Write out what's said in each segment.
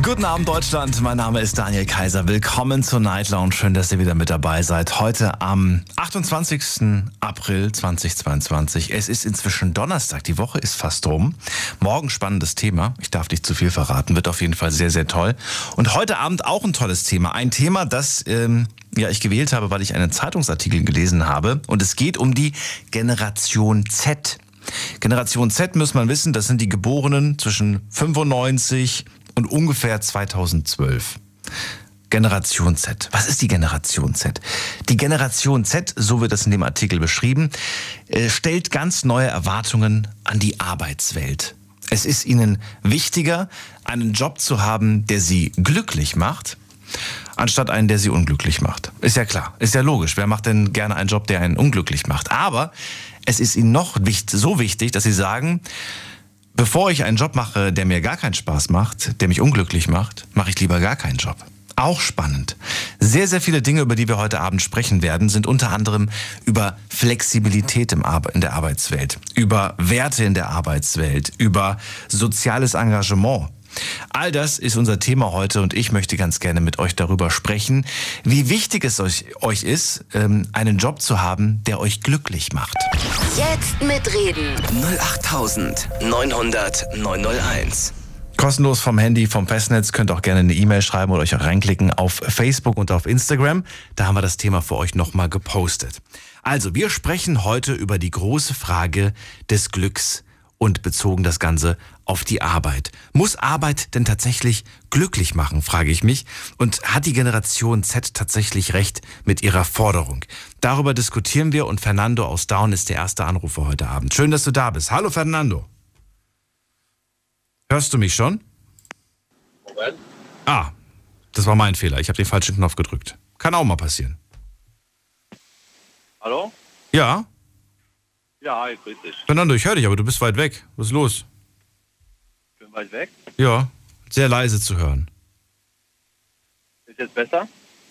Guten Abend Deutschland, mein Name ist Daniel Kaiser. Willkommen zur Night Lounge. Schön, dass ihr wieder mit dabei seid. Heute am 28. April 2022. Es ist inzwischen Donnerstag. Die Woche ist fast rum. Morgen spannendes Thema. Ich darf nicht zu viel verraten. Wird auf jeden Fall sehr, sehr toll. Und heute Abend auch ein tolles Thema. Ein Thema, das ähm, ja, ich gewählt habe, weil ich einen Zeitungsartikel gelesen habe. Und es geht um die Generation Z. Generation Z muss man wissen, das sind die Geborenen zwischen 95 und ungefähr 2012. Generation Z. Was ist die Generation Z? Die Generation Z, so wird das in dem Artikel beschrieben, äh, stellt ganz neue Erwartungen an die Arbeitswelt. Es ist ihnen wichtiger, einen Job zu haben, der sie glücklich macht, anstatt einen, der sie unglücklich macht. Ist ja klar, ist ja logisch. Wer macht denn gerne einen Job, der einen unglücklich macht? Aber es ist ihnen noch so wichtig, dass sie sagen, bevor ich einen Job mache, der mir gar keinen Spaß macht, der mich unglücklich macht, mache ich lieber gar keinen Job. Auch spannend. Sehr, sehr viele Dinge, über die wir heute Abend sprechen werden, sind unter anderem über Flexibilität in der Arbeitswelt, über Werte in der Arbeitswelt, über soziales Engagement. All das ist unser Thema heute und ich möchte ganz gerne mit euch darüber sprechen, wie wichtig es euch, euch ist, ähm, einen Job zu haben, der euch glücklich macht. Jetzt mitreden. 08900 901. Kostenlos vom Handy, vom Festnetz, könnt auch gerne eine E-Mail schreiben oder euch auch reinklicken auf Facebook und auf Instagram. Da haben wir das Thema für euch nochmal gepostet. Also, wir sprechen heute über die große Frage des Glücks und bezogen das Ganze auf die Arbeit. Muss Arbeit denn tatsächlich glücklich machen, frage ich mich. Und hat die Generation Z tatsächlich recht mit ihrer Forderung? Darüber diskutieren wir und Fernando aus Down ist der erste Anrufer heute Abend. Schön, dass du da bist. Hallo Fernando. Hörst du mich schon? Moment. Ah, das war mein Fehler. Ich habe den falschen Knopf gedrückt. Kann auch mal passieren. Hallo? Ja? Ja, hi, grüß dich. Fernando, ich höre dich, aber du bist weit weg. Was ist los? Ich bin weit weg. Ja, sehr leise zu hören. Ist jetzt besser?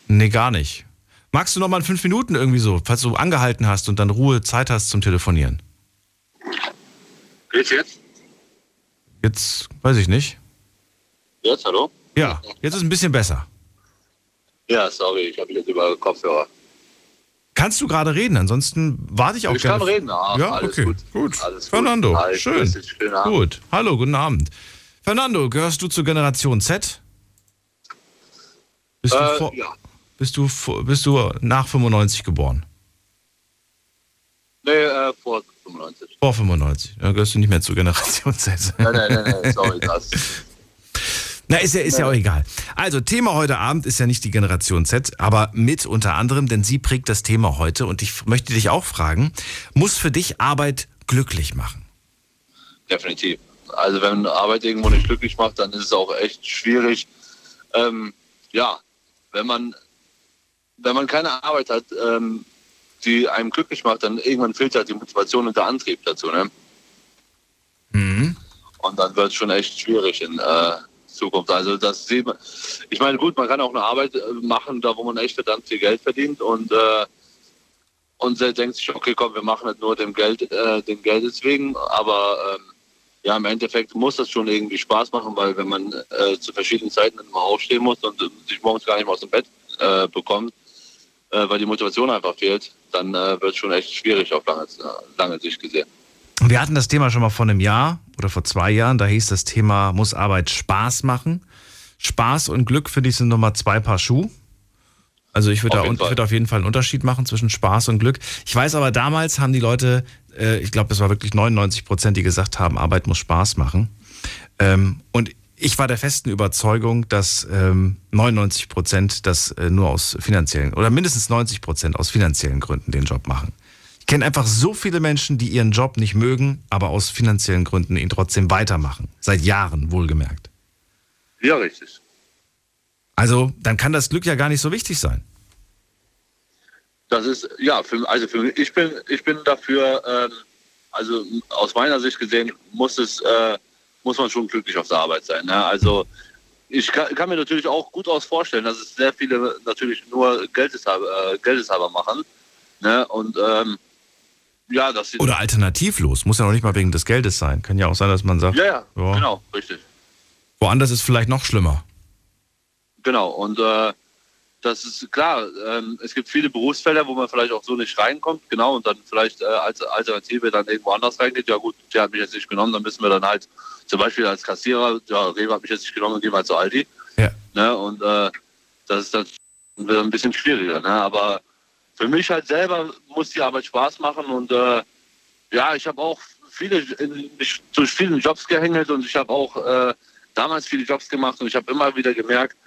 Nee, gar nicht. Magst du noch mal fünf Minuten irgendwie so, falls du angehalten hast und dann Ruhe Zeit hast zum Telefonieren? Geht's jetzt? Jetzt weiß ich nicht. Jetzt, hallo? Ja, jetzt ist ein bisschen besser. Ja, sorry, ich habe jetzt über Kopfhörer. Kannst du gerade reden? Ansonsten warte ich auch Ich gerne. kann reden, ah, ja, okay, gut. gut. Alles gut. Fernando, Hi, schön. Abend. Gut. Hallo, guten Abend. Fernando, gehörst du zur Generation Z? Bist, du, Äh, vor, ja. bist, du, bist du nach 95 geboren? Nee, äh, vor 95. Vor 95. Dann gehörst du nicht mehr zur Generation Z. Nein, nein, nein, nein, sorry, das. Na, ist ja, ist ja auch egal. Also, Thema heute Abend ist ja nicht die Generation Z, aber mit unter anderem, denn sie prägt das Thema heute und ich möchte dich auch fragen, muss für dich Arbeit glücklich machen? Definitiv. Also wenn Arbeit irgendwo nicht glücklich macht, dann ist es auch echt schwierig. Ähm, ja, wenn man wenn man keine Arbeit hat, ähm, die einem glücklich macht, dann irgendwann fehlt halt die Motivation und der Antrieb dazu. Ne? Mhm. Und dann wird es schon echt schwierig in äh, Zukunft. Also das sieht man. Ich meine, gut, man kann auch eine Arbeit äh, machen, da wo man echt verdammt viel Geld verdient und äh, und der denkt sich, okay, komm, wir machen das nur dem Geld, äh, dem Geldes wegen. Aber ähm, ja, im Endeffekt muss das schon irgendwie Spaß machen, weil wenn man äh, zu verschiedenen Zeiten immer aufstehen muss und äh, sich morgens gar nicht mehr aus dem Bett äh, bekommt, äh, weil die Motivation einfach fehlt, dann wird es schon echt schwierig auf lange, lange Sicht gesehen. Wir hatten das Thema schon mal vor einem Jahr oder vor zwei Jahren. Da hieß das Thema, muss Arbeit Spaß machen? Spaß und Glück, finde ich, sind nochmal zwei Paar Schuh. Also ich würde Auf da jeden ich Fall. würde auf jeden Fall einen Unterschied machen zwischen Spaß und Glück. Ich weiß aber, damals haben die Leute, äh, ich glaube, es war wirklich 99 Prozent, die gesagt haben, Arbeit muss Spaß machen. Ähm, und ich war der festen Überzeugung, dass ähm, 99 Prozent das äh, nur aus finanziellen oder mindestens 90 Prozent aus finanziellen Gründen den Job machen. Ich kenne einfach so viele Menschen, die ihren Job nicht mögen, aber aus finanziellen Gründen ihn trotzdem weitermachen. Seit Jahren wohlgemerkt. Ja, richtig. Also dann kann das Glück ja gar nicht so wichtig sein. Das ist, ja, für, also für mich, ich bin, ich bin dafür, ähm, also aus meiner Sicht gesehen, muss es, äh, muss man schon glücklich auf der Arbeit sein. Ne? Also ich kann, kann, mir natürlich auch gut aus vorstellen, dass es sehr viele natürlich nur Geldeshalber, äh, Geldeshalber machen. Ne? Und ähm, ja, das Oder alternativlos, muss ja noch nicht mal wegen des Geldes sein. Kann ja auch sein, dass man sagt. Ja, ja, ja. genau, richtig. Woanders ist vielleicht noch schlimmer. Genau, und äh, das ist klar, ähm, es gibt viele Berufsfelder, wo man vielleicht auch so nicht reinkommt, genau, und dann vielleicht äh, als Alternative dann irgendwo anders reingeht. Ja gut, der hat mich jetzt nicht genommen, dann müssen wir dann halt zum Beispiel als Kassierer, ja, Rewe hat mich jetzt nicht genommen, dann gehen wir halt zu Aldi. Ja. Ne, und äh, das ist dann ein bisschen schwieriger. Ne? Aber für mich halt selber muss die Arbeit Spaß machen und äh, ja, ich habe auch viele, durch viele Jobs gehängelt und ich habe auch äh, damals viele Jobs gemacht und ich habe immer wieder gemerkt,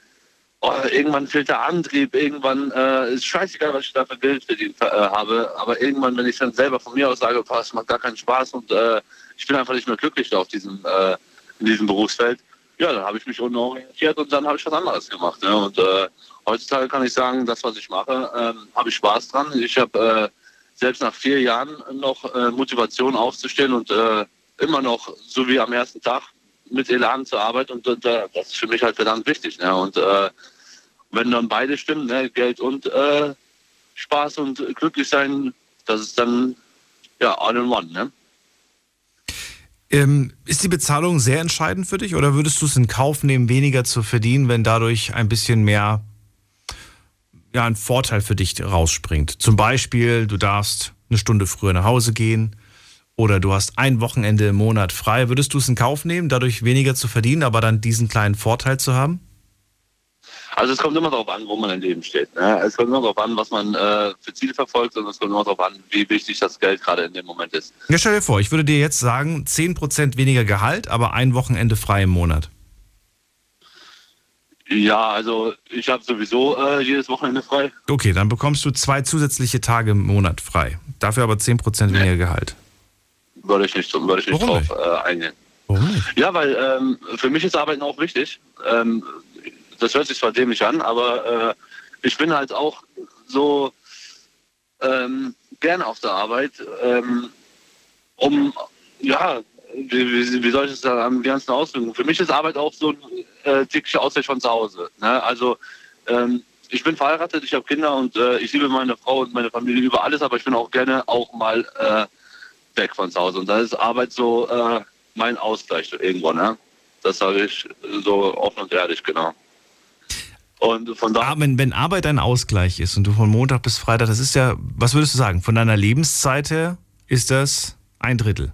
oh, irgendwann fehlt der Antrieb, irgendwann äh, ist scheißegal, was ich da für Geld verdient äh, habe, aber irgendwann, wenn ich dann selber von mir aus sage, es macht gar keinen Spaß und äh, ich bin einfach nicht mehr glücklich auf diesem, äh, in diesem Berufsfeld, ja, dann habe ich mich orientiert und dann habe ich was anderes gemacht. Ne? Und äh, heutzutage kann ich sagen, das, was ich mache, ähm, habe ich Spaß dran. Ich habe äh, selbst nach vier Jahren noch Motivation aufzustehen und immer noch, so wie am ersten Tag, mit Elan zur Arbeit und, und das ist für mich halt verdammt wichtig. Ne? Und äh, wenn dann beide stimmen, ne, Geld und äh, Spaß und glücklich sein, das ist dann ja all in one. Ne? Ähm, ist die Bezahlung sehr entscheidend für dich oder würdest du es in Kauf nehmen, weniger zu verdienen, wenn dadurch ein bisschen mehr ja, ein Vorteil für dich rausspringt? Zum Beispiel, du darfst eine Stunde früher nach Hause gehen oder du hast ein Wochenende im Monat frei. Würdest du es in Kauf nehmen, dadurch weniger zu verdienen, aber dann diesen kleinen Vorteil zu haben? Also es kommt immer darauf an, wo man im Leben steht. Ne? Es kommt immer darauf an, was man äh, für Ziele verfolgt und es kommt immer darauf an, wie wichtig das Geld gerade in dem Moment ist. Ja, stell dir vor, ich würde dir jetzt sagen, 10% weniger Gehalt, aber ein Wochenende frei im Monat. Ja, also ich habe sowieso äh, jedes Wochenende frei. Okay, dann bekommst du zwei zusätzliche Tage im Monat frei. Dafür aber 10% nee. weniger Gehalt. Würde ich nicht, würde ich nicht Warum drauf nicht? Äh, eingehen. Warum nicht? Ja, weil ähm, für mich ist Arbeiten auch wichtig. Ähm, das hört sich zwar dämlich an, aber äh, ich bin halt auch so ähm, gerne auf der Arbeit, ähm, um, ja, wie, wie, soll ich das sagen, am ganzen ausdrücken? Für mich ist Arbeit auch so ein äh, täglicher Ausgleich von zu Hause. Ne? Also, ähm, ich bin verheiratet, ich habe Kinder und äh, ich liebe meine Frau und meine Familie über alles, aber ich bin auch gerne auch mal äh, weg von zu Hause. Und da ist Arbeit so äh, mein Ausgleich irgendwo. Ne? Das sage ich so offen und ehrlich, genau. Und von da wenn, wenn Arbeit ein Ausgleich ist und du von Montag bis Freitag, das ist ja, was würdest du sagen, von deiner Lebenszeit her ist das ein Drittel?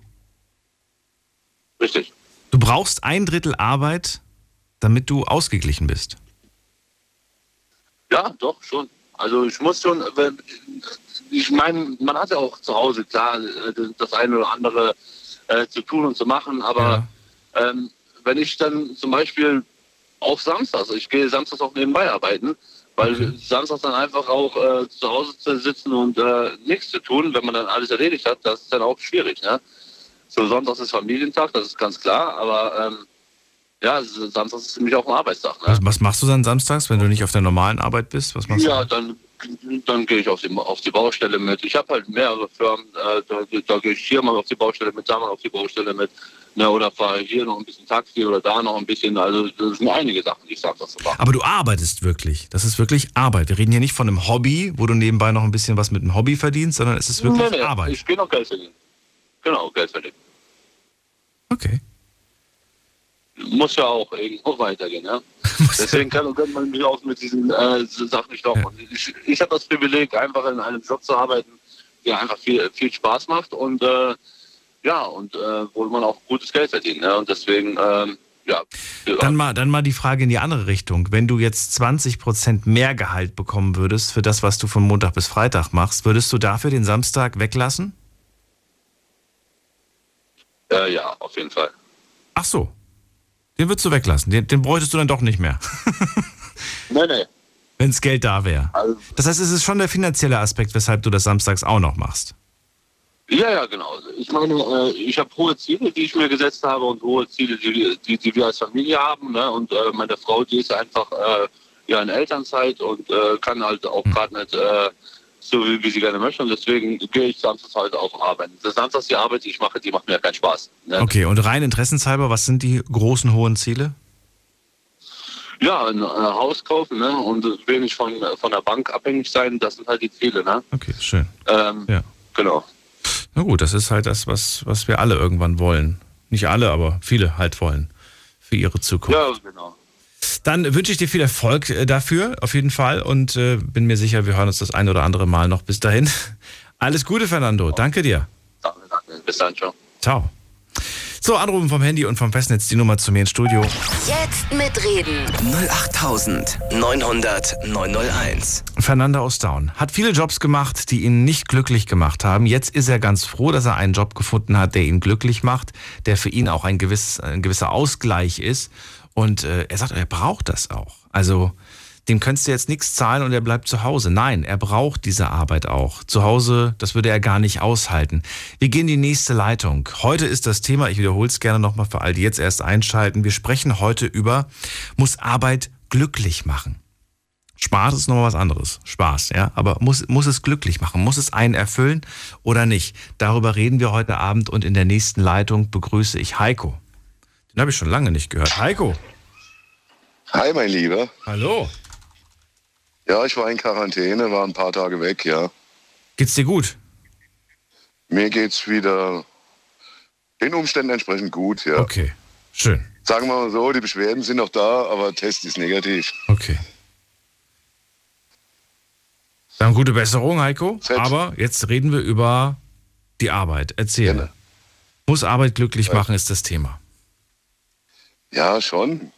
Richtig. Du brauchst ein Drittel Arbeit, damit du ausgeglichen bist. Ja, doch, schon. Also ich muss schon, ich meine, man hat ja auch zu Hause klar das eine oder andere äh, zu tun und zu machen, aber ja. ähm, wenn ich dann zum Beispiel auch samstags. Also ich gehe samstags auch nebenbei arbeiten, weil okay. samstags dann einfach auch äh, zu Hause zu sitzen und äh, nichts zu tun, wenn man dann alles erledigt hat, das ist dann auch schwierig. Ne? So sonntags ist Familientag, das ist ganz klar, aber ähm, ja, samstags ist für mich auch ein Arbeitstag. Ne? Was, was, machst du dann samstags, wenn du nicht auf der normalen Arbeit bist? Was machst ja, du? dann, dann gehe ich auf die, auf die Baustelle mit. Ich habe halt mehrere Firmen, äh, da, da gehe ich hier mal auf die Baustelle mit, da mal auf die Baustelle mit. Ne, oder fahre hier noch ein bisschen Taxi oder da noch ein bisschen. Also das sind einige Sachen, die ich sage, das so machen. Aber du arbeitest wirklich. Das ist wirklich Arbeit. Wir reden hier nicht von einem Hobby, wo du nebenbei noch ein bisschen was mit einem Hobby verdienst, sondern es ist wirklich nee, nee, Arbeit. Ich gehe noch Geld verdienen. Genau, Geld verdienen. Okay. Muss ja auch irgendwo weitergehen, ja. Deswegen kann, kann, man mich auch mit diesen äh, Sachen nicht stoppen. Ja. Ich, ich habe das Privileg, einfach in einem Job zu arbeiten, der einfach viel, viel Spaß macht und äh, ja, und äh, wo man auch gutes Geld verdient. Ne? Und deswegen, ähm, ja. Dann mal, dann mal die Frage in die andere Richtung. Wenn du jetzt 20 Prozent mehr Gehalt bekommen würdest für das, was du von Montag bis Freitag machst, würdest du dafür den Samstag weglassen? Äh, ja, auf jeden Fall. Ach so. Den würdest du weglassen. Den, den bräuchtest du dann doch nicht mehr. nee, nee. Wenn das Geld da wäre. Also, das heißt, es ist schon der finanzielle Aspekt, weshalb du das samstags auch noch machst. Ja, ja, genau. Ich meine, äh, ich habe hohe Ziele, die ich mir gesetzt habe und hohe Ziele, die, die, die wir als Familie haben. Ne? Und äh, meine Frau, die ist einfach äh, ja in Elternzeit und kann halt auch hm. gerade nicht so, wie, wie, sie gerne möchte. Und deswegen gehe ich samstags halt auch arbeiten. Das samstags die Arbeit, die ich mache, die macht mir ja keinen Spaß. Ne? Okay, und rein interessenshalber, was sind die großen, hohen Ziele? Ja, ein Haus kaufen ne? und wenig von, von der Bank abhängig sein, das sind halt die Ziele. Ne? Okay, schön. Ähm, Ja. Genau. Na gut, das ist halt das, was, was wir alle irgendwann wollen. Nicht alle, aber viele halt wollen für ihre Zukunft. Ja, genau. Dann wünsche ich dir viel Erfolg äh, dafür, auf jeden Fall. Und äh, bin mir sicher, wir hören uns das ein oder andere Mal noch bis dahin. Alles Gute, Fernando. Danke dir. Danke, danke. Bis dann, ciao. Ciao. So, anrufen vom Handy und vom Festnetz die Nummer zu mir ins Studio. Jetzt mitreden. 08900 901. Fernando aus Down hat viele Jobs gemacht, die ihn nicht glücklich gemacht haben. Jetzt ist er ganz froh, dass er einen Job gefunden hat, der ihn glücklich macht, der für ihn auch ein, gewiss, ein gewisser Ausgleich ist. Und äh, er sagt, er braucht das auch. Also dem könntest du jetzt nichts zahlen und er bleibt zu Hause. Nein, er braucht diese Arbeit auch. Zu Hause, das würde er gar nicht aushalten. Wir gehen in die nächste Leitung. Heute ist das Thema, ich wiederhole es gerne nochmal für all die jetzt erst einschalten. Wir sprechen heute über, muss Arbeit glücklich machen? Spaß ist nochmal was anderes. Spaß, ja. Aber muss, muss es glücklich machen? Muss es einen erfüllen oder nicht? Darüber reden wir heute Abend und in der nächsten Leitung begrüße ich Heiko. Den habe ich schon lange nicht gehört. Heiko. Hi, mein Lieber. Hallo. Ja, ich war in Quarantäne, war ein paar Tage weg, ja. Geht's dir gut? Mir geht's wieder den Umständen entsprechend gut, ja. Okay. Schön. Sagen wir mal so, die Beschwerden sind noch da, aber Test ist negativ. Okay. Dann gute Besserung, Heiko. Selbst. Aber jetzt reden wir über die Arbeit. Erzähl. Gerne. Muss Arbeit glücklich machen, ist das Thema. Ja, schon.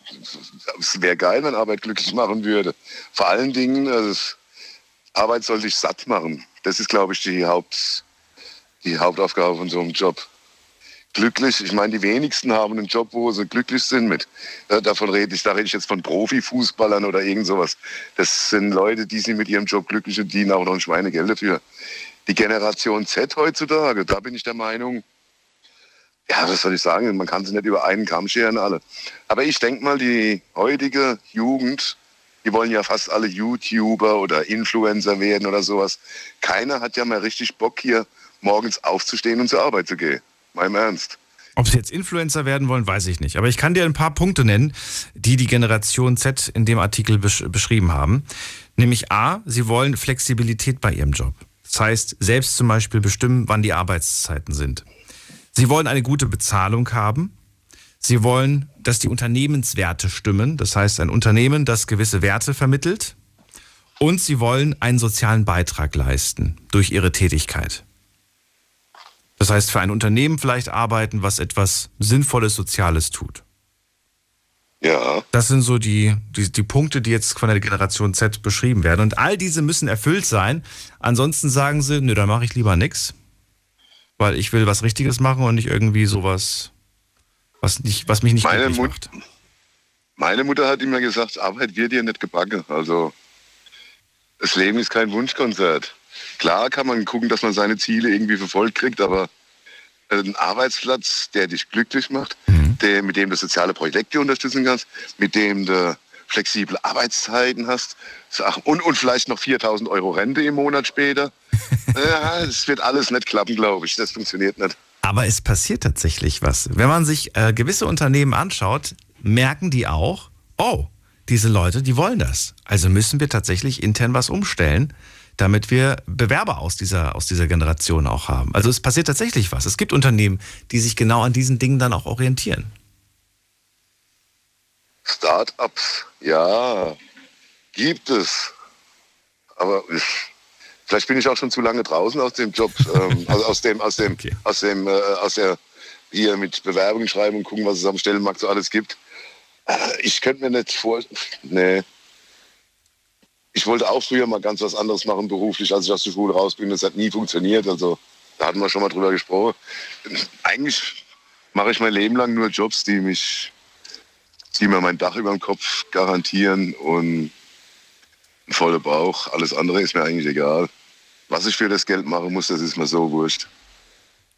Es wäre geil, wenn Arbeit glücklich machen würde. Vor allen Dingen, also, Arbeit soll dich satt machen. Das ist, glaube ich, die, Haupt, die Hauptaufgabe von so einem Job. Glücklich, ich meine, die wenigsten haben einen Job, wo sie glücklich sind mit. Davon rede ich, da rede ich jetzt von Profifußballern oder irgend sowas. Das sind Leute, die sind mit ihrem Job glücklich und dienen auch noch ein Schweinegeld dafür. Die Generation Z heutzutage, da bin ich der Meinung, ja, was soll ich sagen? Man kann sie nicht über einen Kamm scheren, alle. Aber ich denke mal, die heutige Jugend, die wollen ja fast alle YouTuber oder Influencer werden oder sowas. Keiner hat ja mehr richtig Bock, hier morgens aufzustehen und zur Arbeit zu gehen. Mal im Ernst. Ob sie jetzt Influencer werden wollen, weiß ich nicht. Aber ich kann dir ein paar Punkte nennen, die die Generation Z in dem Artikel besch beschrieben haben. Nämlich A, sie wollen Flexibilität bei ihrem Job. Das heißt, selbst zum Beispiel bestimmen, wann die Arbeitszeiten sind. Sie wollen eine gute Bezahlung haben. Sie wollen, dass die Unternehmenswerte stimmen. Das heißt, ein Unternehmen, das gewisse Werte vermittelt. Und sie wollen einen sozialen Beitrag leisten durch ihre Tätigkeit. Das heißt, für ein Unternehmen vielleicht arbeiten, was etwas Sinnvolles, Soziales tut. Ja, Das sind so die, die, die Punkte, die jetzt von der Generation Z beschrieben werden. Und all diese müssen erfüllt sein. Ansonsten sagen sie, nö, dann mache ich lieber nichts. Weil ich will was Richtiges machen und nicht irgendwie sowas, was, nicht, was mich nicht Meine glücklich Mut- macht. meine Mutter hat immer gesagt, Arbeit wird dir nicht gebacken. Also das Leben ist kein Wunschkonzert. Klar kann man gucken, dass man seine Ziele irgendwie verfolgt kriegt, aber ein Arbeitsplatz, der dich glücklich macht, der, mit dem du soziale Projekte unterstützen kannst, mit dem du flexible Arbeitszeiten hast und, und vielleicht noch 4000 Euro Rente im Monat später. ja, es wird alles nicht klappen, glaube ich. Das funktioniert nicht. Aber es passiert tatsächlich was. Wenn man sich äh, gewisse Unternehmen anschaut, merken die auch, oh, diese Leute, die wollen das. Also müssen wir tatsächlich intern was umstellen, damit wir Bewerber aus dieser, aus dieser Generation auch haben. Also es passiert tatsächlich was. Es gibt Unternehmen, die sich genau an diesen Dingen dann auch orientieren. Start-ups, ja, gibt es. Aber ich, vielleicht bin ich auch schon zu lange draußen aus dem Job, ähm, also aus dem, aus dem, Okay. aus dem, äh, aus der hier mit Bewerbungen schreiben und gucken, was es am Stellenmarkt so alles gibt. Äh, ich könnte mir nicht vor, nee. Ich wollte auch früher mal ganz was anderes machen beruflich, als ich aus der Schule raus bin. Das hat nie funktioniert. Also da hatten wir schon mal drüber gesprochen. Eigentlich mache ich mein Leben lang nur Jobs, die mich die mir mein Dach über dem Kopf garantieren und ein voller Bauch. Alles andere ist mir eigentlich egal. Was ich für das Geld machen muss, das ist mir so wurscht.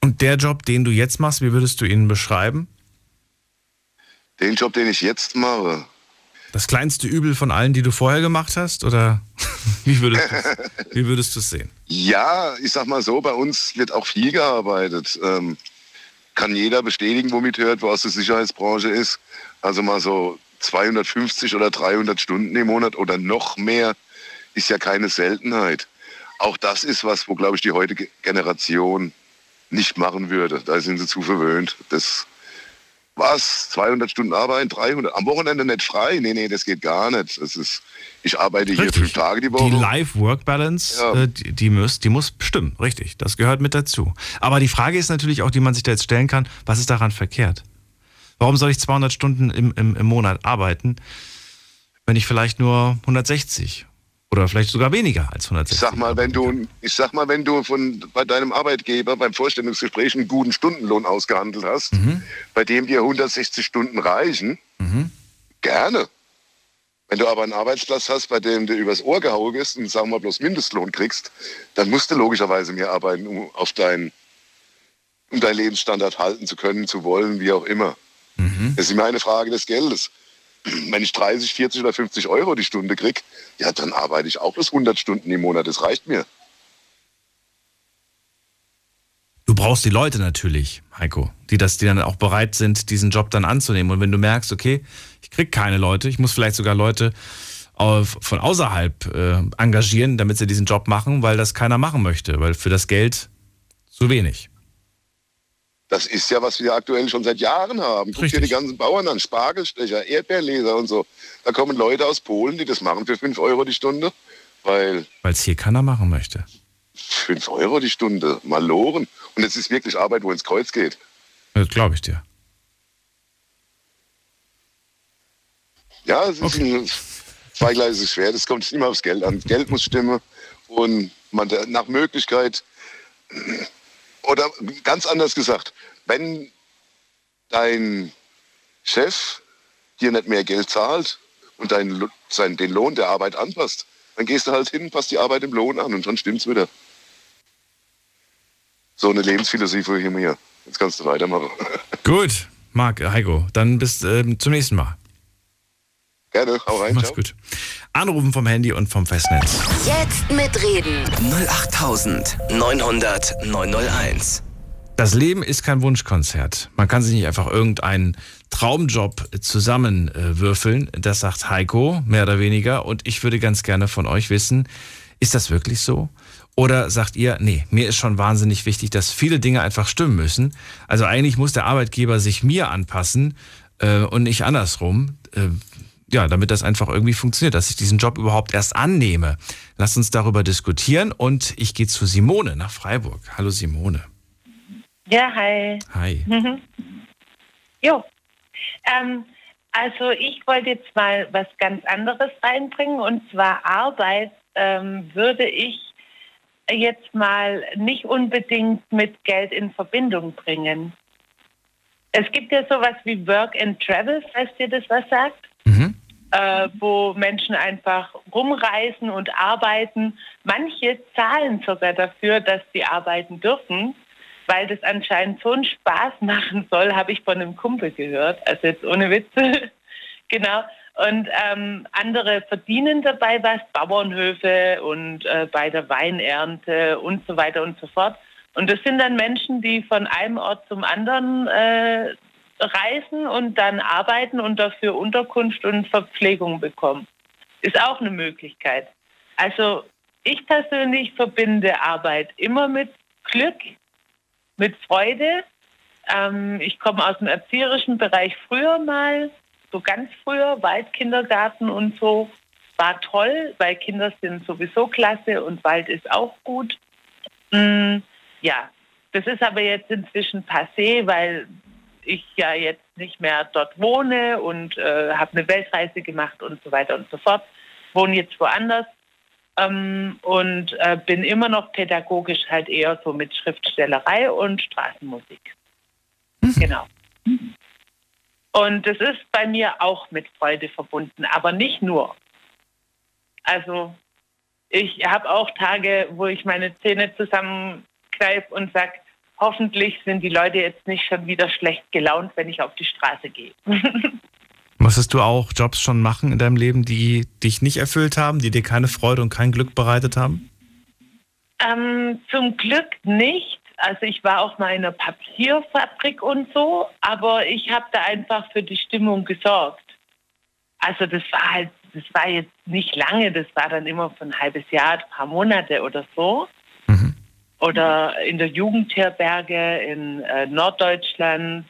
Und der Job, den du jetzt machst, wie würdest du ihn beschreiben? Den Job, den ich jetzt mache, Das kleinste Übel von allen, die du vorher gemacht hast? Oder wie würdest du es sehen? ja, ich sag mal so, bei uns wird auch viel gearbeitet. Ähm, kann jeder bestätigen, womit hört, wo aus der Sicherheitsbranche ist. Also mal so 250 oder 300 Stunden im Monat oder noch mehr ist ja keine Seltenheit. Auch das ist was, wo, glaube ich, die heutige Generation nicht machen würde. Da sind sie zu verwöhnt. Das was? 200 Stunden arbeiten, 300? Am Wochenende nicht frei? Nee, nee, das geht gar nicht. Das ist, ich arbeite hier Richtig. fünf Tage die Woche. Die Life-Work-Balance, Ja. äh, die, die, muss, die muss stimmen, richtig. Das gehört mit dazu. Aber die Frage ist natürlich auch, die man sich da jetzt stellen kann, was ist daran verkehrt? Warum soll ich 200 Stunden im, im, im Monat arbeiten, wenn ich vielleicht nur 160 oder vielleicht sogar weniger als 160 Ich sag mal, wenn du, ich sag mal, wenn du von, bei deinem Arbeitgeber beim Vorstellungsgespräch einen guten Stundenlohn ausgehandelt hast, bei dem dir 160 Stunden reichen, gerne. Wenn du aber einen Arbeitsplatz hast, bei dem du übers Ohr gehauen wirst und sagen wir mal bloß Mindestlohn kriegst, dann musst du logischerweise mehr arbeiten, um auf deinen, um deinen Lebensstandard halten zu können, zu wollen, wie auch immer. Das ist immer eine Frage des Geldes. Wenn ich 30, 40 oder 50 Euro die Stunde krieg, ja, dann arbeite ich auch bis 100 Stunden im Monat. Das reicht mir. Du brauchst die Leute natürlich, Heiko, die, das, die dann auch bereit sind, diesen Job dann anzunehmen. Und wenn du merkst, okay, ich krieg keine Leute, ich muss vielleicht sogar Leute von außerhalb äh, engagieren, damit sie diesen Job machen, weil das keiner machen möchte, weil für das Geld zu wenig. Das ist ja, was wir aktuell schon seit Jahren haben. Guck dir die ganzen Bauern an, Spargelstecher, Erdbeerleser und so. Da kommen Leute aus Polen, die das machen für 5 Euro die Stunde, weil Weil es hier keiner machen möchte. 5 Euro die Stunde, maloren. Und es ist wirklich Arbeit, wo ins Kreuz geht. Das glaube ich dir. Ja, es ist ein zweigleisiges Schwert. Es kommt immer aufs Geld an. Geld muss stimmen und man nach Möglichkeit oder ganz anders gesagt, wenn dein Chef dir nicht mehr Geld zahlt und dein, sein, den Lohn der Arbeit anpasst, dann gehst du halt hin, passt die Arbeit im Lohn an und dann stimmt's wieder. So eine Lebensphilosophie hier mir. Jetzt kannst du weitermachen. Gut, Marc, äh, Heiko, dann bis ähm, zum nächsten Mal. Gerne, hau rein. Mach's ciao. gut. Anrufen vom Handy und vom Festnetz. Jetzt mitreden. 08900 901. Das Leben ist kein Wunschkonzert. Man kann sich nicht einfach irgendeinen Traumjob zusammenwürfeln. Das sagt Heiko, mehr oder weniger. Und ich würde ganz gerne von euch wissen, ist das wirklich so? Oder sagt ihr, nee, mir ist schon wahnsinnig wichtig, dass viele Dinge einfach stimmen müssen. Also eigentlich muss der Arbeitgeber sich mir anpassen äh, und nicht andersrum. Äh, ja, damit das einfach irgendwie funktioniert, dass ich diesen Job überhaupt erst annehme. Lasst uns darüber diskutieren und ich gehe zu Simone nach Freiburg. Hallo Simone. Ja, hi. Hi. Jo. Ähm, also ich wollte jetzt mal was ganz anderes reinbringen und zwar Arbeit ähm, würde ich jetzt mal nicht unbedingt mit Geld in Verbindung bringen. Es gibt ja sowas wie Work and Travel, falls dir das was sagt. Äh, wo Menschen einfach rumreisen und arbeiten. Manche zahlen sogar dafür, dass sie arbeiten dürfen, weil das anscheinend so einen Spaß machen soll, habe ich von einem Kumpel gehört. Also jetzt ohne Witze. genau. Und ähm, andere verdienen dabei was, Bauernhöfe und äh, bei der Weinernte und so weiter und so fort. Und das sind dann Menschen, die von einem Ort zum anderen äh, reisen und dann arbeiten und dafür Unterkunft und Verpflegung bekommen. Ist auch eine Möglichkeit. Also ich persönlich verbinde Arbeit immer mit Glück, mit Freude. Ähm, ich komme aus dem erzieherischen Bereich früher mal, so ganz früher, Waldkindergarten und so. War toll, weil Kinder sind sowieso klasse und Wald ist auch gut. Mm, ja, das ist aber jetzt inzwischen passé, weil ich ja jetzt nicht mehr dort wohne und äh, habe eine Weltreise gemacht und so weiter und so fort. Wohne jetzt woanders ähm, und äh, bin immer noch pädagogisch halt eher so mit Schriftstellerei und Straßenmusik. Genau. Und das ist bei mir auch mit Freude verbunden, aber nicht nur. Also ich habe auch Tage, wo ich meine Zähne zusammenkneife und sage, hoffentlich sind die Leute jetzt nicht schon wieder schlecht gelaunt, wenn ich auf die Straße gehe. Musstest du auch Jobs schon machen in deinem Leben, die dich nicht erfüllt haben, die dir keine Freude und kein Glück bereitet haben? ähm, zum Glück nicht. Also ich war auch mal in einer Papierfabrik und so, aber ich habe da einfach für die Stimmung gesorgt. Also das war halt, das war jetzt nicht lange, das war dann immer für ein halbes Jahr, ein paar Monate oder so. Oder in der Jugendherberge in äh, Norddeutschland.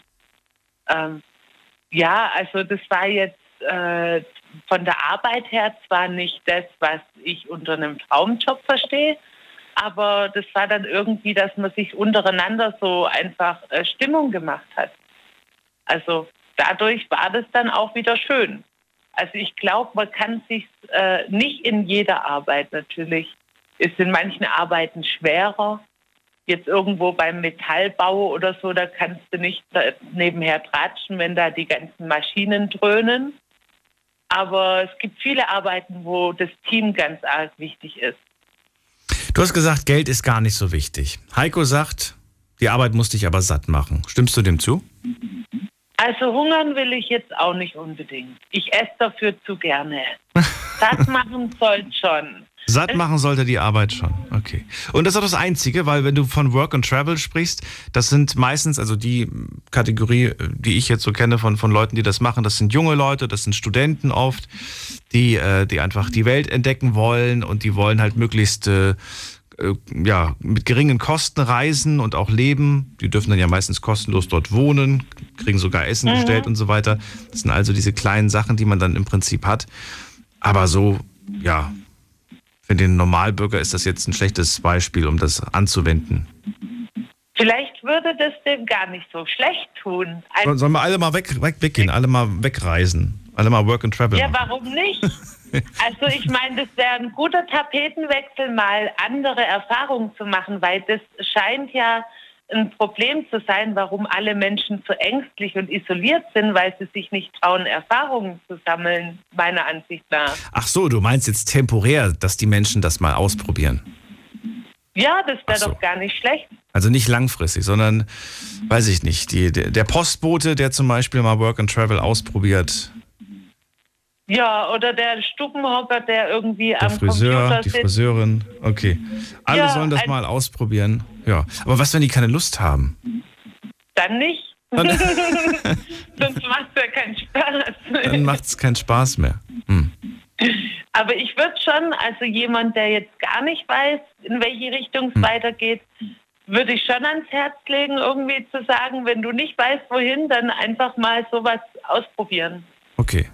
Ähm, ja, also das war jetzt äh, von der Arbeit her zwar nicht das, was ich unter einem Traumjob verstehe, aber das war dann irgendwie, dass man sich untereinander so einfach äh, Stimmung gemacht hat. Also dadurch war das dann auch wieder schön. Also ich glaube, man kann sich äh, nicht in jeder Arbeit natürlich, ist in manchen Arbeiten schwerer. Jetzt irgendwo beim Metallbau oder so, da kannst du nicht nebenher tratschen, wenn da die ganzen Maschinen dröhnen. Aber es gibt viele Arbeiten, wo das Team ganz arg wichtig ist. Du hast gesagt, Geld ist gar nicht so wichtig. Heiko sagt, die Arbeit muss dich aber satt machen. Stimmst du dem zu? Also hungern will ich jetzt auch nicht unbedingt. Ich esse dafür zu gerne. Satt machen soll schon. Satt machen sollte die Arbeit schon. Okay. Und das ist auch das Einzige, weil wenn du von Work and Travel sprichst, das sind meistens, also die Kategorie, die ich jetzt so kenne von, von Leuten, die das machen, das sind junge Leute, das sind Studenten oft, die, äh, die einfach die Welt entdecken wollen und die wollen halt möglichst äh, äh, ja, mit geringen Kosten reisen und auch leben. Die dürfen dann ja meistens kostenlos dort wohnen, kriegen sogar Essen mhm. gestellt und so weiter. Das sind also diese kleinen Sachen, die man dann im Prinzip hat. Aber so, ja, für den Normalbürger ist das jetzt ein schlechtes Beispiel, um das anzuwenden. Vielleicht würde das dem gar nicht so schlecht tun. Ein Sollen wir alle mal weg, weg, weggehen, alle mal wegreisen, alle mal Work and Travel? Ja, machen. warum nicht? Also ich meine, das wäre ein guter Tapetenwechsel, mal andere Erfahrungen zu machen, weil das scheint ja ein Problem zu sein, warum alle Menschen so ängstlich und isoliert sind, weil sie sich nicht trauen, Erfahrungen zu sammeln, meiner Ansicht nach. Ach so, du meinst jetzt temporär, dass die Menschen das mal ausprobieren? Ja, das wäre so. doch gar nicht schlecht. Also nicht langfristig, sondern, weiß ich nicht, die, der Postbote, der zum Beispiel mal Work and Travel ausprobiert, ja, oder der Stubenhocker, der irgendwie der am Friseur, Computer die Friseurin, okay. Alle ja, sollen das mal ausprobieren. Ja, aber was, wenn die keine Lust haben? Dann nicht. Sonst macht es ja keinen Spaß. Dann macht es keinen Spaß mehr. Hm. Aber ich würde schon, also jemand, der jetzt gar nicht weiß, in welche Richtung es hm. weitergeht, würde ich schon ans Herz legen, irgendwie zu sagen, wenn du nicht weißt, wohin, dann einfach mal sowas ausprobieren. Okay.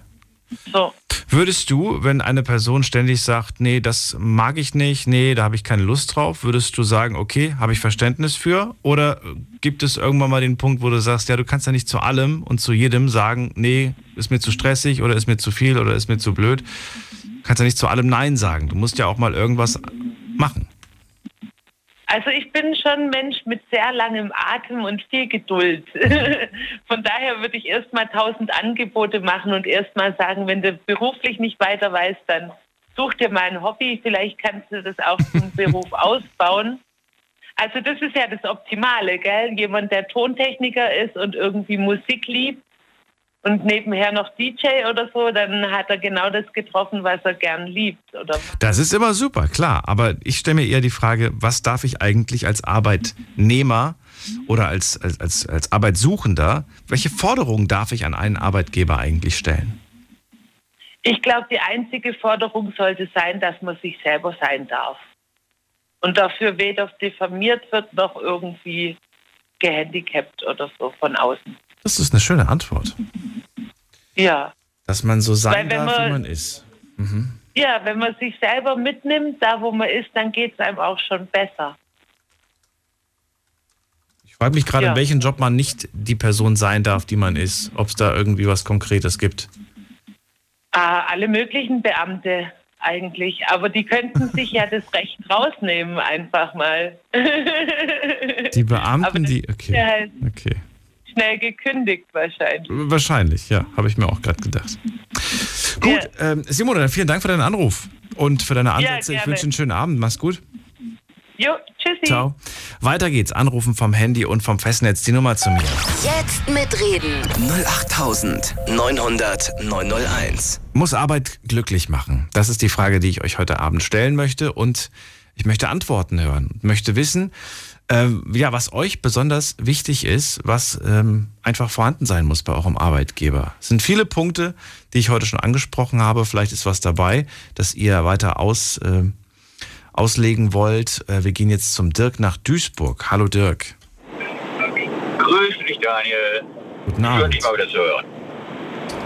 So. Würdest du, wenn eine Person ständig sagt, nee, das mag ich nicht, nee, da habe ich keine Lust drauf, würdest du sagen, okay, habe ich Verständnis für? Oder gibt es irgendwann mal den Punkt, wo du sagst, ja, du kannst ja nicht zu allem und zu jedem sagen, nee, ist mir zu stressig oder ist mir zu viel oder ist mir zu blöd? Du kannst ja nicht zu allem Nein sagen. Du musst ja auch mal irgendwas machen. Also ich bin schon ein Mensch mit sehr langem Atem und viel Geduld. Von daher würde ich erstmal tausend Angebote machen und erstmal sagen, wenn du beruflich nicht weiter weißt, dann such dir mal ein Hobby. Vielleicht kannst du das auch zum Beruf ausbauen. Also das ist ja das Optimale, gell? Jemand, der Tontechniker ist und irgendwie Musik liebt, und nebenher noch DJ oder so, dann hat er genau das getroffen, was er gern liebt. Oder? Das ist immer super, klar. Aber ich stelle mir eher die Frage, was darf ich eigentlich als Arbeitnehmer oder als, als, als, als Arbeitssuchender, welche Forderungen darf ich an einen Arbeitgeber eigentlich stellen? Ich glaube, die einzige Forderung sollte sein, dass man sich selber sein darf. Und dafür weder diffamiert wird noch irgendwie gehandicapt oder so von außen. Das ist eine schöne Antwort. Ja. Dass man so sein darf, man, wie man ist. Mhm. Ja, wenn man sich selber mitnimmt, da wo man ist, dann geht es einem auch schon besser. Ich frage mich gerade, ja. in welchem Job man nicht die Person sein darf, die man ist. Ob es da irgendwie was Konkretes gibt. Ah, alle möglichen Beamte eigentlich. Aber die könnten sich ja das Recht rausnehmen, einfach mal. Die Beamten, die. Okay. Halt okay schnell gekündigt wahrscheinlich. Wahrscheinlich, ja, habe ich mir auch gerade gedacht. Gut, ja. ähm, Simone, vielen Dank für deinen Anruf und für deine Ansätze. Ja, ich wünsche einen schönen Abend. Mach's gut. Jo, tschüssi. Ciao. Weiter geht's. Anrufen vom Handy und vom Festnetz. Die Nummer zu mir. Jetzt mitreden. 08900 901. Muss Arbeit glücklich machen? Das ist die Frage, die ich euch heute Abend stellen möchte. Und ich möchte Antworten hören. Möchte wissen, ähm, ja, was euch besonders wichtig ist, was ähm, einfach vorhanden sein muss bei eurem Arbeitgeber. Es sind viele Punkte, die ich heute schon angesprochen habe. Vielleicht ist was dabei, das ihr weiter aus, äh, auslegen wollt. Äh, wir gehen jetzt zum Dirk nach Duisburg. Hallo Dirk. Grüß dich, Daniel. Guten Abend. Schön, dich mal wieder zu hören.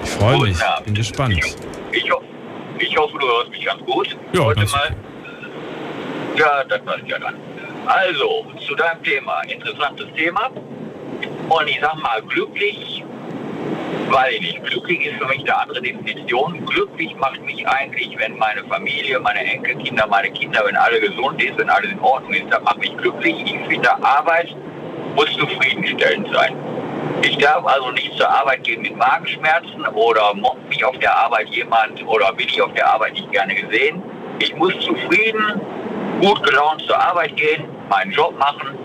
Ich freue mich. Bin gespannt. Ich, ich, ho ich hoffe, du hörst mich ganz gut. Ja, Heute mal. Ja, das passt ja dann. Also, zu deinem Thema. Interessantes Thema. Und ich sag mal, glücklich, weil ich nicht. Glücklich ist für mich eine andere Definition. Glücklich macht mich eigentlich, wenn meine Familie, meine Enkelkinder, meine Kinder, wenn alle gesund ist, wenn alles in Ordnung ist, das macht mich glücklich. Ich finde, Arbeit muss zufriedenstellend sein. Ich darf also nicht zur Arbeit gehen mit Magenschmerzen oder mobbt mich auf der Arbeit jemand oder bin ich auf der Arbeit nicht gerne gesehen. Ich muss zufrieden, gut gelaunt zur Arbeit gehen, meinen Job machen.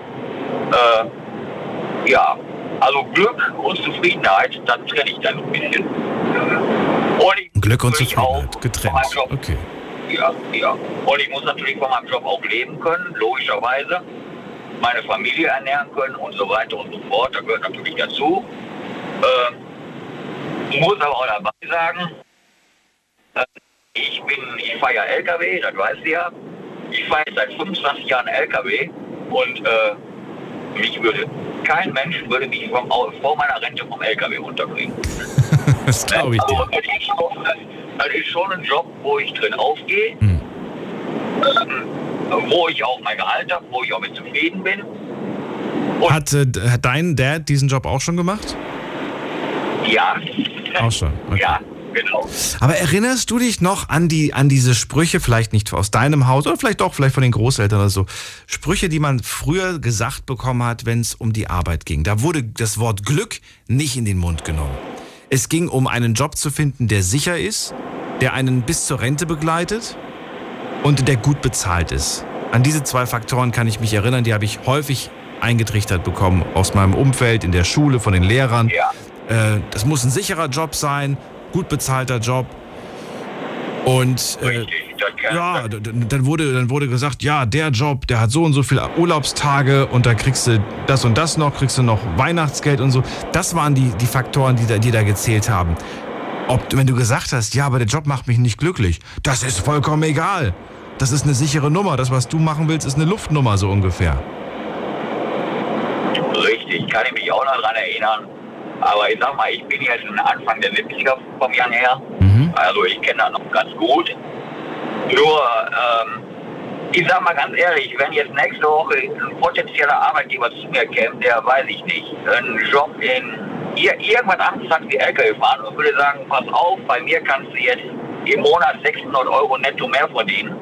Äh, ja, also Glück und Zufriedenheit, das trenne ich dann ein bisschen. Und Glück und Zufriedenheit, getrennt. Okay. ja, ja. Und ich muss natürlich von meinem Job auch leben können, logischerweise. Meine Familie ernähren können und so weiter und so fort. Da gehört natürlich dazu. Ähm, muss aber auch dabei sagen, äh, ich bin, ich fahre ja LKW, das weißt du ja. Ich fahre jetzt seit 25 Jahren LKW und äh, mich würde, kein Mensch würde mich vom, vor meiner Rente vom LKW runterbringen. Das glaube ich Also, dir. das, ist schon, das ist schon ein Job, wo ich drin aufgehe, Hm. wo ich auch mein Gehalt habe, wo ich auch mit zufrieden bin. Hat, äh, hat dein Dad diesen Job auch schon gemacht? Ja. Auch schon. Okay. Ja, genau. Aber erinnerst du dich noch an die an diese Sprüche, vielleicht nicht aus deinem Haus oder vielleicht doch vielleicht von den Großeltern oder so, Sprüche, die man früher gesagt bekommen hat, wenn es um die Arbeit ging. Da wurde das Wort Glück nicht in den Mund genommen. Es ging um einen Job zu finden, der sicher ist, der einen bis zur Rente begleitet und der gut bezahlt ist. An diese zwei Faktoren kann ich mich erinnern, die habe ich häufig eingetrichtert bekommen aus meinem Umfeld, in der Schule, von den Lehrern. Ja. Äh, das muss ein sicherer Job sein, gut bezahlter Job. Und äh, ja, dann wurde, dann wurde gesagt, ja, der Job, der hat so und so viele Urlaubstage und da kriegst du das und das noch, kriegst du noch Weihnachtsgeld und so. Das waren die, die Faktoren, die da, die da gezählt haben. Ob, wenn du gesagt hast, ja, aber der Job macht mich nicht glücklich, das ist vollkommen egal. Das ist eine sichere Nummer. Das, was du machen willst, ist eine Luftnummer so ungefähr. Richtig, kann ich mich auch noch daran erinnern. Aber ich sag mal, ich bin jetzt Anfang der 70er vom Jahr her. Mhm. Also ich kenne das noch ganz gut. Nur, ähm, ich sag mal ganz ehrlich, wenn jetzt nächste Woche ein potenzieller Arbeitgeber zu mir käme, der weiß ich nicht, einen Job in ir anderes hat wie LKW fahren und würde sagen, pass auf, bei mir kannst du jetzt im Monat 600 Euro netto mehr verdienen.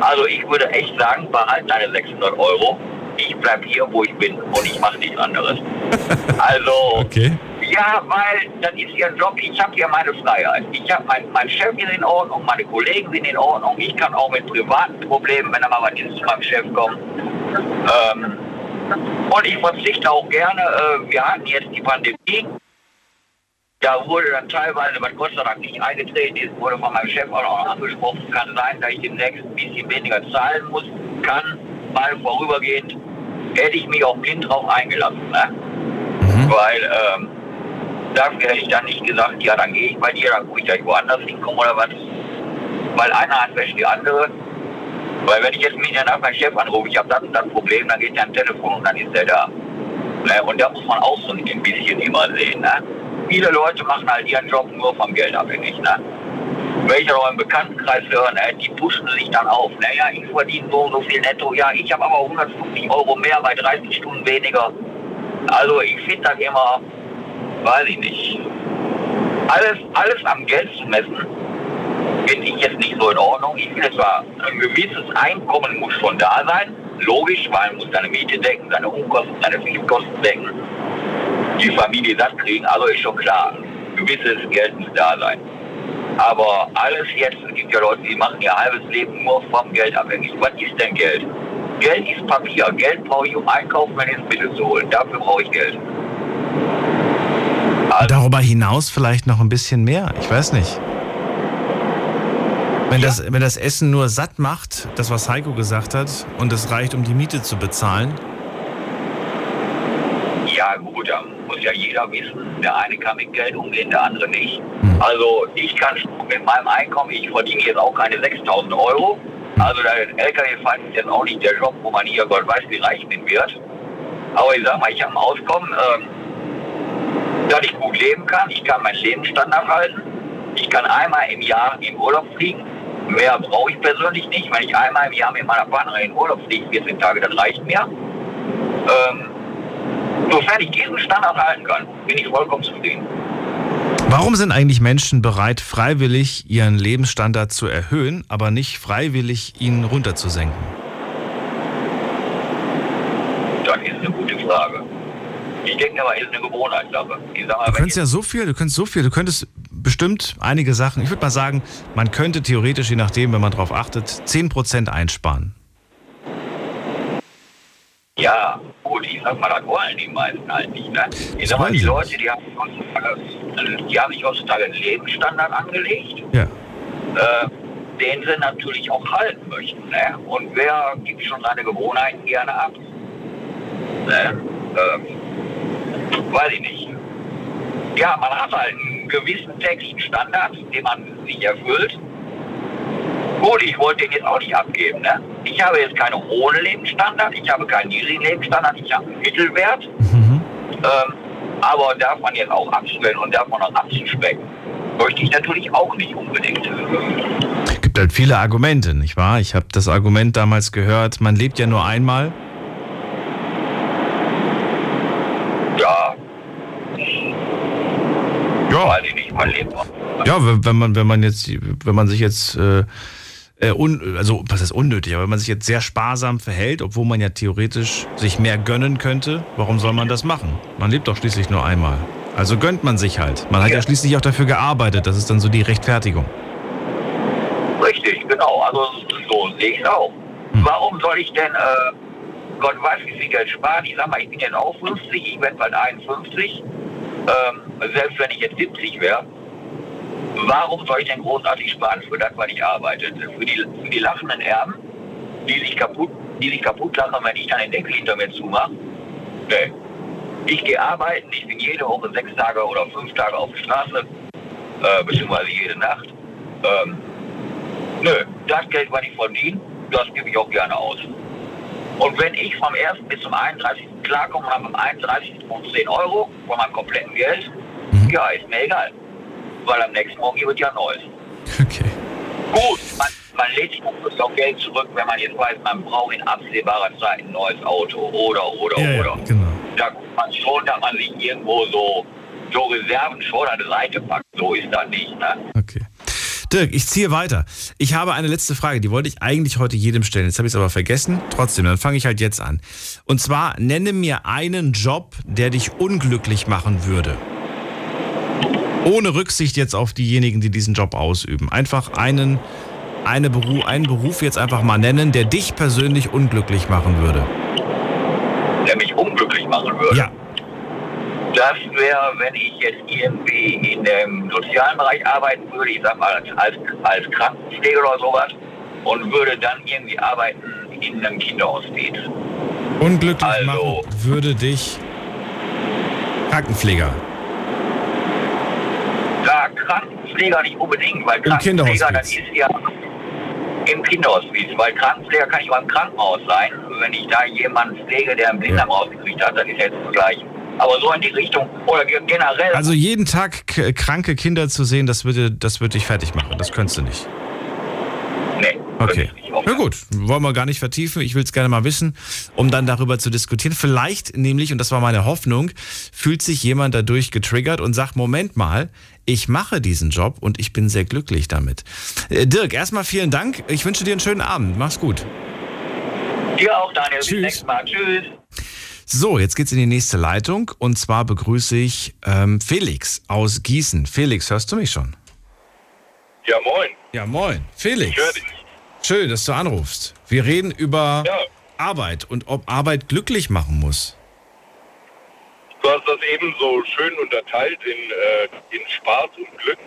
Also ich würde echt sagen, behalt deine 600 Euro. Ich bleib hier, wo ich bin und ich mache nichts anderes. Also, Okay. Ja, weil das ist ihr Job. Ich habe hier meine Freiheit. Ich habe mein, mein Chef ist in Ordnung, meine Kollegen sind in Ordnung. Ich kann auch mit privaten Problemen, wenn da mal was ist, zu meinem Chef kommen. Ähm, und ich verzichte auch gerne. Äh, wir hatten jetzt die Pandemie. Da wurde dann teilweise, was Gott sei Dank nicht eingetreten ist, wurde von meinem Chef auch noch angesprochen. Kann sein, dass ich demnächst ein bisschen weniger zahlen muss. Kann mal vorübergehend. Hätte ich mich auch blind drauf eingelassen. Ne? Weil ähm, dafür hätte ich dann nicht gesagt, ja, dann gehe ich bei dir, dann gucke ich, dass woanders hinkomme oder was. Weil eine Hand wäscht die andere. Weil wenn ich jetzt mich danach meinen Chef anrufe, ich habe das und das Problem, dann geht er am Telefon und dann ist er da. Ne? Und da muss man auch so ein bisschen immer sehen. Ne? Viele Leute machen halt ihren Job nur vom Geld abhängig. Ne? Wenn ich noch im Bekanntenkreis höre, ne, die pushen sich dann auf. Naja, ich verdiene so und so viel netto. Ja, ich habe aber 150 Euro mehr bei 30 Stunden weniger. Also ich finde das immer, weiß ich nicht. Alles, alles am Geld zu messen, finde ich jetzt nicht so in Ordnung. Ich finde zwar, ein gewisses Einkommen muss schon da sein. Logisch, weil man muss seine Miete decken, seine Unkosten, seine Fixkosten decken. Die Familie das kriegen, also ist schon klar. Gewisses Geld muss da sein. Aber alles jetzt, es gibt ja Leute, die machen ihr halbes Leben nur vom Geld abhängig. Was ist denn Geld? Geld ist Papier. Geld brauche ich, um einkaufen, wenn ins Mittel zu holen. Dafür brauche ich Geld. Darüber hinaus vielleicht noch ein bisschen mehr. Ich weiß nicht. Wenn das, wenn das Essen nur satt macht, das was Heiko gesagt hat, und es reicht, um die Miete zu bezahlen, gut, da muss ja jeder wissen, der eine kann mit Geld umgehen, der andere nicht. Also ich kann mit meinem Einkommen, ich verdiene jetzt auch keine 6000 Euro. Also der LKW-Fahrer ist jetzt auch nicht der Job, wo man hier Gott weiß, wie reich bin wird. Aber ich sag mal, ich habe ein Auskommen, ähm, dass ich gut leben kann. Ich kann meinen Lebensstandard halten. Ich kann einmal im Jahr in Urlaub fliegen. Mehr brauche ich persönlich nicht. Wenn ich einmal im Jahr mit meiner Partnerin in Urlaub fliege, 14 Tage, das reicht mir. Ähm, sofern ich diesen Standard halten kann, bin ich vollkommen zufrieden. Warum sind eigentlich Menschen bereit, freiwillig ihren Lebensstandard zu erhöhen, aber nicht freiwillig ihn runterzusenken? Das ist eine gute Frage. Ich denke aber, es ist eine Gewohnheitssache. Du könntest ja so viel, du könntest so viel, du könntest bestimmt einige Sachen, ich würde mal sagen, man könnte theoretisch, je nachdem, wenn man darauf achtet, 10% einsparen. Ja, gut, ich sag mal, das wollen die meisten halt nicht. Ne? Ich sag mal, die Leute, die haben, sich heutzutage, die haben sich heutzutage einen Lebensstandard angelegt, Ja. äh, den sie natürlich auch halten möchten. Ne? Und wer gibt schon seine Gewohnheiten gerne ab? Ne? Ähm, weiß ich nicht. Ja, man hat halt einen gewissen täglichen Standard, den man sich erfüllt. Gut, ich wollte den jetzt auch nicht abgeben. Ne? Ich habe jetzt keinen hohen Lebensstandard, ich habe keinen niedrigen Lebensstandard, ich habe einen Mittelwert. Mhm. Ähm, aber darf man jetzt auch abschwellen und davon auch abzuspecken, möchte ich natürlich auch nicht unbedingt. Es gibt halt viele Argumente, nicht wahr? Ich habe das Argument damals gehört, man lebt ja nur einmal. Ja, Ja. weiß ich nicht, auch. Ja, wenn wenn man, wenn man jetzt, wenn man sich jetzt, äh, äh, un, also was ist unnötig, aber wenn man sich jetzt sehr sparsam verhält, obwohl man ja theoretisch sich mehr gönnen könnte, warum soll man das machen? Man lebt doch schließlich nur einmal. Also gönnt man sich halt. Man hat ja, Ja. schließlich auch dafür gearbeitet. Das ist dann so die Rechtfertigung. Richtig, genau. Also so sehe ich es auch. Hm. Warum soll ich denn, äh, Gott weiß, wie viel Geld sparen? Ich sag mal, ich bin jetzt auch 50, ich werde bald 51. Ähm, selbst wenn ich jetzt 70 wäre, warum soll ich denn großartig sparen für das, was ich arbeite? Für die, für die lachenden Erben, die sich kaputt, die sich kaputt lachen, wenn ich dann den Deckel hinter mir zumache? Nee. Ich gehe arbeiten, ich bin jede Woche sechs Tage oder fünf Tage auf der Straße, äh, beziehungsweise jede Nacht. Ähm, Nö, das Geld, was ich verdiene, das gebe ich auch gerne aus. Und wenn ich vom 1. bis zum 31. klarkomme und habe am 31. noch 10 Euro von meinem kompletten Geld, ja, ist mir egal. Weil am nächsten Morgen wird ja Neues. Okay. Gut, man, man lädt sich auch Geld zurück, wenn man jetzt weiß, man braucht in absehbarer Zeit ein neues Auto oder, oder, Ja, ja, oder. genau. Da guckt man schon, dass man sich irgendwo so, so Reserven schon an die Seite packt. So ist das nicht, ne? Okay. Dirk, ich ziehe weiter. Ich habe eine letzte Frage, die wollte ich eigentlich heute jedem stellen. Jetzt habe ich es aber vergessen. Trotzdem, dann fange ich halt jetzt an. Und zwar, nenne mir einen Job, der dich unglücklich machen würde. Ohne Rücksicht jetzt auf diejenigen, die diesen Job ausüben. Einfach einen, eine Beruf, einen Beruf jetzt einfach mal nennen, der dich persönlich unglücklich machen würde. Der mich unglücklich machen würde. Ja. Das wäre, wenn ich jetzt irgendwie in dem sozialen Bereich arbeiten würde, ich sag mal als, als, als Krankenpfleger oder sowas, und würde dann irgendwie arbeiten in einem Kinderhospiz. Unglücklich Also- machen würde dich Krankenpfleger. Da Krankenpfleger nicht unbedingt, weil Krankenpfleger, das ist ja im Kinderhospiz, weil Krankenpfleger kann ich auch im Krankenhaus sein. Wenn ich da jemanden pflege, der einen Blinddarm rausgekriegt hat, dann ist jetzt das gleiche. Aber so in die Richtung, oder ge- generell, Also jeden Tag kranke Kinder zu sehen, das würde, das würde dich fertig machen. Das könntest du nicht. nee. Okay. Na gut, wollen wir gar nicht vertiefen. Ich will es gerne mal wissen, um dann darüber zu diskutieren. Vielleicht nämlich, und das war meine Hoffnung, fühlt sich jemand dadurch getriggert und sagt, Moment mal, ich mache diesen Job und ich bin sehr glücklich damit. Äh, Dirk, erstmal vielen Dank. Ich wünsche dir einen schönen Abend. Mach's gut. Dir auch, Daniel. Bis Tschüss. nächstes Mal. Tschüss. So, jetzt geht's in die nächste Leitung und zwar begrüße ich ähm, Felix aus Gießen. Felix, hörst du mich schon? Ja, moin. Ja, moin. Felix. Ich höre dich. Schön, dass du anrufst. Wir reden über Ja, Arbeit und ob Arbeit glücklich machen muss. du hast das eben so schön unterteilt in, äh, in Spaß und Glück.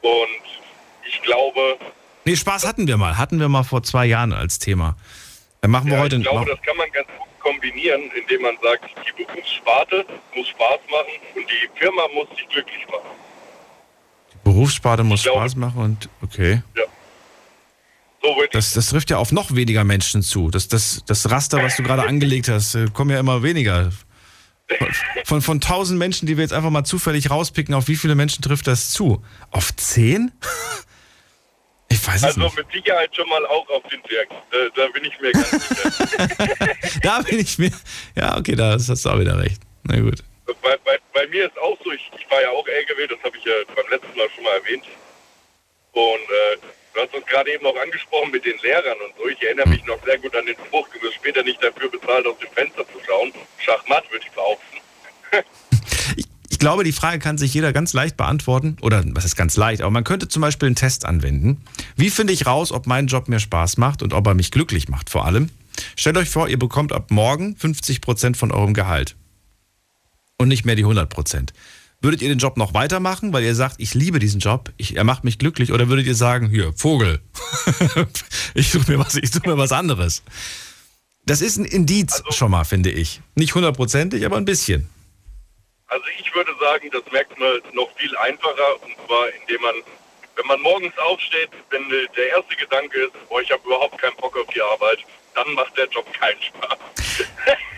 Und ich glaube, Nee, Spaß hatten wir mal. Hatten wir mal vor zwei Jahren als Thema. Dann machen wir ja, heute ich glaube, das kann man ganz gut kombinieren, indem man sagt, die Berufssparte muss Spaß machen und die Firma muss sich glücklich machen. Die Berufssparte muss glaube, Spaß machen und okay. Ja. So das, das trifft ja auf noch weniger Menschen zu. Das, das, das Raster, was du gerade angelegt hast, äh, kommen ja immer weniger. Von, von 1000 Menschen, die wir jetzt einfach mal zufällig rauspicken, auf wie viele Menschen trifft das zu? Auf 10? Ich weiß also nicht. mit Sicherheit schon mal auch auf den Berg. Da, da bin ich mir ganz sicher. da bin ich mir. Ja, okay, da hast du auch wieder recht. Na gut. Bei, bei, bei mir ist auch so, ich, ich war ja auch LKW, das habe ich ja beim letzten Mal schon mal erwähnt. Und äh, du hast uns gerade eben auch angesprochen mit den Lehrern und so. Ich erinnere mich noch sehr gut an den Spruch, du wirst später nicht dafür bezahlt, aus dem Fenster zu schauen. Schachmatt, würde ich behaupten. Ich glaube, die Frage kann sich jeder ganz leicht beantworten. Oder was ist ganz leicht? Aber man könnte zum Beispiel einen Test anwenden. Wie finde ich raus, ob mein Job mir Spaß macht und ob er mich glücklich macht vor allem? Stellt euch vor, ihr bekommt ab morgen 50% von eurem Gehalt. Und nicht mehr die 100%. Würdet ihr den Job noch weitermachen, weil ihr sagt, ich liebe diesen Job, ich, er macht mich glücklich? Oder würdet ihr sagen, hier, Vogel, ich suche mir, was, such mir was anderes? Das ist ein Indiz also, schon mal, finde ich. Nicht hundertprozentig, aber ein bisschen. Also ich würde sagen, das merkt man noch viel einfacher und zwar indem man, wenn man morgens aufsteht, wenn der erste Gedanke ist, boah, ich habe überhaupt keinen Bock auf die Arbeit, dann macht der Job keinen Spaß.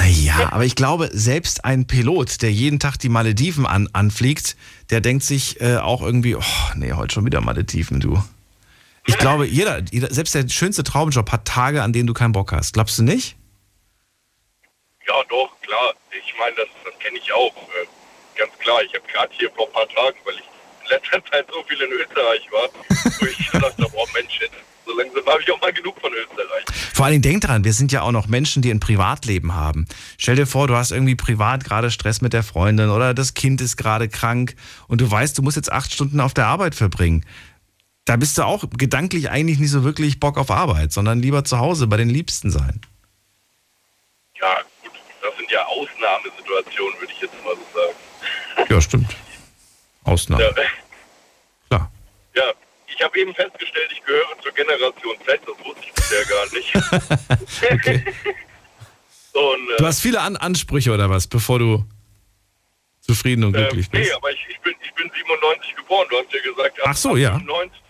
Ja, aber ich glaube, selbst ein Pilot, der jeden Tag die Malediven an, anfliegt, der denkt sich äh, auch irgendwie, oh, nee, heute schon wieder Malediven, du. Ich glaube, jeder, jeder, selbst der schönste Traumjob hat Tage, an denen du keinen Bock hast. Glaubst du nicht? Ja, doch, klar. Ich meine, das, das kenne ich auch. Ganz klar. Ich habe gerade hier vor ein paar Tagen, weil ich in letzter Zeit so viel in Österreich war, wo ich gesagt habe, oh Mensch, so langsam habe ich auch mal genug von Österreich. Vor allen Dingen denk dran, wir sind ja auch noch Menschen, die ein Privatleben haben. Stell dir vor, du hast irgendwie privat gerade Stress mit der Freundin oder das Kind ist gerade krank und du weißt, du musst jetzt acht Stunden auf der Arbeit verbringen. Da bist du auch gedanklich eigentlich nicht so wirklich Bock auf Arbeit, sondern lieber zu Hause bei den Liebsten sein. Ja, gut, das sind ja Ausnahmesituationen, würde ich jetzt. Ja, stimmt. Ausnahme. Ja. Klar. Ja, ich habe eben festgestellt, ich gehöre zur Generation Z, das wusste ich bisher gar nicht. okay. Und, äh, du hast viele An Ansprüche oder was, bevor du zufrieden und glücklich äh, bist? Nee, aber ich, ich, bin, ich bin 97 geboren, du hast ja gesagt, Ach so, ja. 97.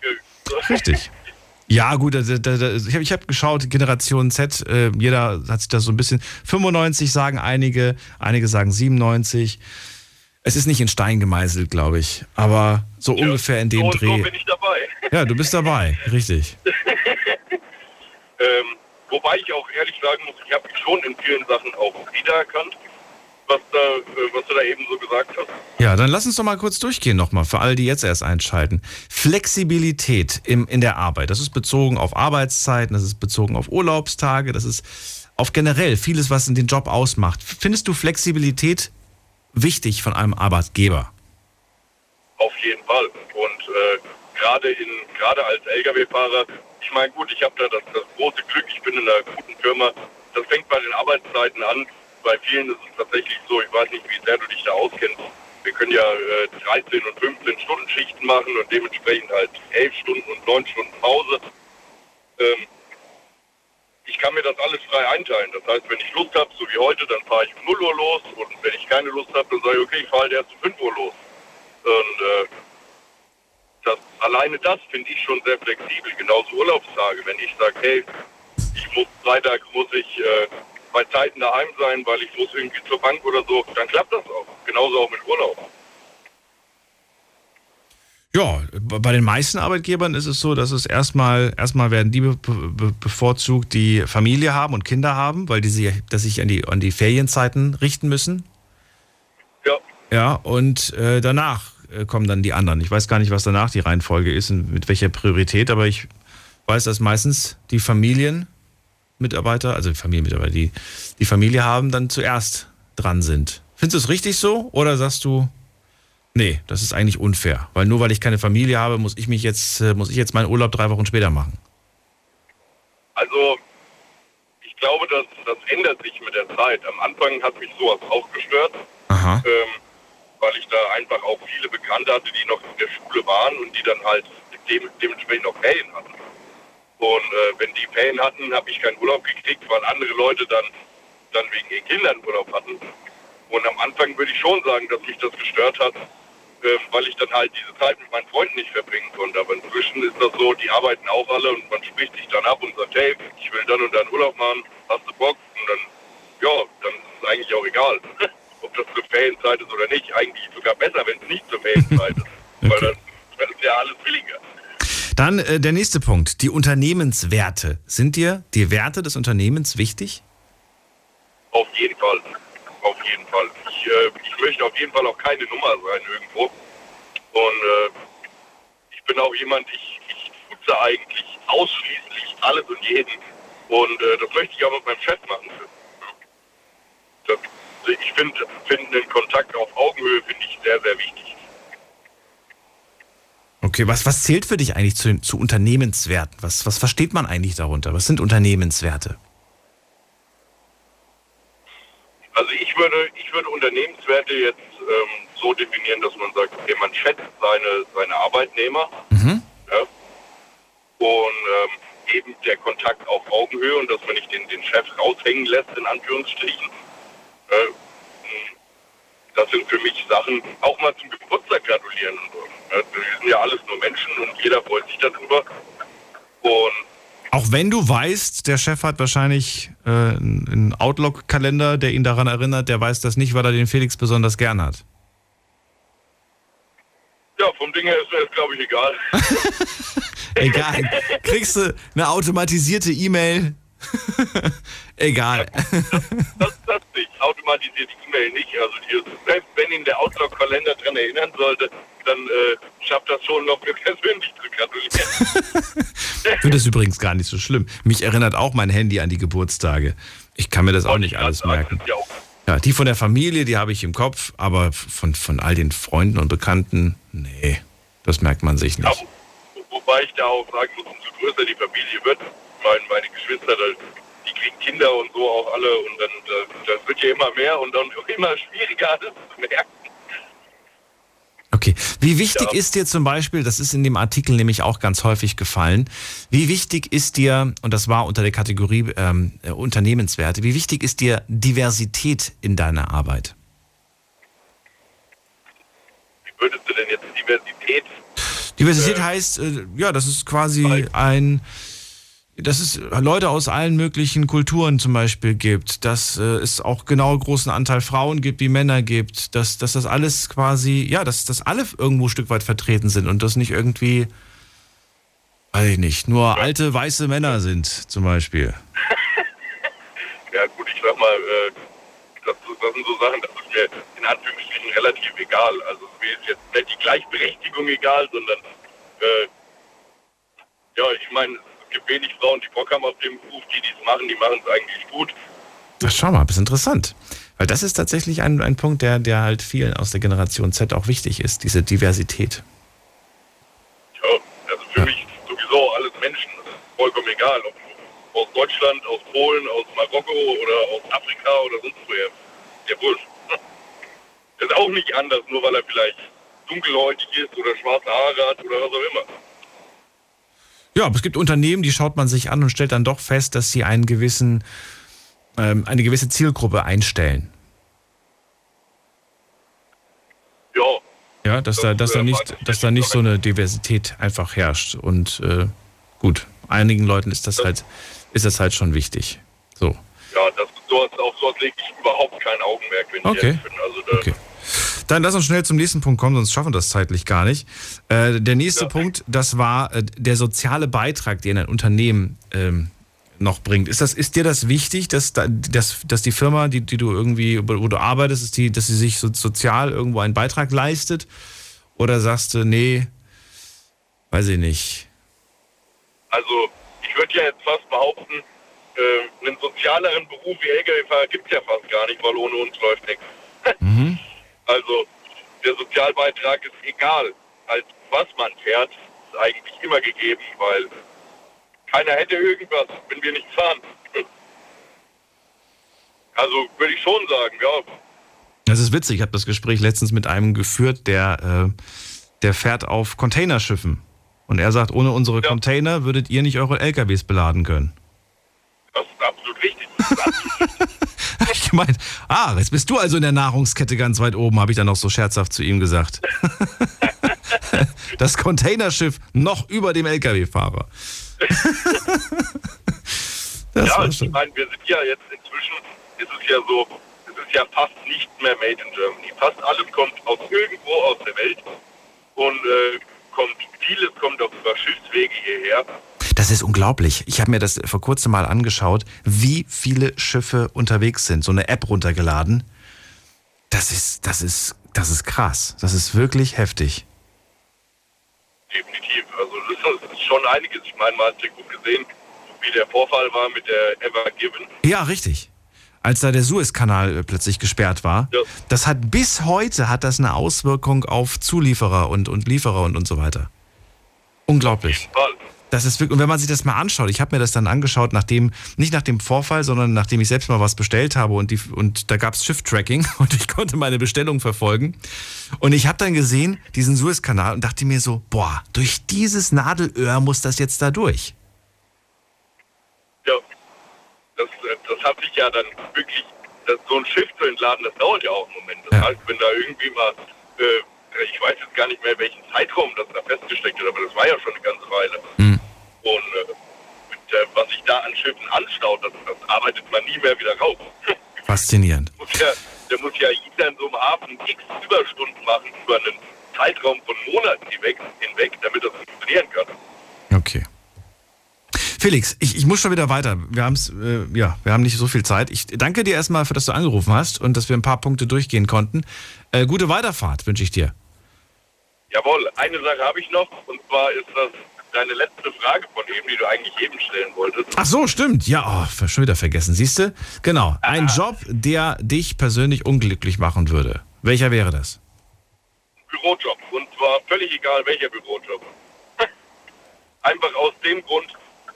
Richtig. Ja, gut, also, ich habe ich hab geschaut, Generation Z, äh, jeder hat sich das so ein bisschen. 95 sagen einige, einige sagen 97. Es ist nicht in Stein gemeißelt, glaube ich, aber so ja, ungefähr in dem so Dreh. So bin ich dabei. Ja, du bist dabei, richtig. ähm, wobei ich auch ehrlich sagen muss, ich habe mich schon in vielen Sachen auch wiedererkannt, was, da, äh, was du da eben so gesagt hast. Ja, dann lass uns doch mal kurz durchgehen nochmal, für alle, die jetzt erst einschalten. Flexibilität im, in der Arbeit, das ist bezogen auf Arbeitszeiten, das ist bezogen auf Urlaubstage, das ist auf generell vieles, was in den Job ausmacht. Findest du Flexibilität wichtig von einem Arbeitgeber? Auf jeden Fall. Und äh, gerade als Lkw-Fahrer, ich meine gut, ich habe da das, das, große Glück, ich bin in einer guten Firma. Das fängt bei den Arbeitszeiten an. Bei vielen ist es tatsächlich so, ich weiß nicht, wie sehr du dich da auskennst. Wir können ja äh, 13 und 15 Stunden Schichten machen und dementsprechend halt 11 Stunden und 9 Stunden Pause. Ähm, ich kann mir das alles frei einteilen. Das heißt, wenn ich Lust habe, so wie heute, dann fahre ich um 0 Uhr los und wenn ich keine Lust habe, dann sage ich, okay, ich fahre halt erst um 5 Uhr los. Und äh, das, alleine das finde ich schon sehr flexibel. Genauso Urlaubstage. Wenn ich sage, hey, ich muss Freitag muss ich äh, bei Zeiten daheim sein, weil ich muss irgendwie zur Bank oder so, dann klappt das auch. Genauso auch mit Urlaub. Ja, bei den meisten Arbeitgebern ist es so, dass es erstmal, erstmal werden die be be bevorzugt, die Familie haben und Kinder haben, weil die sich, dass sich an die, an die Ferienzeiten richten müssen. Ja. Ja, und äh, danach äh, kommen dann die anderen. Ich weiß gar nicht, was danach die Reihenfolge ist und mit welcher Priorität, aber ich weiß, dass meistens die Familienmitarbeiter, also die Familienmitarbeiter, die die Familie haben, dann zuerst dran sind. Findest du es richtig so oder sagst du, Nee, das ist eigentlich unfair. Weil nur weil ich keine Familie habe, muss ich mich jetzt, äh, muss ich jetzt meinen Urlaub drei Wochen später machen. Also, ich glaube, das, das ändert sich mit der Zeit. Am Anfang hat mich sowas auch gestört. Aha. Ähm, weil ich da einfach auch viele Bekannte hatte, die noch in der Schule waren und die dann halt dem, dementsprechend noch Ferien hatten. Und äh, wenn die Ferien hatten, habe ich keinen Urlaub gekriegt, weil andere Leute dann dann wegen ihren Kindern Urlaub hatten. Und am Anfang würde ich schon sagen, dass mich das gestört hat, ähm, weil ich dann halt diese Zeit mit meinen Freunden nicht verbringen konnte. Aber inzwischen ist das so, die arbeiten auch alle und man spricht sich dann ab und sagt, hey, ich will dann und dann Urlaub machen, hast du Bock? Und dann, ja, dann ist es eigentlich auch egal, ob das zur Ferienzeit ist oder nicht. Eigentlich sogar besser, wenn es nicht zur Ferienzeit ist, okay. weil dann, dann ist ja alles billiger. Dann äh, der nächste Punkt, die Unternehmenswerte. Sind dir die Werte des Unternehmens wichtig? Auf jeden Fall. Auf jeden Fall. Ich, äh, ich möchte auf jeden Fall auch keine Nummer sein irgendwo. Und äh, ich bin auch jemand, ich, ich nutze eigentlich ausschließlich alles und jeden. Und äh, das möchte ich auch mit meinem Chef machen. Das, ich finde find den Kontakt auf Augenhöhe finde ich sehr, sehr wichtig. Okay, was, was zählt für dich eigentlich zu, zu Unternehmenswerten? Was, was versteht man eigentlich darunter? Was sind Unternehmenswerte? Also ich würde, ich würde Unternehmenswerte jetzt ähm, so definieren, dass man sagt, okay, man schätzt seine, seine Arbeitnehmer mhm. ja, und ähm, eben der Kontakt auf Augenhöhe und dass man nicht den, den Chef raushängen lässt, in Anführungsstrichen. Äh, das sind für mich Sachen, auch mal zum Geburtstag gratulieren. Ja, wir sind ja alles nur Menschen und jeder freut sich darüber. Und auch wenn du weißt, der Chef hat wahrscheinlich äh, einen Outlook-Kalender, der ihn daran erinnert, der weiß das nicht, weil er den Felix besonders gern hat. Ja, vom Ding her ist mir das, glaube ich, egal. egal. Kriegst du eine automatisierte E-Mail? egal. das, das, das nicht. Automatisierte E-Mail nicht. Also die, selbst wenn ihn der Outlook-Kalender daran erinnern sollte, dann äh, schafft das schon noch, mir persönlich zu gratulieren. ich finde das übrigens gar nicht so schlimm. Mich erinnert auch mein Handy an die Geburtstage. Ich kann mir das auch nicht alles merken. Ja, die von der Familie, die habe ich im Kopf, aber von, von all den Freunden und Bekannten, nee, das merkt man sich nicht. Ja, wobei ich da auch sagen muss, umso größer die Familie wird, meine, meine Geschwister, die kriegen Kinder und so auch alle und dann das wird ja immer mehr und dann immer schwieriger, das zu merken. Okay. Wie wichtig ja. ist dir zum Beispiel, das ist in dem Artikel nämlich auch ganz häufig gefallen, wie wichtig ist dir, und das war unter der Kategorie ähm, äh, Unternehmenswerte, wie wichtig ist dir Diversität in deiner Arbeit? Wie würdest du denn jetzt Diversität? Diversität äh, heißt, äh, ja, das ist quasi ein dass es Leute aus allen möglichen Kulturen zum Beispiel gibt, dass äh, es auch genau großen Anteil Frauen gibt, wie Männer gibt, dass, dass das alles quasi, ja, dass, dass alle irgendwo ein Stück weit vertreten sind und das nicht irgendwie, weiß ich nicht, nur alte weiße Männer sind zum Beispiel. ja gut, ich sag mal, äh, das, das, sind so Sachen, das ist mir in Anführungsstrichen relativ egal. Also mir ist jetzt nicht die Gleichberechtigung egal, sondern äh, ja, ich meine, gibt wenig Frauen, die Bock haben auf den Beruf, die dies machen, die machen es eigentlich gut. Ach, schau mal, das ist interessant. Weil das ist tatsächlich ein, ein Punkt, der, der halt vielen aus der Generation Z auch wichtig ist, diese Diversität. Ja, also für ja. mich sowieso alles Menschen, vollkommen egal, ob aus Deutschland, aus Polen, aus Marokko oder aus Afrika oder sonst woher. Der Busch. Das ist auch nicht anders, nur weil er vielleicht dunkelhäutig ist oder schwarze Haare hat oder was auch immer. Ja, aber es gibt Unternehmen, die schaut man sich an und stellt dann doch fest, dass sie einen gewissen, ähm, eine gewisse Zielgruppe einstellen. Ja. Ja, dass da, dass da nicht, dass da nicht so eine Diversität einfach herrscht. Und äh, gut, einigen Leuten ist das halt, ist das halt schon wichtig. So. Ja, das, sowas, auf sowas lege ich überhaupt kein Augenmerk, wenn okay. ich ehrlich bin. Also da, okay. Dann lass uns schnell zum nächsten Punkt kommen, sonst schaffen wir das zeitlich gar nicht. Äh, der nächste ja. Punkt, das war äh, der soziale Beitrag, den ein Unternehmen ähm, noch bringt. Ist, das, ist dir das wichtig, dass, dass, dass die Firma, die, die du irgendwie, wo du arbeitest, ist die, dass sie sich so, sozial irgendwo einen Beitrag leistet? Oder sagst du, nee, weiß ich nicht? Also, ich würde ja jetzt fast behaupten, äh, einen sozialeren Beruf wie Lkw-Fahrer gibt es ja fast gar nicht, weil ohne uns läuft nichts. Mhm. Also der Sozialbeitrag ist egal, als was man fährt, ist eigentlich immer gegeben, weil keiner hätte irgendwas, wenn wir nicht fahren. Also würde ich schon sagen, ja. Das ist witzig. Ich habe das Gespräch letztens mit einem geführt, der, äh, der fährt auf Containerschiffen. Und er sagt, ohne unsere ja. Container würdet ihr nicht eure LKWs beladen können. Das ist absolut richtig. Das ist absolut richtig. ich gemeint, ah, jetzt bist du also in der Nahrungskette ganz weit oben, habe ich dann noch so scherzhaft zu ihm gesagt. das Containerschiff noch über dem LKW-Fahrer. ja, ich meine, wir sind ja jetzt inzwischen, ist es ja so, es ist ja fast nicht mehr made in Germany. Fast alles kommt aus irgendwo aus der Welt und äh, kommt, vieles kommt auch über Schiffswege hierher. Das ist unglaublich. Ich habe mir das vor kurzem mal angeschaut, wie viele Schiffe unterwegs sind. So eine App runtergeladen. Das ist, das ist, das ist krass. Das ist wirklich heftig. Definitiv. Also das ist schon einiges. Ich meine, man hat ja gut gesehen, wie der Vorfall war mit der Ever Given. Ja, richtig. Als da der Suezkanal äh, plötzlich gesperrt war. Ja. Das hat bis heute hat das eine Auswirkung auf Zulieferer und, und Lieferer und, und so weiter. Unglaublich. Das ist wirklich, und wenn man sich das mal anschaut, ich habe mir das dann angeschaut, nachdem, nicht nach dem Vorfall, sondern nachdem ich selbst mal was bestellt habe und, die, und da gab es Shift-Tracking und ich konnte meine Bestellung verfolgen. Und ich habe dann gesehen, diesen Suezkanal und dachte mir so, boah, durch dieses Nadelöhr muss das jetzt da durch. Ja, das, das hat sich ja dann wirklich, das, so ein Schiff zu entladen, das dauert ja auch einen Moment. Das ja. heißt, wenn da irgendwie mal, äh, ich weiß jetzt gar nicht mehr, welchen Zeitraum das da festgesteckt wird, aber das war ja schon eine ganze Weile. Mhm. Und äh, mit, äh, was sich da an Schiffen anstaut, das, das arbeitet man nie mehr wieder raus. Faszinierend. muss ja, der muss ja jeder in so einem Hafen x Überstunden machen über einen Zeitraum von Monaten hinweg, hinweg damit das funktionieren kann. Okay. Felix, ich, ich muss schon wieder weiter. Wir, haben's, äh, ja, wir haben nicht so viel Zeit. Ich danke dir erstmal, für dass du angerufen hast und dass wir ein paar Punkte durchgehen konnten. Äh, gute Weiterfahrt wünsche ich dir. Jawohl, eine Sache habe ich noch und zwar ist das deine letzte Frage von eben, die du eigentlich eben stellen wolltest. Ach so, stimmt. Ja, oh, schon wieder vergessen. Siehst du? Genau. Ein ah. Job, der dich persönlich unglücklich machen würde. Welcher wäre das? Bürojob. Und zwar völlig egal, welcher Bürojob. Einfach aus dem Grund,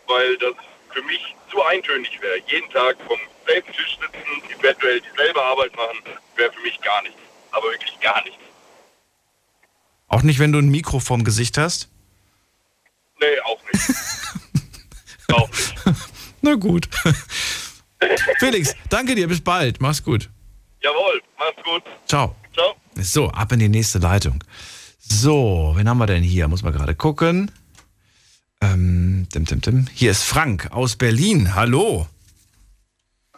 weil das für mich zu eintönig wäre. Jeden Tag vom selben Tisch sitzen, eventuell dieselbe Arbeit machen, wäre für mich gar nichts. Aber wirklich gar nichts. Auch nicht, wenn du ein Mikro vorm Gesicht hast? Nee, auch nicht. auch nicht. Na gut. Felix, danke dir, bis bald. Mach's gut. Jawohl, mach's gut. Ciao. Ciao. So, ab in die nächste Leitung. So, wen haben wir denn hier? Muss man gerade gucken. Ähm, dim, dim, dim. Hier ist Frank aus Berlin. Hallo.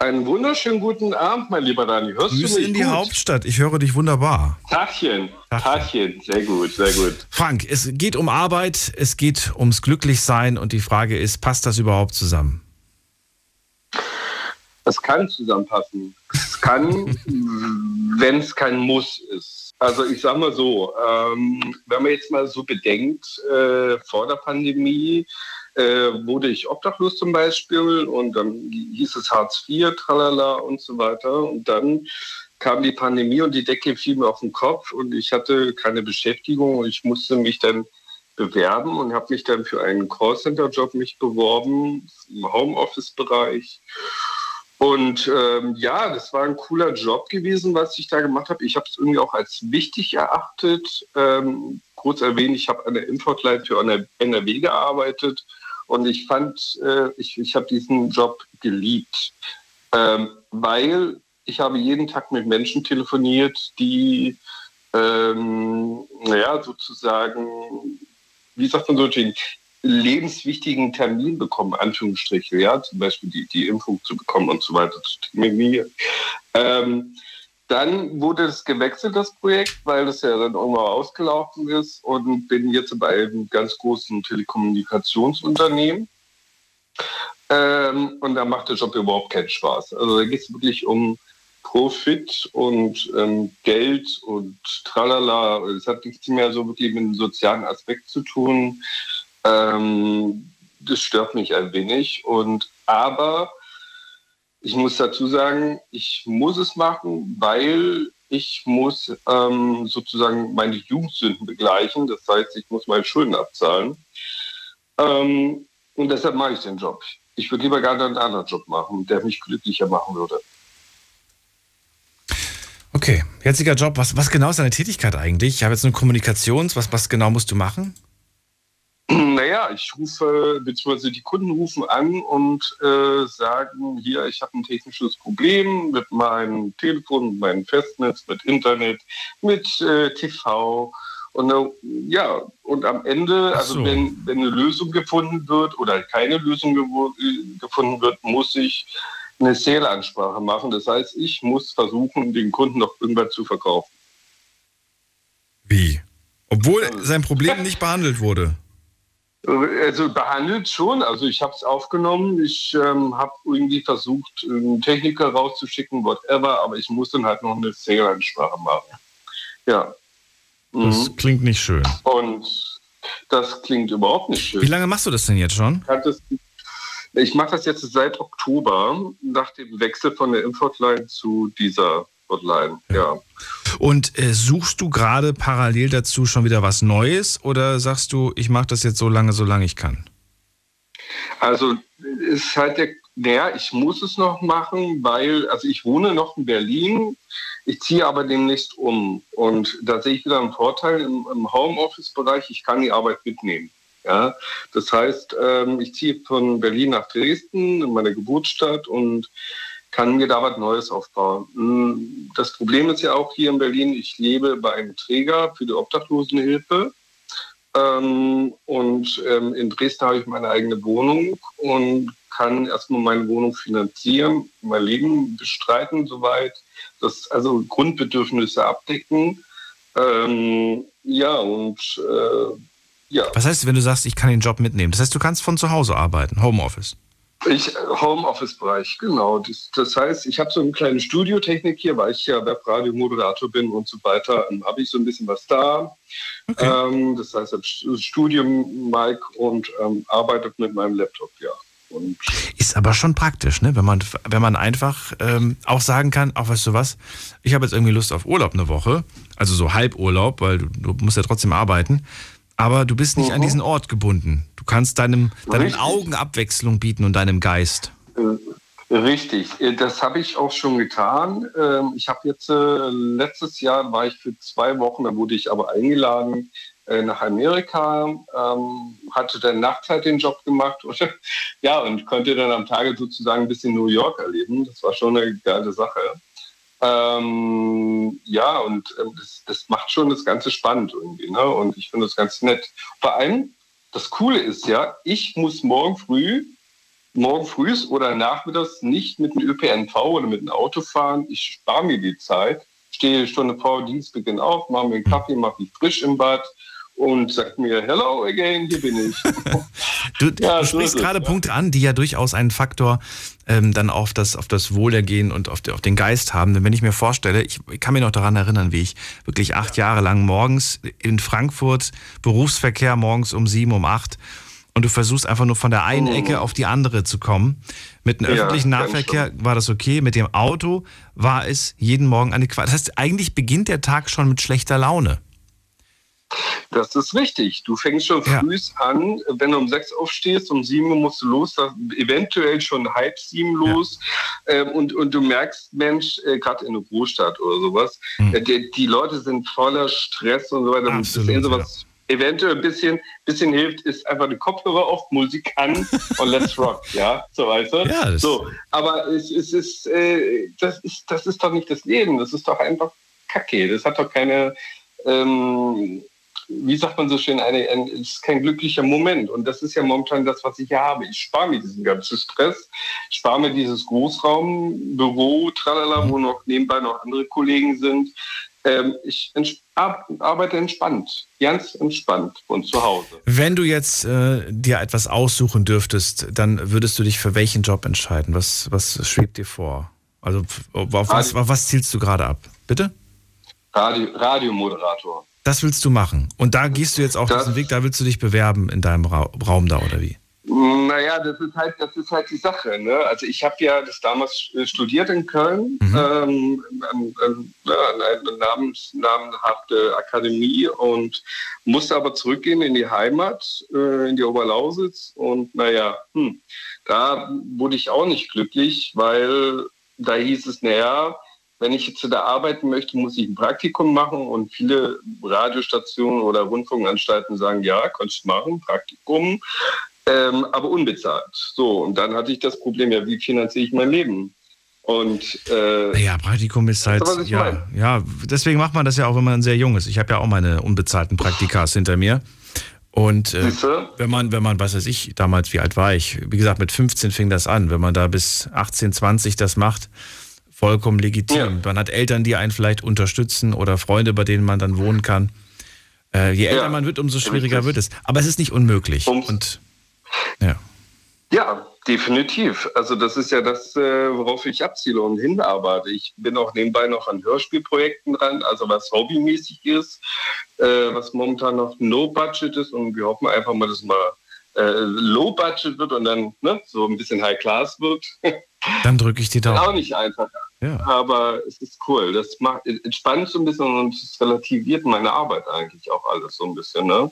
Einen wunderschönen guten Abend, mein lieber Dani. Hörst Grüße du mich in die gut? Hauptstadt. Ich höre dich wunderbar. Tachchen. Tachchen. Sehr gut, sehr gut. Frank, es geht um Arbeit, es geht ums Glücklichsein und die Frage ist, passt das überhaupt zusammen? Es kann zusammenpassen. Es kann, wenn es kein Muss ist. Also ich sage mal so, ähm, wenn man jetzt mal so bedenkt, äh, vor der Pandemie wurde ich obdachlos zum Beispiel und dann hieß es Hartz IV, tralala und so weiter. Und dann kam die Pandemie und die Decke fiel mir auf den Kopf und ich hatte keine Beschäftigung und ich musste mich dann bewerben und habe mich dann für einen Callcenter-Job mich beworben im Homeoffice-Bereich. Und ähm, ja, das war ein cooler Job gewesen, was ich da gemacht habe. Ich habe es irgendwie auch als wichtig erachtet. Ähm, kurz erwähnt, ich habe an der Importline für NRW gearbeitet und ich fand, äh, ich, ich habe diesen Job geliebt, ähm, weil ich habe jeden Tag mit Menschen telefoniert, die, ähm, naja, sozusagen, wie sagt man so, lebenswichtigen Termin bekommen, Anführungsstriche, ja, zum Beispiel die, die Impfung zu bekommen und so weiter. Ähm, dann wurde es gewechselt, das Projekt, weil es ja dann irgendwann ausgelaufen ist und bin jetzt bei einem ganz großen Telekommunikationsunternehmen. Ähm, und da macht der Job überhaupt keinen Spaß. Also da geht es wirklich um Profit und ähm, Geld und tralala. Es hat nichts mehr so wirklich mit dem sozialen Aspekt zu tun. Ähm, das stört mich ein wenig. Und aber ich muss dazu sagen, ich muss es machen, weil ich muss ähm, sozusagen meine Jugendsünden begleichen. Das heißt, ich muss meine Schulden abzahlen. Ähm, und deshalb mache ich den Job. Ich würde lieber gerne einen anderen Job machen, der mich glücklicher machen würde. Okay, jetziger Job, was, was genau ist deine Tätigkeit eigentlich? Ich habe jetzt eine Kommunikations, was, was genau musst du machen? Naja, ich rufe, beziehungsweise die Kunden rufen an und äh, sagen, hier, ich habe ein technisches Problem mit meinem Telefon, mit meinem Festnetz, mit Internet, mit äh, TV. Und äh, ja, und am Ende, also so. wenn, wenn eine Lösung gefunden wird oder keine Lösung ge gefunden wird, muss ich eine Sale-Ansprache machen. Das heißt, ich muss versuchen, den Kunden noch irgendwas zu verkaufen. Wie? Obwohl sein Problem nicht behandelt wurde. Also behandelt schon. Also ich habe es aufgenommen. Ich ähm, habe irgendwie versucht, einen Techniker rauszuschicken, whatever, aber ich muss dann halt noch eine Sale-Ansprache machen. Ja. Das mhm. klingt nicht schön. Und das klingt überhaupt nicht schön. Wie lange machst du das denn jetzt schon? Ich mache das jetzt seit Oktober, nach dem Wechsel von der Importline zu dieser Hotline. Ja. ja. Und äh, suchst du gerade parallel dazu schon wieder was Neues oder sagst du, ich mache das jetzt so lange, solange ich kann? Also ist halt der, naja, ich muss es noch machen, weil, also ich wohne noch in Berlin, ich ziehe aber demnächst um. Und da sehe ich wieder einen Vorteil im, im Homeoffice-Bereich, ich kann die Arbeit mitnehmen. Ja, das heißt, ähm, ich ziehe von Berlin nach Dresden, in meine Geburtsstadt und kann mir da was Neues aufbauen. Hm, das Problem ist ja auch hier in Berlin, ich lebe bei einem Träger für die Obdachlosenhilfe. Ähm, und ähm, in Dresden habe ich meine eigene Wohnung und kann erstmal meine Wohnung finanzieren, mein Leben bestreiten, soweit das also Grundbedürfnisse abdecken. Ähm, ja, und äh, ja. Was heißt, wenn du sagst, ich kann den Job mitnehmen? Das heißt, du kannst von zu Hause arbeiten, Homeoffice. Ich, Homeoffice-Bereich, genau. Das, das, heißt, ich habe so eine kleine Studiotechnik hier, weil ich ja Webradio-Moderator bin und so weiter. Habe ich so ein bisschen was da. Okay. Ähm, das heißt, Studium-Mic und ähm, arbeitet mit meinem Laptop, ja. Und ist aber schon praktisch, ne? wenn, man, wenn man einfach ähm, auch sagen kann, auch weißt du was, ich habe jetzt irgendwie Lust auf Urlaub eine Woche, also so Halburlaub, weil du, du musst ja trotzdem arbeiten, aber du bist nicht mhm. an diesen Ort gebunden. Du kannst deinem, deinen Augen Abwechslung bieten und deinem Geist. Äh, richtig, äh, das habe ich auch schon getan. Ähm, ich habe jetzt äh, letztes Jahr war ich für zwei Wochen, da wurde ich aber eingeladen nach Amerika, ähm, hatte dann nachts halt den Job gemacht und, ja, und konnte dann am Tage sozusagen ein bisschen New York erleben. Das war schon eine geile Sache. Ähm, ja, und ähm, das, das, macht schon das Ganze spannend irgendwie. Ne? Und ich finde das ganz nett. Vor allem, das Coole ist ja, ich muss morgen früh, morgen früh oder nachmittags nicht mit dem ÖPNV oder mit dem Auto fahren. Ich spare mir die Zeit, stehe eine Stunde vor Dienstbeginn auf, mache mir einen Kaffee, mache mich frisch im Bad, und sagt mir, hello again, hier bin ich. du, ja, du sprichst gerade Punkte an, die ja durchaus einen Faktor ähm, dann auf das, auf das Wohlergehen und auf, auf, den Geist haben. Denn wenn ich mir vorstelle, ich, ich kann mir noch daran erinnern, wie ich wirklich acht ja. Jahre lang morgens in Frankfurt Berufsverkehr morgens um sieben, um acht und du versuchst einfach nur von der einen oh. Ecke auf die andere zu kommen. Mit dem öffentlichen ja, Nahverkehr war das okay, mit dem Auto war es jeden Morgen eine Qual. Das heißt, eigentlich beginnt der Tag schon mit schlechter Laune. Das ist richtig. Du fängst schon ja. früh an, wenn du um sechs aufstehst, um sieben Uhr musst du los, eventuell schon halb sieben los. Ja. Ähm, und, und du merkst, Mensch, äh, gerade in einer Großstadt oder sowas, hm. äh, die, die, Leute sind voller Stress und so weiter. Absolut, sowas, ja. Eventuell ein bisschen, bisschen hilft, ist einfach eine Kopfhörer auf, Musik an und let's rock, ja, so weißt du. Ja, so, aber es, es ist, äh, das ist, das ist doch nicht das Leben, das ist doch einfach Kacke, das hat doch keine, ähm, wie sagt man so schön, eine, ein, ist kein glücklicher Moment. Und das ist ja momentan das, was ich hier habe. Ich spare mir diesen ganzen Stress, ich spare mir dieses Großraumbüro, tralala, wo noch nebenbei noch andere Kollegen sind. Ähm, ich arbeite entspannt, ganz entspannt von zu Hause. Wenn du jetzt äh, dir etwas aussuchen dürftest, dann würdest du dich für welchen Job entscheiden? Was, was schwebt dir vor? Also auf was, auf was zielst du gerade ab? Bitte? Radio, Radiomoderator. Das willst du machen. Und da gehst du jetzt auch das, diesen Weg, da willst du dich bewerben in deinem Ra Raum da, oder wie? Naja, das ist halt, das ist halt die Sache. Ne? Also ich habe ja das damals studiert in Köln, mhm. ähm, an, an, eine namens, namenhafte Akademie und musste aber zurückgehen in die Heimat, äh, in die Oberlausitz. Und naja, hm, da wurde ich auch nicht glücklich, weil da hieß es, naja, wenn ich jetzt da arbeiten möchte, muss ich ein Praktikum machen und viele Radiostationen oder Rundfunkanstalten sagen, ja, kannst du machen, Praktikum, ähm, aber unbezahlt. So, und dann hatte ich das Problem, ja, wie finanziere ich mein Leben? Und äh, ja, Praktikum ist halt das, ja, ja, deswegen macht man das ja auch, wenn man sehr jung ist. Ich habe ja auch meine unbezahlten Praktikas hinter mir. Und äh, wenn man, wenn man, was weiß ich, damals, wie alt war ich? Wie gesagt, mit 15 fing das an. Wenn man da bis 18, 20 das macht, vollkommen legitim. Ja. Man hat Eltern, die einen vielleicht unterstützen oder Freunde, bei denen man dann wohnen kann. Äh, je älter ja. man wird, umso schwieriger wird es. Aber es ist nicht unmöglich. Und ja. Ja, definitiv. Also das ist ja das, äh, worauf ich abziele und hinarbeite. Ich bin auch nebenbei noch an Hörspielprojekten dran, also was hobbymäßig ist, äh, was momentan noch No-Budget ist und wir hoffen einfach mal, dass mal äh, Low-Budget wird und dann ne, so ein bisschen High-Class wird. Dann drücke ich die Daumen. Auch nicht einfacher. Ja. Aber es ist cool. Das macht, entspannt so ein bisschen und es relativiert meine Arbeit eigentlich auch alles so ein bisschen. Ne?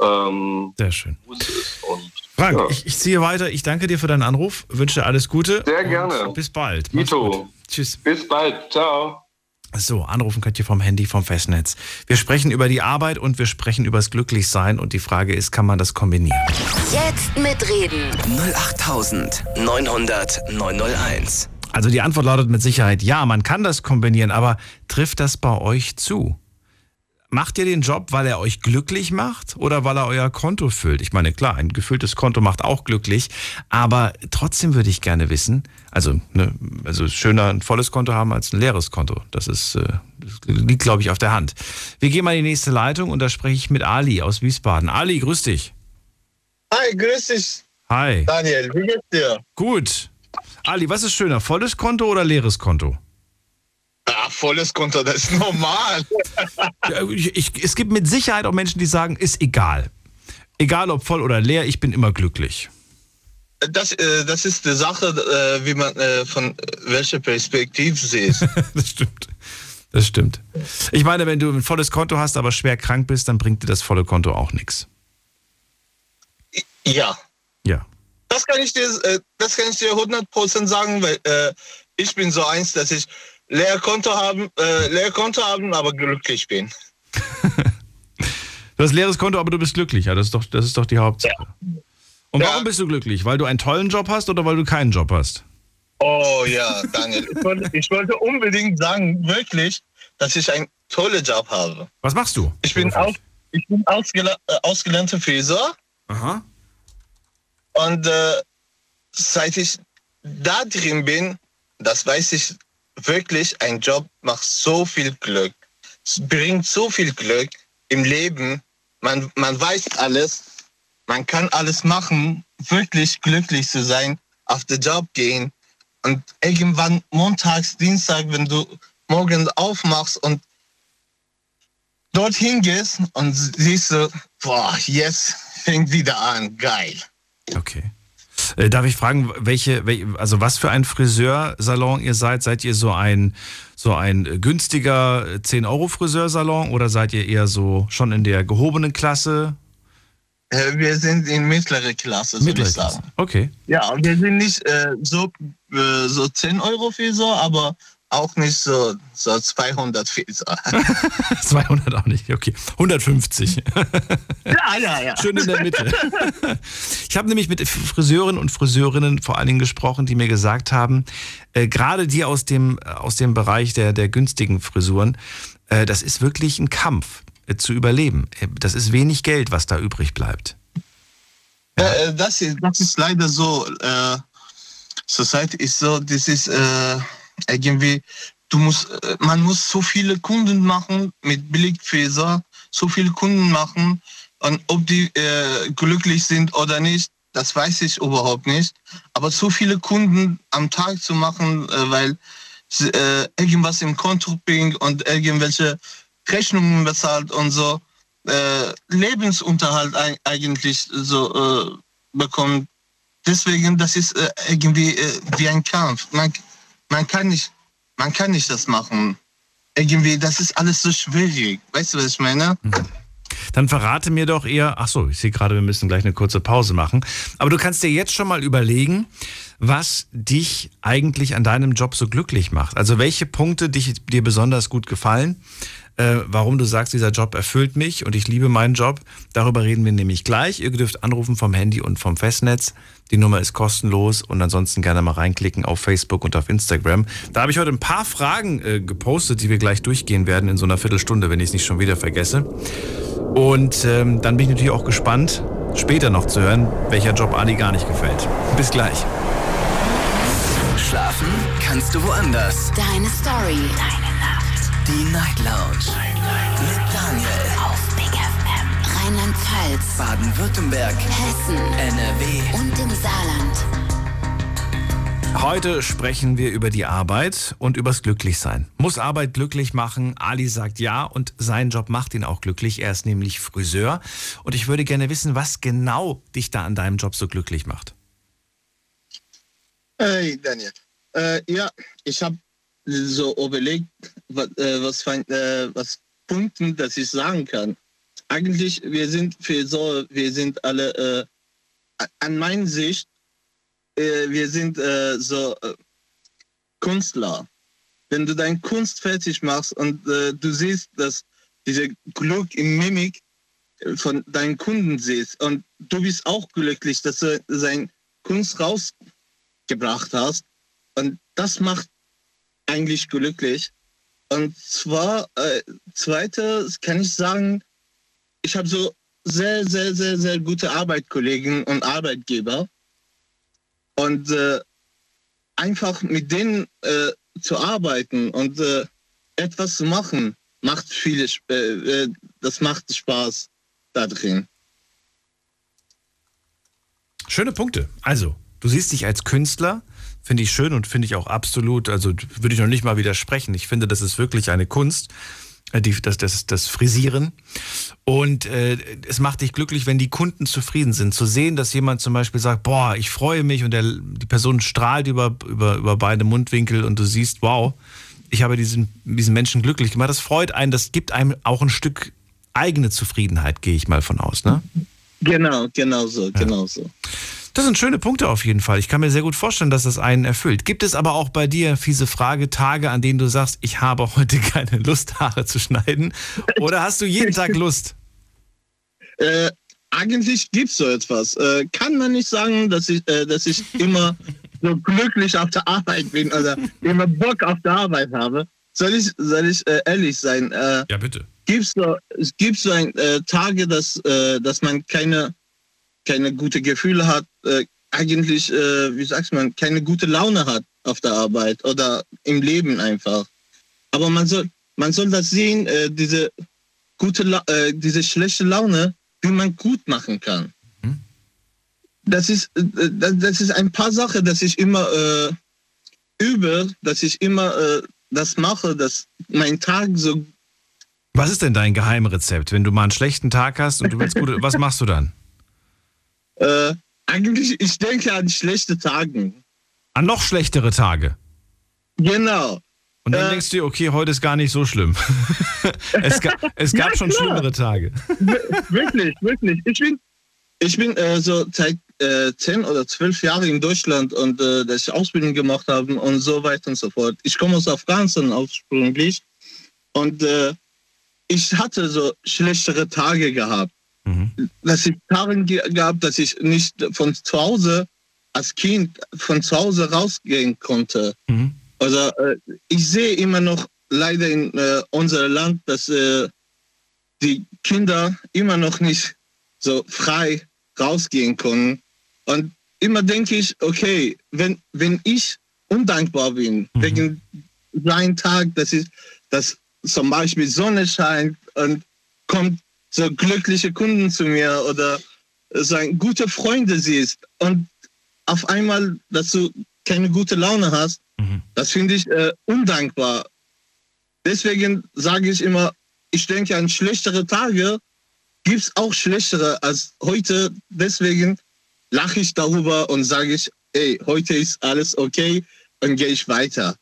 Ähm, Sehr schön. Frank, ja. ich, ich, ziehe weiter. Ich danke dir für deinen Anruf, wünsche dir alles Gute. Sehr gerne. Bis bald. Tito. Tschüss. Bis bald. Ciao. So, anrufen könnt ihr vom Handy, vom Festnetz. Wir sprechen über die Arbeit und wir sprechen über das Glücklichsein und die Frage ist, kann man das kombinieren? Jetzt mitreden. 08900 901. Also die Antwort lautet mit Sicherheit ja, man kann das kombinieren, aber trifft das bei euch zu? Macht ihr den Job, weil er euch glücklich macht oder weil er euer Konto füllt? Ich meine, klar, ein gefülltes Konto macht auch glücklich, aber trotzdem würde ich gerne wissen, also, ne, also schöner ein volles Konto haben als ein leeres Konto. Das ist, äh, das liegt, glaube ich, auf der Hand. Wir gehen mal in die nächste Leitung und da spreche ich mit Ali aus Wiesbaden. Ali, grüß dich. Hi, grüß dich. Hi. Daniel, wie geht's dir? Gut. Ali, was ist schöner, volles Konto oder leeres Konto? Ja, volles Konto, das ist normal. ich, ich, es gibt mit Sicherheit auch Menschen, die sagen, ist egal. Egal ob voll oder leer, ich bin immer glücklich. Das, äh, das ist die Sache, äh, wie man äh, von welcher Perspektive sieht. das stimmt. Das stimmt. Ich meine, wenn du ein volles Konto hast, aber schwer krank bist, dann bringt dir das volle Konto auch nichts. Ja. Ja. Das kann ich dir, äh, das kann ich dir 100% sagen, weil äh, ich bin so eins, dass ich Leerkonto haben, äh, Leerkonto haben, aber glücklich bin. du hast leeres Konto, aber du bist glücklich. Ja, das ist doch, das ist doch die Hauptsache. Ja. Und warum ja. bist du glücklich? Weil du einen tollen Job hast oder weil du keinen Job hast? Oh ja, Daniel. ich, wollte, ich wollte unbedingt sagen, wirklich, dass ich einen tollen Job habe. Was machst du? Ich bin, aus, ich bin ausgel äh, ausgelernter Friseur. Aha. Und äh, seit ich da drin bin, das weiß ich wirklich, ein Job macht so viel Glück. Es bringt so viel Glück im Leben. Man, man weiß alles. Man kann alles machen, wirklich glücklich zu sein, auf den Job gehen. Und irgendwann montags, Dienstag, wenn du morgen aufmachst und dorthin gehst und siehst du, boah, jetzt fängt wieder an, geil. Okay. Äh, darf ich fragen, welche, also was für ein Friseursalon ihr seid? Seid ihr so ein, so ein günstiger 10-Euro-Friseursalon oder seid ihr eher so schon in der gehobenen Klasse? Äh, wir sind in mittlere Klasse, soll ich sagen. Okay. Ja, wir sind nicht äh, so, äh, so 10 Euro Friseur, aber auch nicht so, so 200 Fieser. 200 auch nicht, okay. 150. ja, ja, ja. Schön in der Mitte. Ich habe nämlich mit Friseuren und Friseurinnen vor allen Dingen gesprochen, die mir gesagt haben, äh, gerade die aus dem, aus dem Bereich der, der günstigen Frisuren, äh, das ist wirklich ein Kampf äh, zu überleben. Äh, das ist wenig Geld, was da übrig bleibt. Ja, äh, das, ist, das ist leider so. Äh, Society ist so, das ist irgendwie, du musst, äh, man muss so viele Kunden machen mit Billigfaser, so viele Kunden machen und ob die äh, glücklich sind oder nicht, das weiß ich überhaupt nicht. Aber so viele Kunden am Tag zu machen, äh, weil äh, irgendwas im Konto bringt und irgendwelche Rechnungen bezahlt und so, äh, Lebensunterhalt eigentlich so äh, bekommt. Deswegen, das ist irgendwie wie ein Kampf. Man, man kann nicht, man kann nicht das machen. Irgendwie, das ist alles so schwierig. Weißt du, was ich meine? Mhm. dann verrate mir doch eher, ach so, ich sehe gerade, wir müssen gleich eine kurze Pause machen. Aber du kannst dir jetzt schon mal überlegen, was dich eigentlich an deinem Job so glücklich macht. Also welche Punkte dich, dir besonders gut gefallen, äh, warum du sagst, dieser Job erfüllt mich und ich liebe meinen Job. Darüber reden wir nämlich gleich. Ihr dürft anrufen vom Handy und vom Festnetz. Die Nummer ist kostenlos und ansonsten gerne mal reinklicken auf Facebook und auf Instagram. Da habe ich heute ein paar Fragen äh, gepostet, die wir gleich durchgehen werden in so einer Viertelstunde, wenn ich es nicht schon wieder vergesse. Und ähm, dann bin ich natürlich auch gespannt, später noch zu hören, welcher Job Adi gar nicht gefällt. Bis gleich. Schlafen kannst du woanders. Deine Story. Deine. Die Night Lounge. Night. Mit Daniel. Auf Big FM. Rheinland-Pfalz. Baden-Württemberg. Hessen. NRW. Und im Saarland. Heute sprechen wir über die Arbeit und übers Glücklichsein. Muss Arbeit glücklich machen? Ali sagt ja und sein Job macht ihn auch glücklich. Er ist nämlich Friseur. Und ich würde gerne wissen, was genau dich da an deinem Job so glücklich macht. Hey Daniel. Äh, ja, ich habe so überlegt, was, äh, was, äh, was Punkten, dass ich sagen kann. Eigentlich, wir sind für so, wir sind alle, äh, an meiner Sicht, äh, wir sind äh, so äh, Künstler. Wenn du deine Kunst fertig machst und du siehst, dass diese Glück im Mimik von deinen Kunden siehst und du bist auch glücklich, dass du sein Kunst rausgebracht hast und das macht eigentlich glücklich. Und zwar, äh, zweites kann ich sagen, ich habe so sehr, sehr, sehr, sehr gute Arbeitskollegen und Arbeitgeber. Und äh, einfach mit denen äh, zu arbeiten und äh, etwas zu machen, macht viele, äh, äh, das macht Spaß da drin. Schöne Punkte. Also, du siehst dich als Künstler, finde ich schön und finde ich auch absolut, also würde ich noch nicht mal widersprechen. Ich finde, das ist wirklich eine Kunst, äh, die, das, das, das Frisieren. Und äh, es macht dich glücklich, wenn die Kunden zufrieden sind. Zu sehen, dass jemand zum Beispiel sagt, boah, ich freue mich und der, die Person strahlt über, über, über beide Mundwinkel und du siehst, wow, ich habe diesen, diesen Menschen glücklich gemacht. Das freut einen, das gibt einem auch ein Stück eigene Zufriedenheit, gehe ich mal von aus. Ne? Genau, genau so, genau so. Das sind schöne Punkte auf jeden Fall. Ich kann mir sehr gut vorstellen, dass das einen erfüllt. Gibt es aber auch bei dir, fiese Frage, Tage, an denen du sagst, ich habe heute keine Lust, Haare zu schneiden? Oder hast du jeden Tag Lust? Äh, eigentlich gibt es so etwas. Äh, kann man nicht sagen, dass ich, äh, dass ich immer so glücklich auf der Arbeit bin oder immer Bock auf der Arbeit habe. Soll ich, soll ich äh, ehrlich sein? Äh, Ja, bitte. gibt's so, es gibt so ein, äh, Tage, dass, dass man keine, keine gute Gefühle hat, äh, eigentlich, äh, wie sagt man, keine gute Laune hat auf der Arbeit oder im Leben einfach. Aber man soll, man soll das sehen, äh, diese gute, La äh, diese schlechte Laune, wie man gut machen kann. Mhm. Das ist, äh, das, das ist ein paar Sachen, dass ich immer äh, übe, dass ich immer das mache, dass mein Tag so Was ist denn dein Geheimrezept, wenn du mal einen schlechten Tag hast und du willst gut, was machst du dann? Äh, eigentlich, ich denke an schlechte Tage. An noch schlechtere Tage. Genau. Und dann Äh, denkst du dir, okay, heute ist gar nicht so schlimm. es, ga, es gab Ja, schon schlimmere Tage. wirklich, wirklich. Ich bin, ich bin äh, so seit äh, zehn oder zwölf Jahren in Deutschland und äh, dass ich Ausbildung gemacht habe und so weiter und so fort. Ich komme aus Afghanistan ursprünglich und äh, ich hatte so schlechtere Tage gehabt. Mhm. Dass ich ge gehabt, dass ich nicht von zu Hause als Kind von zu Hause rausgehen konnte. Mhm. Also äh, ich sehe immer noch leider in äh, unserem Land, dass äh, die Kinder immer noch nicht so frei rausgehen können. Und immer denke ich, okay, wenn, wenn ich undankbar bin Mhm. wegen seinem Tag, dass, ich, dass zum Beispiel Sonne scheint und kommt so glückliche Kunden zu mir oder so ein gute Freunde siehst und auf einmal, dass du keine gute Laune hast, Mhm. das finde ich äh, undankbar. Deswegen sage ich immer, ich denke an schlechtere Tage, gibt es auch schlechtere als heute. Deswegen lache ich darüber und sage ich, ey, heute ist alles okay und gehe ich weiter.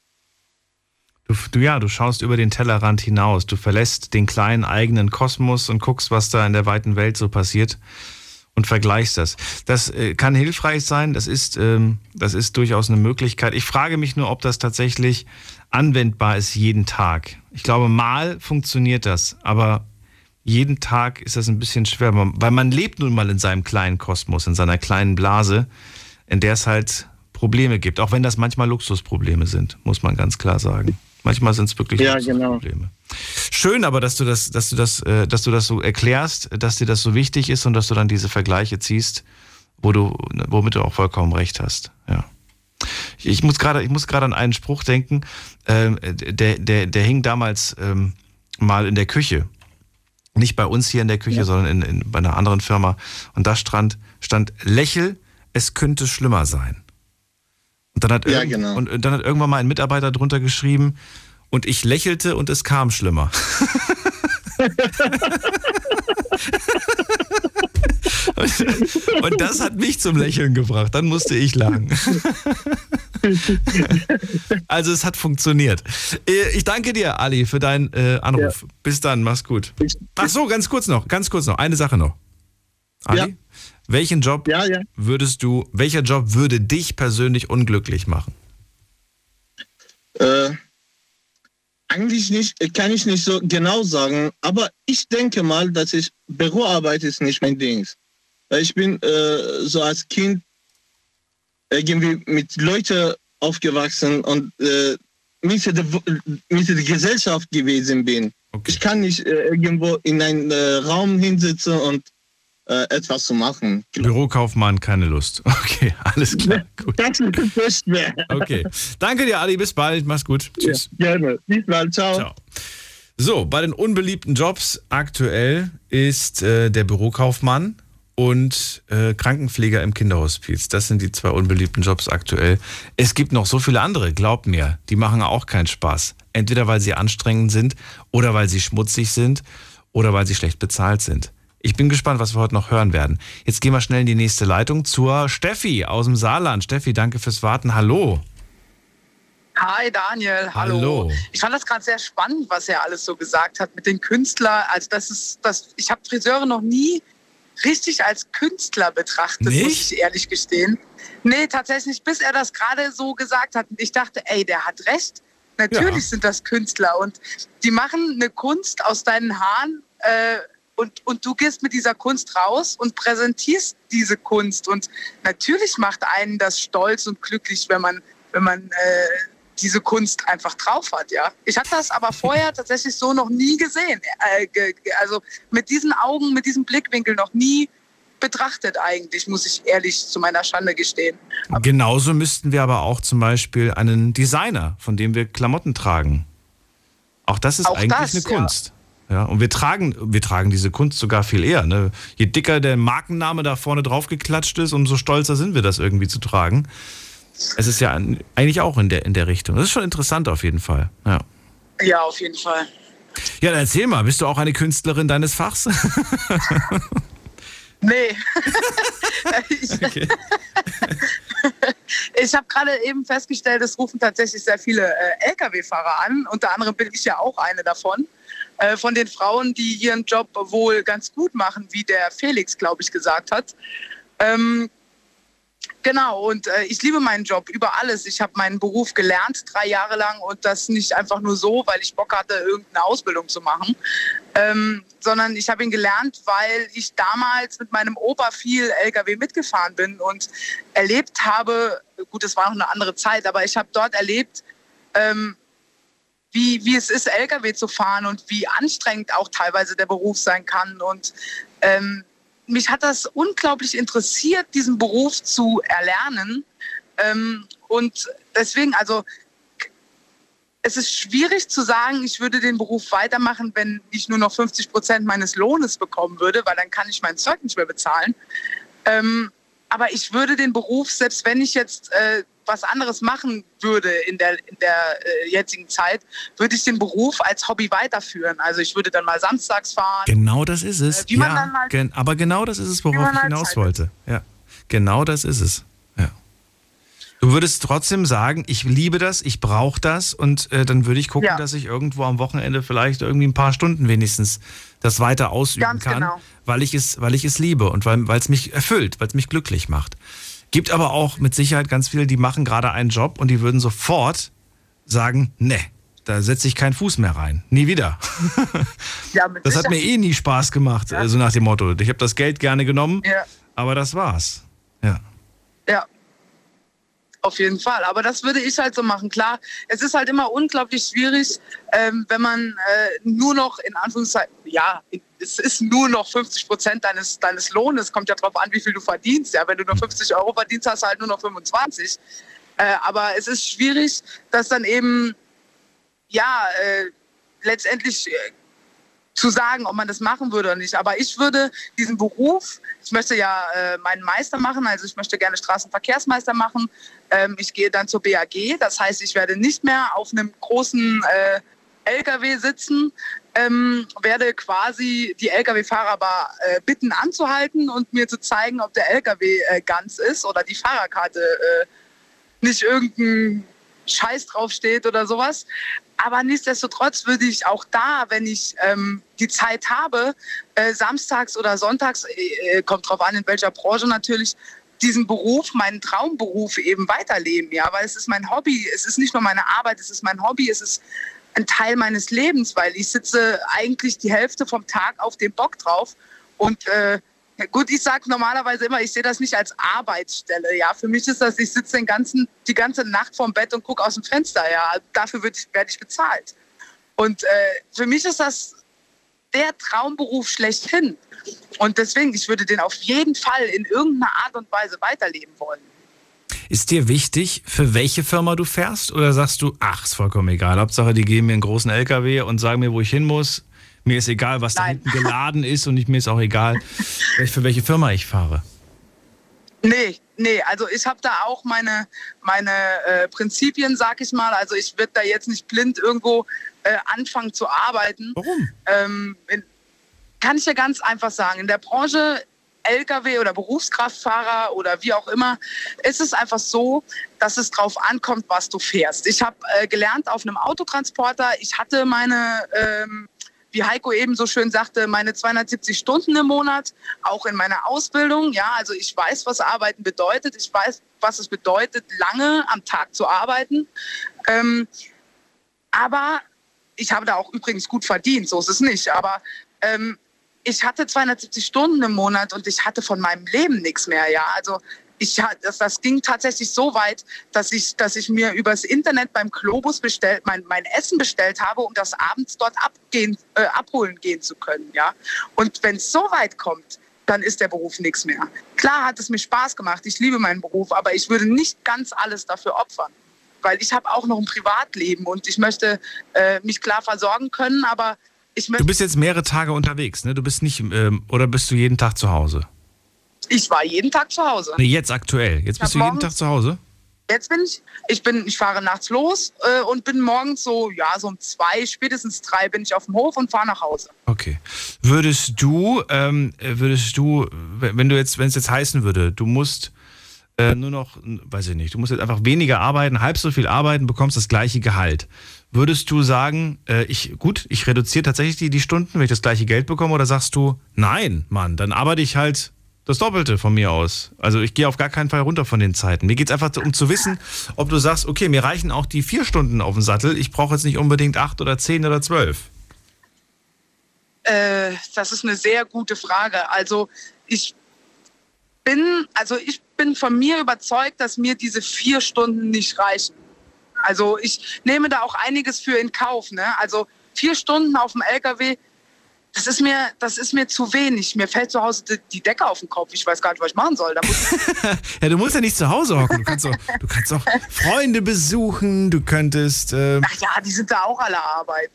Du, du, ja, du schaust über den Tellerrand hinaus. Du verlässt den kleinen eigenen Kosmos und guckst, was da in der weiten Welt so passiert und vergleichst das. Das äh, kann hilfreich sein. Das ist, ähm, das ist durchaus eine Möglichkeit. Ich frage mich nur, ob das tatsächlich anwendbar ist jeden Tag. Ich glaube, mal funktioniert das, aber jeden Tag ist das ein bisschen schwer, weil man lebt nun mal in seinem kleinen Kosmos, in seiner kleinen Blase, in der es halt Probleme gibt, auch wenn das manchmal Luxusprobleme sind, muss man ganz klar sagen. Manchmal sind es wirklich ja, genau. Probleme. Schön, aber dass du das, dass du das, äh, dass du das so erklärst, dass dir das so wichtig ist und dass du dann diese Vergleiche ziehst, wo du, womit du auch vollkommen recht hast. Ja. Ich muss gerade, ich muss gerade an einen Spruch denken, ähm, der, der, der hing damals ähm, mal in der Küche. Nicht bei uns hier in der Küche, ja. sondern in, in, bei einer anderen Firma. Und da stand, stand Lächel, es könnte schlimmer sein. Und dann, hat ja, genau. und dann hat irgendwann mal ein Mitarbeiter drunter geschrieben, und ich lächelte und es kam schlimmer. und, und, das hat mich zum Lächeln gebracht. Dann musste ich lachen. also es hat funktioniert. Äh, ich danke dir, Ali, für deinen äh, Anruf. Ja. Bis dann, mach's gut. Ach so, ganz kurz noch, ganz kurz noch, eine Sache noch. Ali, ja. Welchen Job ja, würdest du, welcher Job würde dich persönlich unglücklich machen? Äh, eigentlich nicht, kann ich nicht so genau sagen, aber ich denke mal, dass ich Büroarbeit ist nicht mein Ding. Ich bin äh, so als Kind irgendwie mit Leuten aufgewachsen und äh, Mitte, der, Mitte der Gesellschaft gewesen bin. Okay. Ich kann nicht äh, irgendwo in einen äh, Raum hinsitzen und äh, etwas zu machen. Bürokaufmann, keine Lust. Okay, alles klar. Gut. Das ist mehr. Okay. Danke dir, Ali. Bis bald. Mach's gut. Tschüss. Ja, gerne. Bis bald. Ciao. Ciao. So, bei den unbeliebten Jobs aktuell ist äh, der Bürokaufmann und äh, Krankenpfleger im Kinderhospiz. Das sind die zwei unbeliebten Jobs aktuell. Es gibt noch so viele andere, glaubt mir, die machen auch keinen Spaß. Entweder weil sie anstrengend sind oder weil sie schmutzig sind oder weil sie schlecht bezahlt sind. Ich bin gespannt, was wir heute noch hören werden. Jetzt gehen wir schnell in die nächste Leitung zur Steffi aus dem Saarland. Steffi, danke fürs Warten. Hallo. Hi Daniel, hallo. hallo. Ich fand das gerade sehr spannend, was er alles so gesagt hat mit den Künstlern. Also das ist, das, ich habe Friseure noch nie richtig als Künstler betrachtet, nicht? muss ich ehrlich gestehen. Nee, tatsächlich, bis er das gerade so gesagt hat. Und ich dachte, ey, der hat recht. Natürlich ja. sind das Künstler und die machen eine Kunst aus deinen Haaren äh, und, und du gehst mit dieser Kunst raus und präsentierst diese Kunst. Und natürlich macht einen das stolz und glücklich, wenn man, wenn man äh, diese Kunst einfach drauf hat, ja. Ich hatte das aber vorher tatsächlich so noch nie gesehen. Äh, also mit diesen Augen, mit diesem Blickwinkel noch nie betrachtet eigentlich, muss ich ehrlich zu meiner Schande gestehen. Aber Genauso müssten wir aber auch zum Beispiel einen Designer, von dem wir Klamotten tragen. Auch das ist auch eigentlich das, eine Kunst. Ja. Ja. und wir tragen, wir tragen diese Kunst sogar viel eher. Ne? Je dicker der Markenname da vorne drauf geklatscht ist, umso stolzer sind wir, das irgendwie zu tragen. Es ist ja eigentlich auch in der, in der Richtung. Das ist schon interessant auf jeden Fall. Ja, ja auf jeden Fall. Ja, dann erzähl mal, bist du auch eine Künstlerin deines Fachs? nee. ich ich habe gerade eben festgestellt, es rufen tatsächlich sehr viele äh, Lkw-Fahrer an. Unter anderem bin ich ja auch eine davon. Äh, von den Frauen, die ihren Job wohl ganz gut machen, wie der Felix, glaube ich, gesagt hat. Ähm, Genau, und äh, ich liebe meinen Job über alles. Ich habe meinen Beruf gelernt, drei Jahre lang, und das nicht einfach nur so, weil ich Bock hatte, irgendeine Ausbildung zu machen, ähm, sondern ich habe ihn gelernt, weil ich damals mit meinem Opa viel LKW mitgefahren bin und erlebt habe, gut, es war noch eine andere Zeit, aber ich habe dort erlebt, ähm, wie, wie es ist, LKW zu fahren und wie anstrengend auch teilweise der Beruf sein kann. Und ähm, mich hat das unglaublich interessiert, diesen Beruf zu erlernen. Ähm, und deswegen, also es ist schwierig zu sagen, ich würde den Beruf weitermachen, wenn ich nur noch 50 Prozent meines Lohnes bekommen würde, weil dann kann ich mein Zeug nicht mehr bezahlen. Ähm, aber ich würde den Beruf, selbst wenn ich jetzt äh, was anderes machen würde in der, in der äh, jetzigen Zeit, würde ich den Beruf als Hobby weiterführen. Also ich würde dann mal samstags fahren. Genau das ist es. Äh, ja, halt, gen aber genau das ist es, worauf ich hinaus wollte. Ja, genau das ist es. Ja. Du würdest trotzdem sagen, ich liebe das, ich brauche das und äh, dann würde ich gucken, Ja. dass ich irgendwo am Wochenende vielleicht irgendwie ein paar Stunden wenigstens das weiter ausüben Ganz kann, genau. weil ich es, weil ich es liebe und weil es mich erfüllt, weil es mich glücklich macht. Gibt aber auch mit Sicherheit ganz viele, die machen gerade einen Job und die würden sofort sagen, ne, da setze ich keinen Fuß mehr rein, nie wieder. Ja, Das hat mir eh nie Spaß gemacht, äh, so nach dem Motto. Ich habe das Geld gerne genommen, Ja. aber das war's. Ja. Ja. Auf jeden Fall. Aber das würde ich halt so machen. Klar, es ist halt immer unglaublich schwierig, ähm, wenn man äh, nur noch, in Anführungszeichen, ja, es ist nur noch 50 Prozent deines, deines Lohnes. Kommt ja drauf an, wie viel du verdienst. Ja, wenn du nur 50 Euro verdienst, hast du halt nur noch 25. Äh, aber es ist schwierig, dass dann eben, ja, äh, letztendlich äh, zu sagen, ob man das machen würde oder nicht. Aber ich würde diesen Beruf, ich möchte ja äh, meinen Meister machen, also ich möchte gerne Straßenverkehrsmeister machen. Ähm, ich gehe dann zur BAG, das heißt, ich werde nicht mehr auf einem großen äh, LKW sitzen, ähm, werde quasi die LKW-Fahrer äh, bitten anzuhalten und mir zu zeigen, ob der LKW äh, ganz ist oder die Fahrerkarte äh, nicht irgendein Scheiß draufsteht oder sowas. Aber nichtsdestotrotz würde ich auch da, wenn ich ähm, die Zeit habe, äh, samstags oder sonntags, äh, kommt drauf an, in welcher Branche natürlich, diesen Beruf, meinen Traumberuf eben weiterleben. Ja, weil es ist mein Hobby. Es ist nicht nur meine Arbeit, es ist mein Hobby. Es ist ein Teil meines Lebens, weil ich sitze eigentlich die Hälfte vom Tag auf dem Bock drauf und äh, gut, ich sage normalerweise immer, ich sehe das nicht als Arbeitsstelle. Ja, für mich ist das, ich sitze den ganzen, die ganze Nacht vorm Bett und gucke aus dem Fenster. Ja, dafür werde ich, werd ich bezahlt. Und äh, für mich ist das der Traumberuf schlechthin. Und deswegen, ich würde den auf jeden Fall in irgendeiner Art und Weise weiterleben wollen. Ist dir wichtig, für welche Firma du fährst? Oder sagst du, ach, ist vollkommen egal. Hauptsache, die geben mir einen großen LKW und sagen mir, wo ich hin muss. Mir ist egal, was da Nein. hinten geladen ist und ich, mir ist auch egal, für welche Firma ich fahre. Nee, nee, also ich habe da auch meine, meine äh, Prinzipien, sag ich mal. Also ich würde da jetzt nicht blind irgendwo äh, anfangen zu arbeiten. Warum? Ähm, in, kann ich ja ganz einfach sagen. In der Branche Lkw oder Berufskraftfahrer oder wie auch immer, ist es einfach so, dass es drauf ankommt, was du fährst. Ich habe äh, gelernt auf einem Autotransporter. Ich hatte meine, ähm, wie Heiko eben so schön sagte, meine 270 Stunden im Monat, auch in meiner Ausbildung. Ja, also ich weiß, was Arbeiten bedeutet. Ich weiß, was es bedeutet, lange am Tag zu arbeiten. Ähm, aber ich habe da auch übrigens gut verdient, so ist es nicht. Aber ähm, ich hatte 270 Stunden im Monat und ich hatte von meinem Leben nichts mehr. Ja, also ich, das, das ging tatsächlich so weit, dass ich, dass ich mir übers Internet beim Globus bestellt, mein, mein Essen bestellt habe, um das abends dort abgehen, äh, abholen gehen zu können. Ja, und wenn es so weit kommt, dann ist der Beruf nichts mehr. Klar hat es mir Spaß gemacht, ich liebe meinen Beruf, aber ich würde nicht ganz alles dafür opfern weil ich habe auch noch ein Privatleben und ich möchte äh, mich klar versorgen können, aber Du bist jetzt mehrere Tage unterwegs, ne? Du bist nicht, ähm, oder bist du jeden Tag zu Hause? ich war jeden Tag zu Hause. Nee, jetzt aktuell. Jetzt Ich bist du jeden Tag zu Hause? Jetzt bin ich, ich bin, ich fahre nachts los äh, und bin morgens so, ja, so um zwei, spätestens drei bin ich auf dem Hof und fahre nach Hause. Okay. Würdest du, ähm, äh, würdest du, wenn du jetzt, wenn es jetzt heißen würde, du musst äh, nur noch, weiß ich nicht, du musst jetzt einfach weniger arbeiten, halb so viel arbeiten, bekommst das gleiche Gehalt. Würdest du sagen, äh, ich, gut, ich reduziere tatsächlich die, die Stunden, wenn ich das gleiche Geld bekomme, oder sagst du, nein, Mann, dann arbeite ich halt das Doppelte von mir aus. Also ich gehe auf gar keinen Fall runter von den Zeiten. Mir geht es einfach um zu wissen, ob du sagst, okay, mir reichen auch die vier Stunden auf dem Sattel, ich brauche jetzt nicht unbedingt acht oder zehn oder zwölf. Äh, das ist eine sehr gute Frage. Also ich bin, also ich bin von mir überzeugt, dass mir diese vier Stunden nicht reichen. Also ich nehme da auch einiges für in Kauf. Ne? Also vier Stunden auf dem LKW, das ist mir, das ist mir zu wenig. Mir fällt zu Hause die, Decke auf den Kopf. Ich weiß gar nicht, was ich machen soll. Da muss Ja, du musst ja nicht zu Hause hocken. Du kannst auch, du kannst auch Freunde besuchen, du könntest. ähm, Ach ja, die sind da auch alle arbeiten.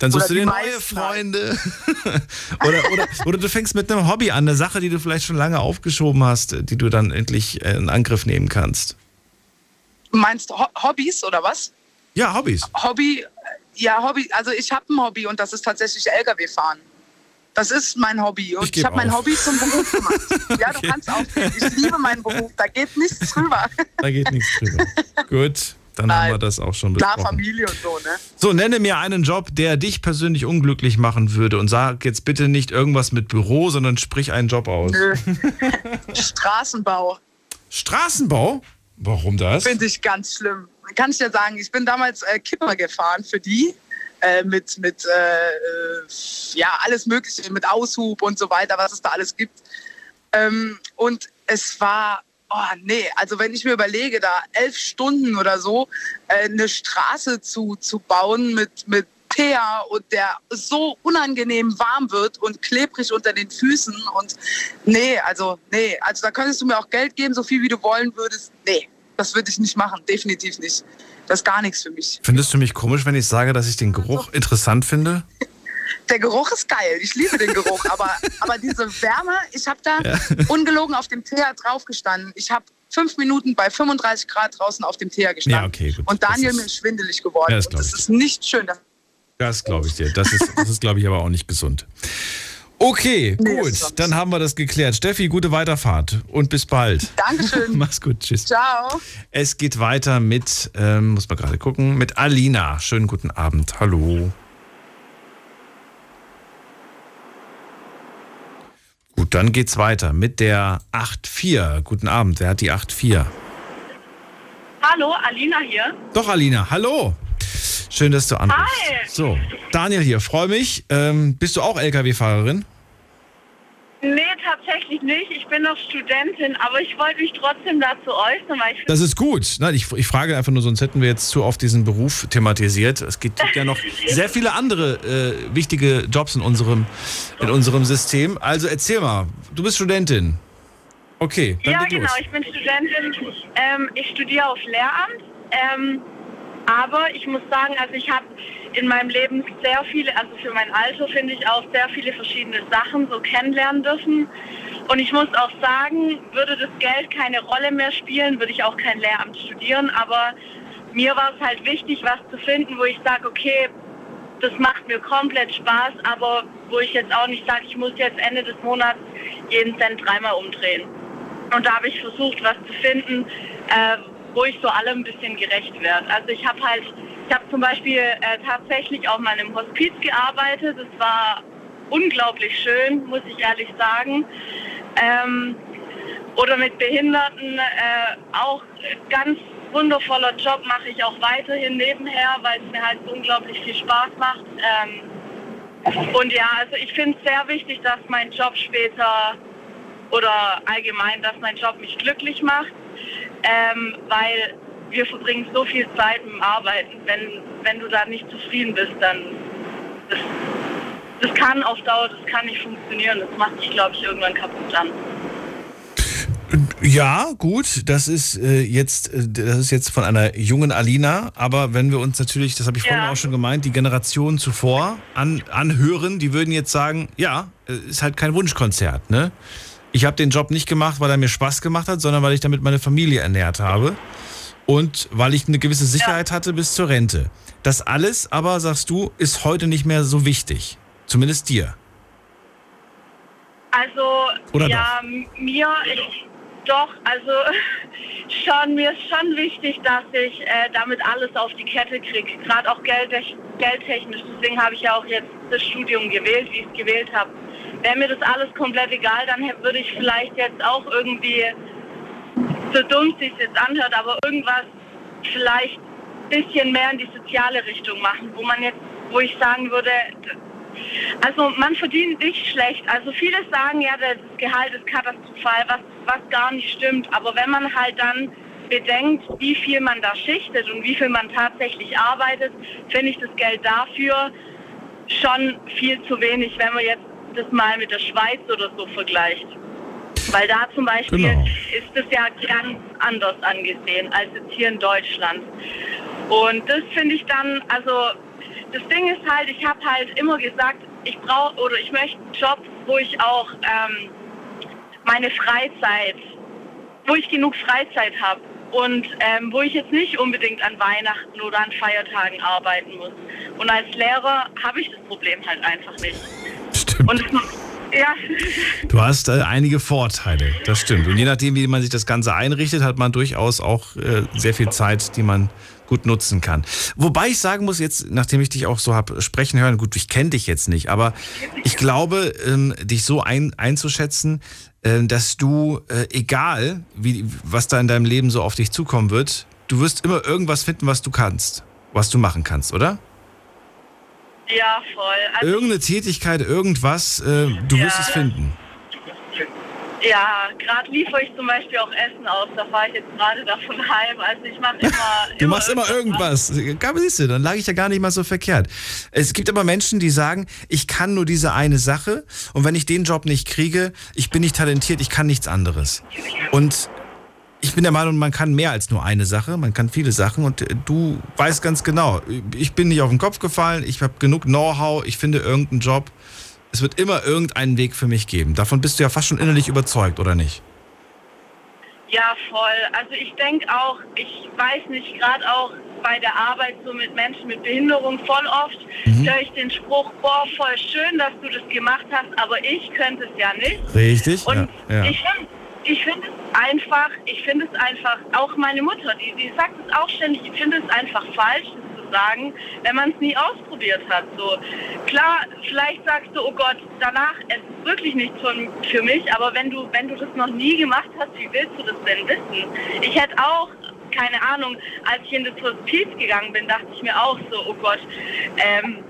dann suchst du dir neue halt. Freunde. oder, oder, oder du fängst mit einem Hobby an, eine Sache, die du vielleicht schon lange aufgeschoben hast, die du dann endlich in Angriff nehmen kannst. Meinst du Ho Hobbys oder was? Ja, Hobbys. Hobby, ja, Hobby, also ich habe ein Hobby und das ist tatsächlich Lkw fahren. Das ist mein Hobby. Und Ich ich, habe mein. Hobby zum Beruf gemacht. Ja, du kannst aufgeben. Ich liebe meinen Beruf. Da geht nichts drüber. Da geht nichts drüber. Gut, dann haben wir das auch schon Klar, besprochen. Familie und so, ne? So, nenne mir einen Job, der dich persönlich unglücklich machen würde und sag jetzt bitte nicht irgendwas mit Büro, sondern sprich einen Job aus. Straßenbau Straßenbau? Warum das? finde ich ganz schlimm. Kann ich dir sagen, ich bin damals äh, Kipper gefahren für die. Äh, mit mit äh, äh, ja alles Mögliche, mit Aushub und so weiter, was es da alles gibt. Ähm, und es war, oh nee, also wenn ich mir überlege, da elf Stunden oder so äh, eine Straße zu, zu bauen mit, mit Teer und der so unangenehm warm wird und klebrig unter den Füßen und nee, also nee, also da könntest du mir auch Geld geben, so viel wie du wollen würdest. Nee, das würde ich nicht machen, definitiv nicht. Das ist gar nichts für mich. Findest du mich komisch, wenn ich sage, dass ich den Geruch interessant finde? Der Geruch ist geil. Ich liebe den Geruch. aber, aber diese Wärme, ich habe da Ja. ungelogen auf dem Teer draufgestanden. Ich habe fünf Minuten bei 35 Grad draußen auf dem Teer gestanden. Ja, okay, gut. Und Daniel Das mir ist schwindelig geworden. Ja, das das ist nicht schön. Das Das glaube ich dir. Das ist, das ist glaube ich, aber auch nicht gesund. Okay, gut, dann haben wir das geklärt. Steffi, gute Weiterfahrt und bis bald. Dankeschön. Mach's gut, tschüss. Ciao. Es geht weiter mit, ähm, muss man gerade gucken, mit Alina. Schönen guten Abend. Hallo. Gut, dann geht's weiter mit der 8.4. Guten Abend. Wer hat die 8.4? Hallo, Alina hier. Doch, Alina. Hallo. Schön, dass du anrufst. Hi. So, Daniel hier. Freue mich. Ähm, bist du auch LKW-Fahrerin? Nee, tatsächlich nicht. Ich bin noch Studentin, aber ich wollte mich trotzdem dazu äußern, weil ich Das ist gut. Nein, ich, ich frage einfach nur, sonst hätten wir jetzt zu oft diesen Beruf thematisiert. Es gibt ja noch sehr viele andere äh, wichtige Jobs in unserem, in unserem System. Also erzähl mal, du bist Studentin. Okay, dann ja, genau, los. ich bin Studentin. Ähm, ich studiere auf Lehramt. Ähm, aber ich muss sagen, also ich habe in meinem Leben sehr viele, also für mein Alter finde ich auch sehr viele verschiedene Sachen so kennenlernen dürfen. Und ich muss auch sagen, würde das Geld keine Rolle mehr spielen, würde ich auch kein Lehramt studieren. Aber mir war es halt wichtig, was zu finden, wo ich sage, okay, das macht mir komplett Spaß, aber wo ich jetzt auch nicht sage, ich muss jetzt Ende des Monats jeden Cent dreimal umdrehen. Und da habe ich versucht, was zu finden, äh, wo ich so allem ein bisschen gerecht werde. Also ich habe halt, ich habe zum Beispiel äh, tatsächlich auch mal in einem Hospiz gearbeitet. Das war unglaublich schön, muss ich ehrlich sagen. Ähm, oder mit Behinderten äh, auch ganz wundervoller Job mache ich auch weiterhin nebenher, weil es mir halt unglaublich viel Spaß macht. Ähm, und ja, also ich finde es sehr wichtig, dass mein Job später oder allgemein, dass mein Job mich glücklich macht, ähm, weil wir verbringen so viel Zeit im Arbeiten. Wenn, wenn du da nicht zufrieden bist, dann das, das kann auf Dauer, das kann nicht funktionieren. Das macht dich, glaube ich, irgendwann kaputt dann. Ja, gut, das ist äh, jetzt äh, das ist jetzt von einer jungen Alina, aber wenn wir uns natürlich, das habe ich vorhin Ja. auch schon gemeint, die Generation zuvor an, anhören, die würden jetzt sagen, ja, äh, ist halt kein Wunschkonzert, ne? Ich habe den Job nicht gemacht, weil er mir Spaß gemacht hat, sondern weil ich damit meine Familie ernährt habe und weil ich eine gewisse Sicherheit hatte bis zur Rente. Das alles aber, sagst du, ist heute nicht mehr so wichtig. Zumindest dir. Also, Oder ja, m- mir, ich, doch, also schon, mir ist schon wichtig, dass ich äh, damit alles auf die Kette kriege, gerade auch Geld, geldtechnisch. Deswegen habe ich ja auch jetzt das Studium gewählt, wie ich es gewählt habe. Wäre mir das alles komplett egal, dann würde ich vielleicht jetzt auch irgendwie, so dumm sich jetzt anhört, aber irgendwas vielleicht ein bisschen mehr in die soziale Richtung machen, wo man jetzt, wo ich sagen würde, also man verdient nicht schlecht. Also viele sagen ja, das Gehalt ist katastrophal, was, was gar nicht stimmt. Aber wenn man halt dann bedenkt, wie viel man da schichtet und wie viel man tatsächlich arbeitet, finde ich das Geld dafür schon viel zu wenig, wenn man jetzt das mal mit der Schweiz oder so vergleicht. Weil da zum Beispiel Genau. ist das ja ganz anders angesehen als jetzt hier in Deutschland. Und das finde ich dann, also das Ding ist halt, ich habe halt immer gesagt, ich brauche oder ich möchte einen Job, wo ich auch ähm, meine Freizeit, wo ich genug Freizeit habe und ähm, wo ich jetzt nicht unbedingt an Weihnachten oder an Feiertagen arbeiten muss. Und als Lehrer habe ich das Problem halt einfach nicht. Stimmt. Und ja, Du hast äh, einige Vorteile, das stimmt. Und je nachdem, wie man sich das Ganze einrichtet, hat man durchaus auch äh, sehr viel Zeit, die man gut nutzen kann. Wobei ich sagen muss, jetzt, nachdem ich dich auch so habe sprechen hören, gut, ich kenne dich jetzt nicht, aber ich glaube, ähm, dich so ein, einzuschätzen, äh, dass du, äh, egal wie, was da in deinem Leben so auf dich zukommen wird, du wirst immer irgendwas finden, was du kannst, was du machen kannst, oder? Ja, voll. Also, Irgendeine Tätigkeit, irgendwas, äh, du wirst Ja. es finden. ja, gerade liefere ich zum Beispiel auch Essen aus. Da fahre ich jetzt gerade davon heim. Also ich mache immer. Du machst immer irgendwas. Gabe, siehst du, dann lag ich ja gar nicht mal so verkehrt. Es gibt aber Menschen, die sagen, ich kann nur diese eine Sache und wenn ich den Job nicht kriege, ich bin nicht talentiert, ich kann nichts anderes. Und ich bin der Meinung, man kann mehr als nur eine Sache, man kann viele Sachen und äh, du weißt ganz genau, ich bin nicht auf den Kopf gefallen, ich habe genug Know-how, ich finde irgendeinen Job. Es wird immer irgendeinen Weg für mich geben. Davon bist du ja fast schon innerlich überzeugt, oder nicht? Ja, voll. Also ich denke auch, ich weiß nicht, gerade auch bei der Arbeit so mit Menschen mit Behinderung voll oft höre ich den Spruch, boah, voll schön, dass du das gemacht hast, aber ich könnte es ja nicht. Richtig? Und ja, ja. ich finde ich finde es einfach, ich finde es einfach, auch meine Mutter, die, die sagt es auch ständig, ich finde es einfach falsch, das zu sagen, wenn man es nie ausprobiert hat. So klar, vielleicht sagst du, oh Gott, danach es ist wirklich nichts für mich, aber wenn du, wenn du das noch nie gemacht hast, wie willst du das denn wissen? Ich hätte auch keine Ahnung, als ich in das Hospiz gegangen bin, dachte ich mir auch so, oh Gott, ähm,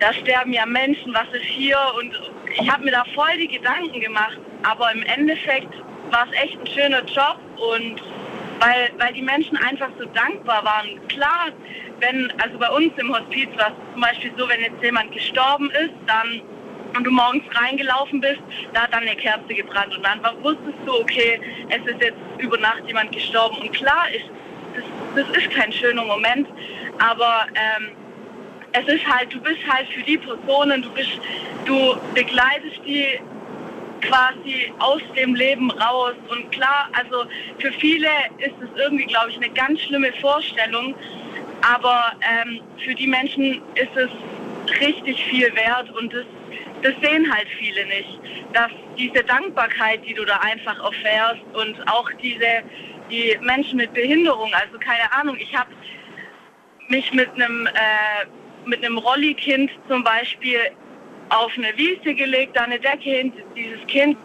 da sterben ja Menschen, was ist hier? Und ich habe mir da voll die Gedanken gemacht. Aber im Endeffekt war es echt ein schöner Job und weil, weil die Menschen einfach so dankbar waren. Klar, wenn, also bei uns im Hospiz war es zum Beispiel so, wenn jetzt jemand gestorben ist, dann und du morgens reingelaufen bist, da hat dann eine Kerze gebrannt und dann wusstest du, okay, es ist jetzt über Nacht jemand gestorben und klar ist, das, das ist kein schöner Moment, aber ähm, es ist halt, du bist halt für die Personen, du bist, du begleitest die quasi aus dem Leben raus. Und klar, also für viele ist es irgendwie, glaube ich, eine ganz schlimme Vorstellung. Aber ähm, für die Menschen ist es richtig viel wert und das, das sehen halt viele nicht. Dass diese Dankbarkeit, die du da einfach erfährst und auch diese die Menschen mit Behinderung, also keine Ahnung, ich habe mich mit einem äh, mit einem Rollikind zum Beispiel auf eine Wiese gelegt, da eine Decke hin. Dieses Kind,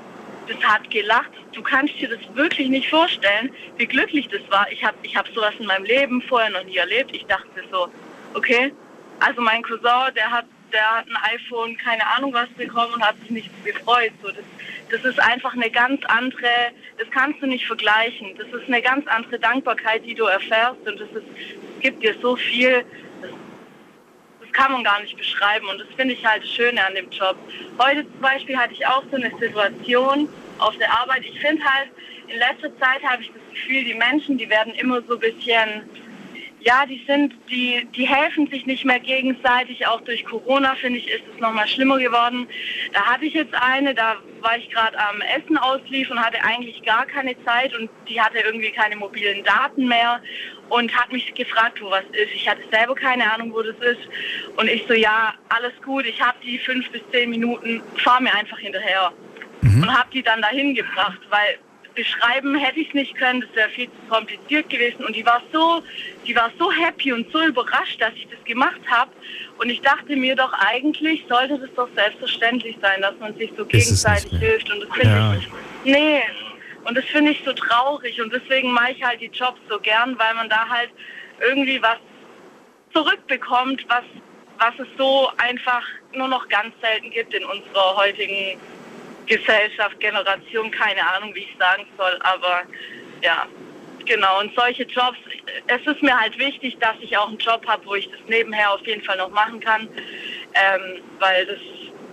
das hat gelacht. Du kannst dir das wirklich nicht vorstellen, wie glücklich das war. Ich habe ich hab sowas in meinem Leben vorher noch nie erlebt. Ich dachte so, okay, also mein Cousin, der hat, der hat ein iPhone, keine Ahnung was bekommen und hat sich nicht gefreut. So, das, das ist einfach eine ganz andere, das kannst du nicht vergleichen. Das ist eine ganz andere Dankbarkeit, die du erfährst und das, ist, das gibt dir so viel. Kann man gar nicht beschreiben und das finde ich halt das Schöne an dem Job. Heute zum Beispiel hatte ich auch so eine Situation auf der Arbeit. Ich finde halt, in letzter Zeit habe ich das Gefühl, die Menschen, die werden immer so ein bisschen, ja, die sind, die, die helfen sich nicht mehr gegenseitig. Auch durch Corona, finde ich, ist es nochmal schlimmer geworden. Da hatte ich jetzt eine, da war ich gerade am Essen auslief und hatte eigentlich gar keine Zeit und die hatte irgendwie keine mobilen Daten mehr und hat mich gefragt, wo was ist. Ich hatte selber keine Ahnung, wo das ist. Und ich so, ja, alles gut, ich habe die fünf bis zehn Minuten, fahr mir einfach hinterher. Und habe die dann dahin gebracht, weil beschreiben hätte ich es nicht können, das wäre viel zu kompliziert gewesen. Und die war so, die war so happy und so überrascht, dass ich das gemacht habe. Und ich dachte mir doch, eigentlich sollte das doch selbstverständlich sein, dass man sich so gegenseitig hilft. Und das finde Ja. ich, nee. Und das finde ich so traurig. Und deswegen mache ich halt die Jobs so gern, weil man da halt irgendwie was zurückbekommt, was, was es so einfach nur noch ganz selten gibt in unserer heutigen Gesellschaft, Generation, keine Ahnung, wie ich sagen soll, aber ja, genau. Und solche Jobs, es ist mir halt wichtig, dass ich auch einen Job habe, wo ich das nebenher auf jeden Fall noch machen kann, ähm, weil das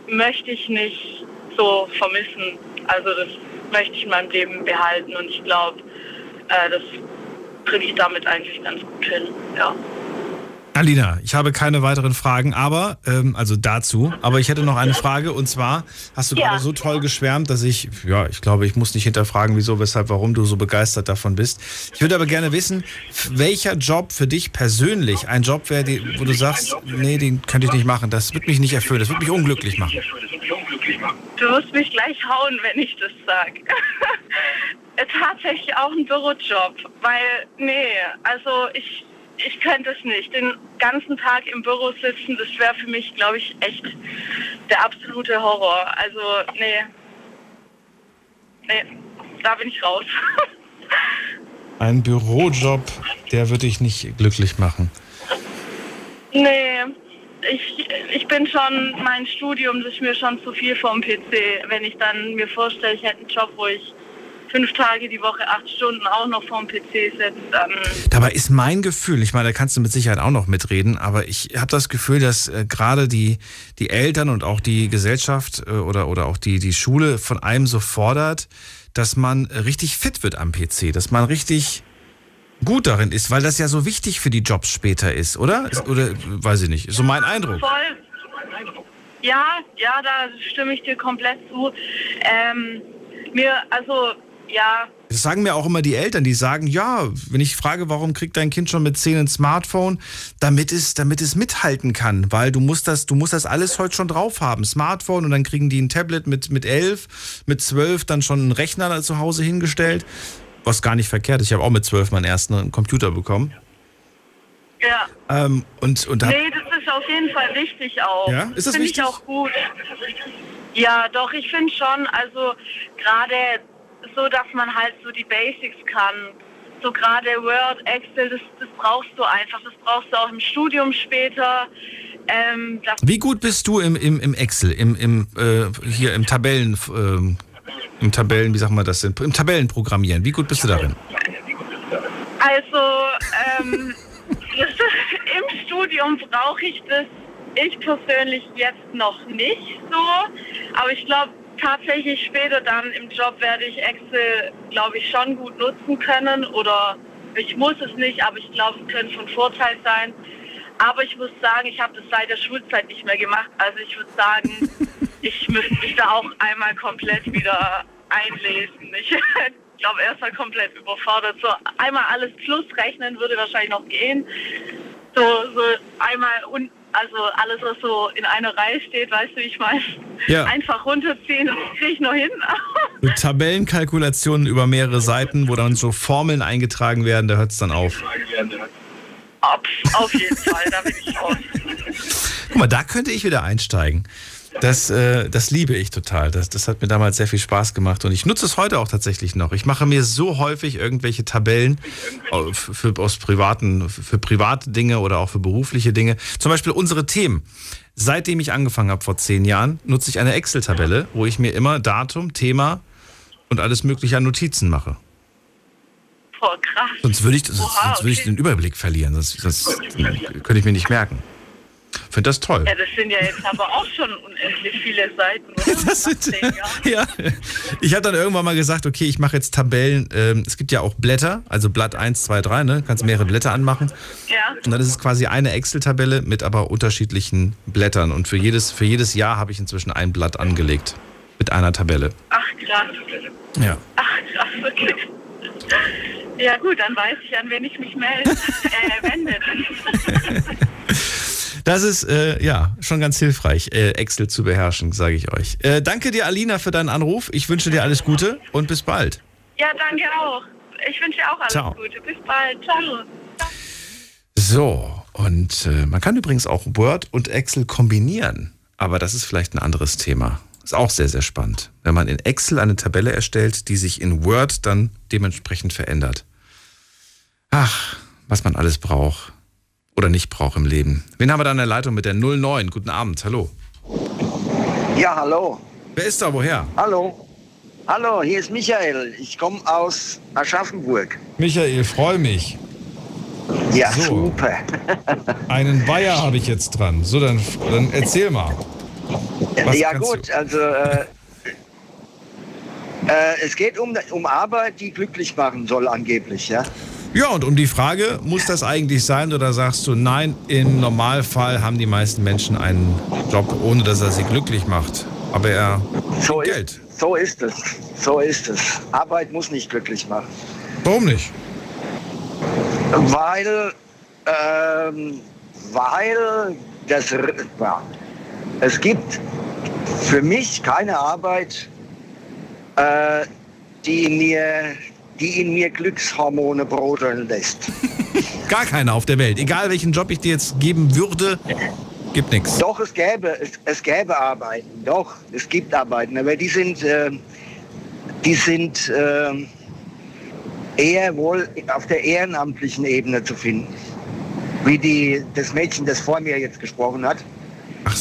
möchte ich nicht so vermissen. Also das möchte ich in meinem Leben behalten und ich glaube, äh, das kriege ich damit eigentlich ganz gut hin, ja. Alina, ich habe keine weiteren Fragen, aber, ähm, also dazu, aber ich hätte noch eine Frage und zwar hast du Ja. gerade so toll geschwärmt, dass ich, ja, ich glaube, ich muss nicht hinterfragen, wieso, weshalb, warum du so begeistert davon bist. Ich würde aber gerne wissen, welcher Job für dich persönlich ein Job wäre, wo du sagst, nee, den könnte ich nicht machen, das wird mich nicht erfüllen, das wird mich unglücklich machen. Du wirst mich gleich hauen, wenn ich das sage. Tatsächlich auch ein Bürojob, weil, nee, also ich, ich könnte es nicht. Den ganzen Tag im Büro sitzen, das wäre für mich, glaube ich, echt der absolute Horror. Also, nee. Nee, da bin ich raus. Ein Bürojob, der würde dich nicht glücklich machen. Nee, ich, ich bin schon, mein Studium, das ist mir schon zu viel vom PC. Wenn ich dann mir vorstelle, ich hätte einen Job, wo ich fünf Tage die Woche, acht Stunden auch noch vorm PC sitze, dann... Dabei ist mein Gefühl, ich meine, da kannst du mit Sicherheit auch noch mitreden, aber ich habe das Gefühl, dass äh, gerade die, die Eltern und auch die Gesellschaft äh, oder, oder auch die, die Schule von einem so fordert, dass man richtig fit wird am PC, dass man richtig gut darin ist, weil das ja so wichtig für die Jobs später ist, oder? Oder weiß ich nicht, so mein Eindruck. Voll. Ja, ja, da stimme ich dir komplett zu. Ähm, mir, also, ja, Das sagen mir auch immer die Eltern, die sagen, ja, wenn ich frage, warum kriegt dein Kind schon mit 10 ein Smartphone, damit es, damit es mithalten kann, weil du musst das, du musst das alles heute schon drauf haben. Smartphone und dann kriegen die ein Tablet mit, mit 11, mit 12 dann schon einen Rechner zu Hause hingestellt, was gar nicht verkehrt ist. Ich habe auch mit 12 meinen ersten Computer bekommen. ja. Ähm, und, und da, Nee, das ist auf jeden Fall wichtig auch. Ja? Ist das Finde ich auch gut. Ja, doch, ich finde schon, also gerade so, dass man halt so die Basics kann. So gerade Word, Excel, das, das brauchst du einfach. Das brauchst du auch im Studium später. Ähm, wie gut bist du im, im, im Excel, im, im, äh, hier im Tabellen, ähm, im Tabellen, wie sagt man das denn, im Tabellenprogrammieren, wie gut bist du darin? Also, ähm, das, im Studium brauche ich das, ich persönlich jetzt noch nicht so. Aber ich glaube, tatsächlich später dann im Job werde ich Excel, glaube ich, schon gut nutzen können. Oder ich muss es nicht, aber ich glaube, es könnte von Vorteil sein. Aber ich muss sagen, ich habe das seit der Schulzeit nicht mehr gemacht. Also ich würde sagen, ich müsste mich da auch einmal komplett wieder einlesen. Ich glaube, er ist da komplett überfordert. So einmal alles plus rechnen würde wahrscheinlich noch gehen. So, so einmal un also alles, was so in einer Reihe steht, weißt du, wie ich meine? Ja. Einfach runterziehen, das kriege ich noch hin. Tabellenkalkulationen über mehrere Seiten, wo dann so Formeln eingetragen werden, da hört es dann auf. Auf, auf jeden Fall, da bin ich raus. Guck mal, da könnte ich wieder einsteigen. Das, äh, das liebe ich total. Das, das hat mir damals sehr viel Spaß gemacht und ich nutze es heute auch tatsächlich noch. Ich mache mir so häufig irgendwelche Tabellen äh, für, aus privaten, für private Dinge oder auch für berufliche Dinge. Zum Beispiel unsere Themen. Seitdem ich angefangen habe vor zehn Jahren, nutze ich eine Excel-Tabelle, wo ich mir immer Datum, Thema und alles mögliche an Notizen mache. Boah, krass. Sonst würde ich, sonst, Oha, sonst würde ich okay. den Überblick verlieren. Sonst, sonst könnte ich mir nicht merken. Finde das toll. Ja, das sind ja jetzt aber auch schon unendlich viele Seiten, oder? Das sind, ja. Ich habe dann irgendwann mal gesagt, okay, ich mache jetzt Tabellen. Ähm, es gibt ja auch Blätter, also Blatt 1, 2, 3, ne? Kannst mehrere Blätter anmachen. Ja. Und dann ist es quasi eine Excel-Tabelle mit aber unterschiedlichen Blättern. Und für jedes, für jedes Jahr habe ich inzwischen ein Blatt angelegt. Mit einer Tabelle. Ach, krass. Ja. Ach, krass, okay. Ja gut, dann weiß ich, an wen ich mich melde, äh, wende. Das ist äh, ja schon ganz hilfreich, äh, Excel zu beherrschen, sage ich euch. Äh, danke dir, Alina, für deinen Anruf. Ich wünsche dir alles Gute und bis bald. Ja, danke auch. Ich wünsche dir auch alles Ciao. Gute. Bis bald. Ciao. So, und äh, man kann übrigens auch Word und Excel kombinieren, aber das ist vielleicht ein anderes Thema. Ist auch sehr, sehr spannend. Wenn man in Excel eine Tabelle erstellt, die sich in Word dann dementsprechend verändert. Ach, was man alles braucht oder nicht braucht im Leben. Wen haben wir da in der Leitung mit der 09? Guten Abend, hallo. Ja, hallo. Wer ist da, woher? Hallo. Hallo, hier ist Michael. Ich komme aus Aschaffenburg. Michael, freue mich. Ja, So. super. Einen Bayer habe ich jetzt dran. So, dann, dann erzähl mal. Was ja gut, also äh, äh, es geht um, um Arbeit, die glücklich machen soll angeblich, ja. Ja, und um die Frage, muss das eigentlich sein oder sagst du, nein, im Normalfall haben die meisten Menschen einen Job, ohne dass er sie glücklich macht. Aber er So kriegt ist, Geld. so ist es. So ist es. Arbeit muss nicht glücklich machen. Warum nicht? Weil, ähm, weil das, ja, es gibt Für mich keine Arbeit, äh, die, mir, die in mir Glückshormone brodeln lässt. Gar keine auf der Welt. Egal welchen Job ich dir jetzt geben würde, gibt nichts. Doch, es gäbe, es, es gäbe Arbeiten. Doch, es gibt Arbeiten. Aber die sind, äh, die sind äh, eher wohl auf der ehrenamtlichen Ebene zu finden. Wie die, das Mädchen, das vor mir jetzt gesprochen hat,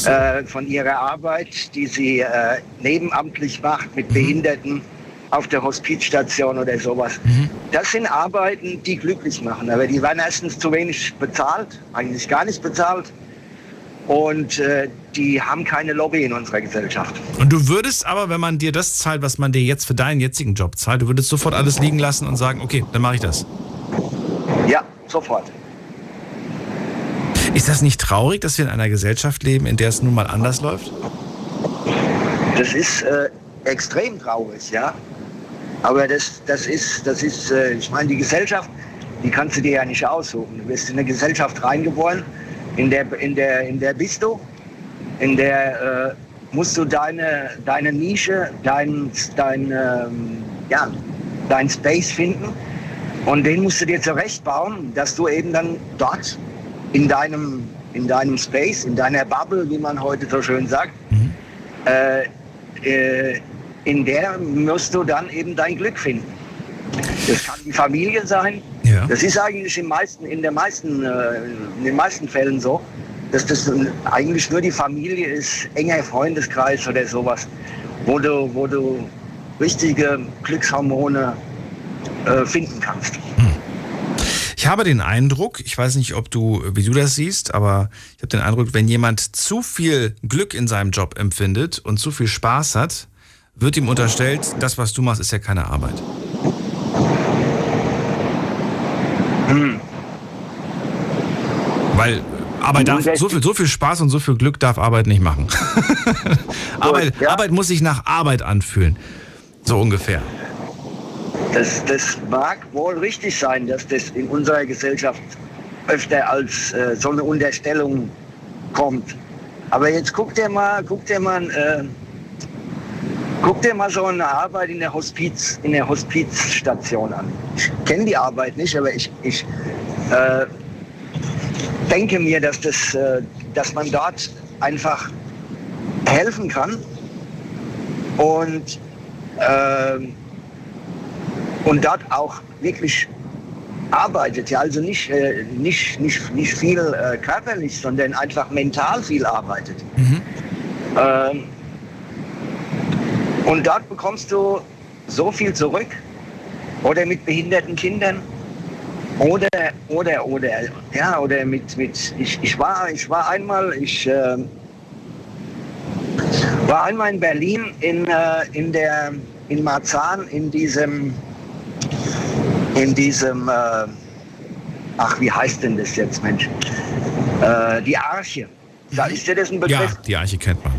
äh, von ihrer Arbeit, die sie äh, nebenamtlich macht mit Behinderten auf der Hospizstation oder sowas. Das sind Arbeiten, die glücklich machen. Aber die werden erstens zu wenig bezahlt, eigentlich gar nicht bezahlt. Und äh, die haben keine Lobby in unserer Gesellschaft. Und du würdest aber, wenn man dir das zahlt, was man dir jetzt für deinen jetzigen Job zahlt, du würdest sofort alles liegen lassen und sagen, okay, dann mache ich das. Ja, sofort. Ist das nicht traurig, dass wir in einer Gesellschaft leben, in der es nun mal anders läuft? Das ist äh, extrem traurig, ja. Aber das, das ist, das ist äh, ich meine, die Gesellschaft, die kannst du dir ja nicht aussuchen. Du wirst in eine Gesellschaft reingeboren, in der, in der, in der bist du, in der äh, musst du deine, deine Nische, dein, dein, ähm, ja, dein Space finden. Und den musst du dir zurechtbauen, dass du eben dann dort in deinem, in deinem Space, in deiner Bubble, wie man heute so schön sagt, äh, äh, in der musst du dann eben dein Glück finden. Das kann die Familie sein. Das ist eigentlich in, meisten, in, der meisten, äh, in den meisten Fällen so, dass das eigentlich nur die Familie ist, enger Freundeskreis oder sowas, wo du, wo du richtige Glückshormone äh, finden kannst. Ich habe den Eindruck, ich weiß nicht, ob du, wie du das siehst, aber ich habe den Eindruck, wenn jemand zu viel Glück in seinem Job empfindet und zu viel Spaß hat, wird ihm unterstellt, das, was du machst, ist ja keine Arbeit. Weil Arbeit darf, so viel, so viel Spaß und so viel Glück darf Arbeit nicht machen. Arbeit, Arbeit muss sich nach Arbeit anfühlen. So ungefähr. Das, das mag wohl richtig sein, dass das in unserer Gesellschaft öfter als äh, so eine Unterstellung kommt. Aber jetzt guck dir mal, guck dir mal, äh, guck dir mal so eine Arbeit in der Hospiz, in der Hospizstation an. Ich kenne die Arbeit nicht, aber ich, ich äh, denke mir, dass das, äh, dass man dort einfach helfen kann und äh, und dort auch wirklich arbeitet, ja, also nicht, äh, nicht, nicht, nicht viel äh, körperlich, sondern einfach mental viel arbeitet. Ähm, und dort bekommst du so viel zurück oder mit behinderten Kindern oder oder oder ja oder mit mit ich, ich war ich war einmal ich äh, war einmal in Berlin in äh, in der in Marzahn in diesem in diesem, äh, ach, wie heißt denn das jetzt, Mensch? Äh, die Arche. Da ist dir das ein Begriff? Ja, die Arche kennt man.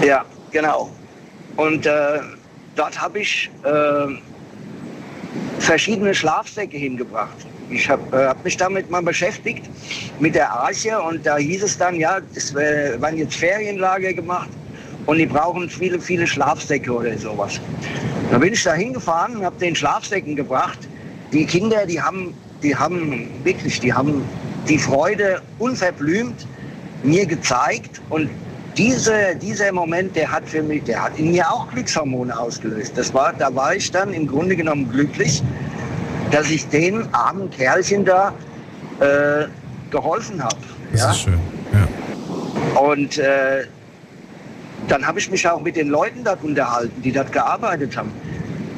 Ja. Ja, genau. Und äh, dort habe ich äh, verschiedene Schlafsäcke hingebracht. Ich habe äh, hab mich damit mal beschäftigt, mit der Arche. Und da hieß es dann, ja, es waren jetzt Ferienlager gemacht und die brauchen viele, viele Schlafsäcke oder sowas. Da bin ich da hingefahren und habe den Schlafsäcken gebracht. Die Kinder, die haben, die haben wirklich, die haben die Freude unverblümt mir gezeigt und diese, dieser Moment, der hat für mich, der hat in mir auch Glückshormone ausgelöst. Das war, da war ich dann im Grunde genommen glücklich, dass ich den armen Kerlchen da äh, geholfen habe. Das ja? ist schön. Und äh, dann habe ich mich auch mit den Leuten dort unterhalten, die dort gearbeitet haben.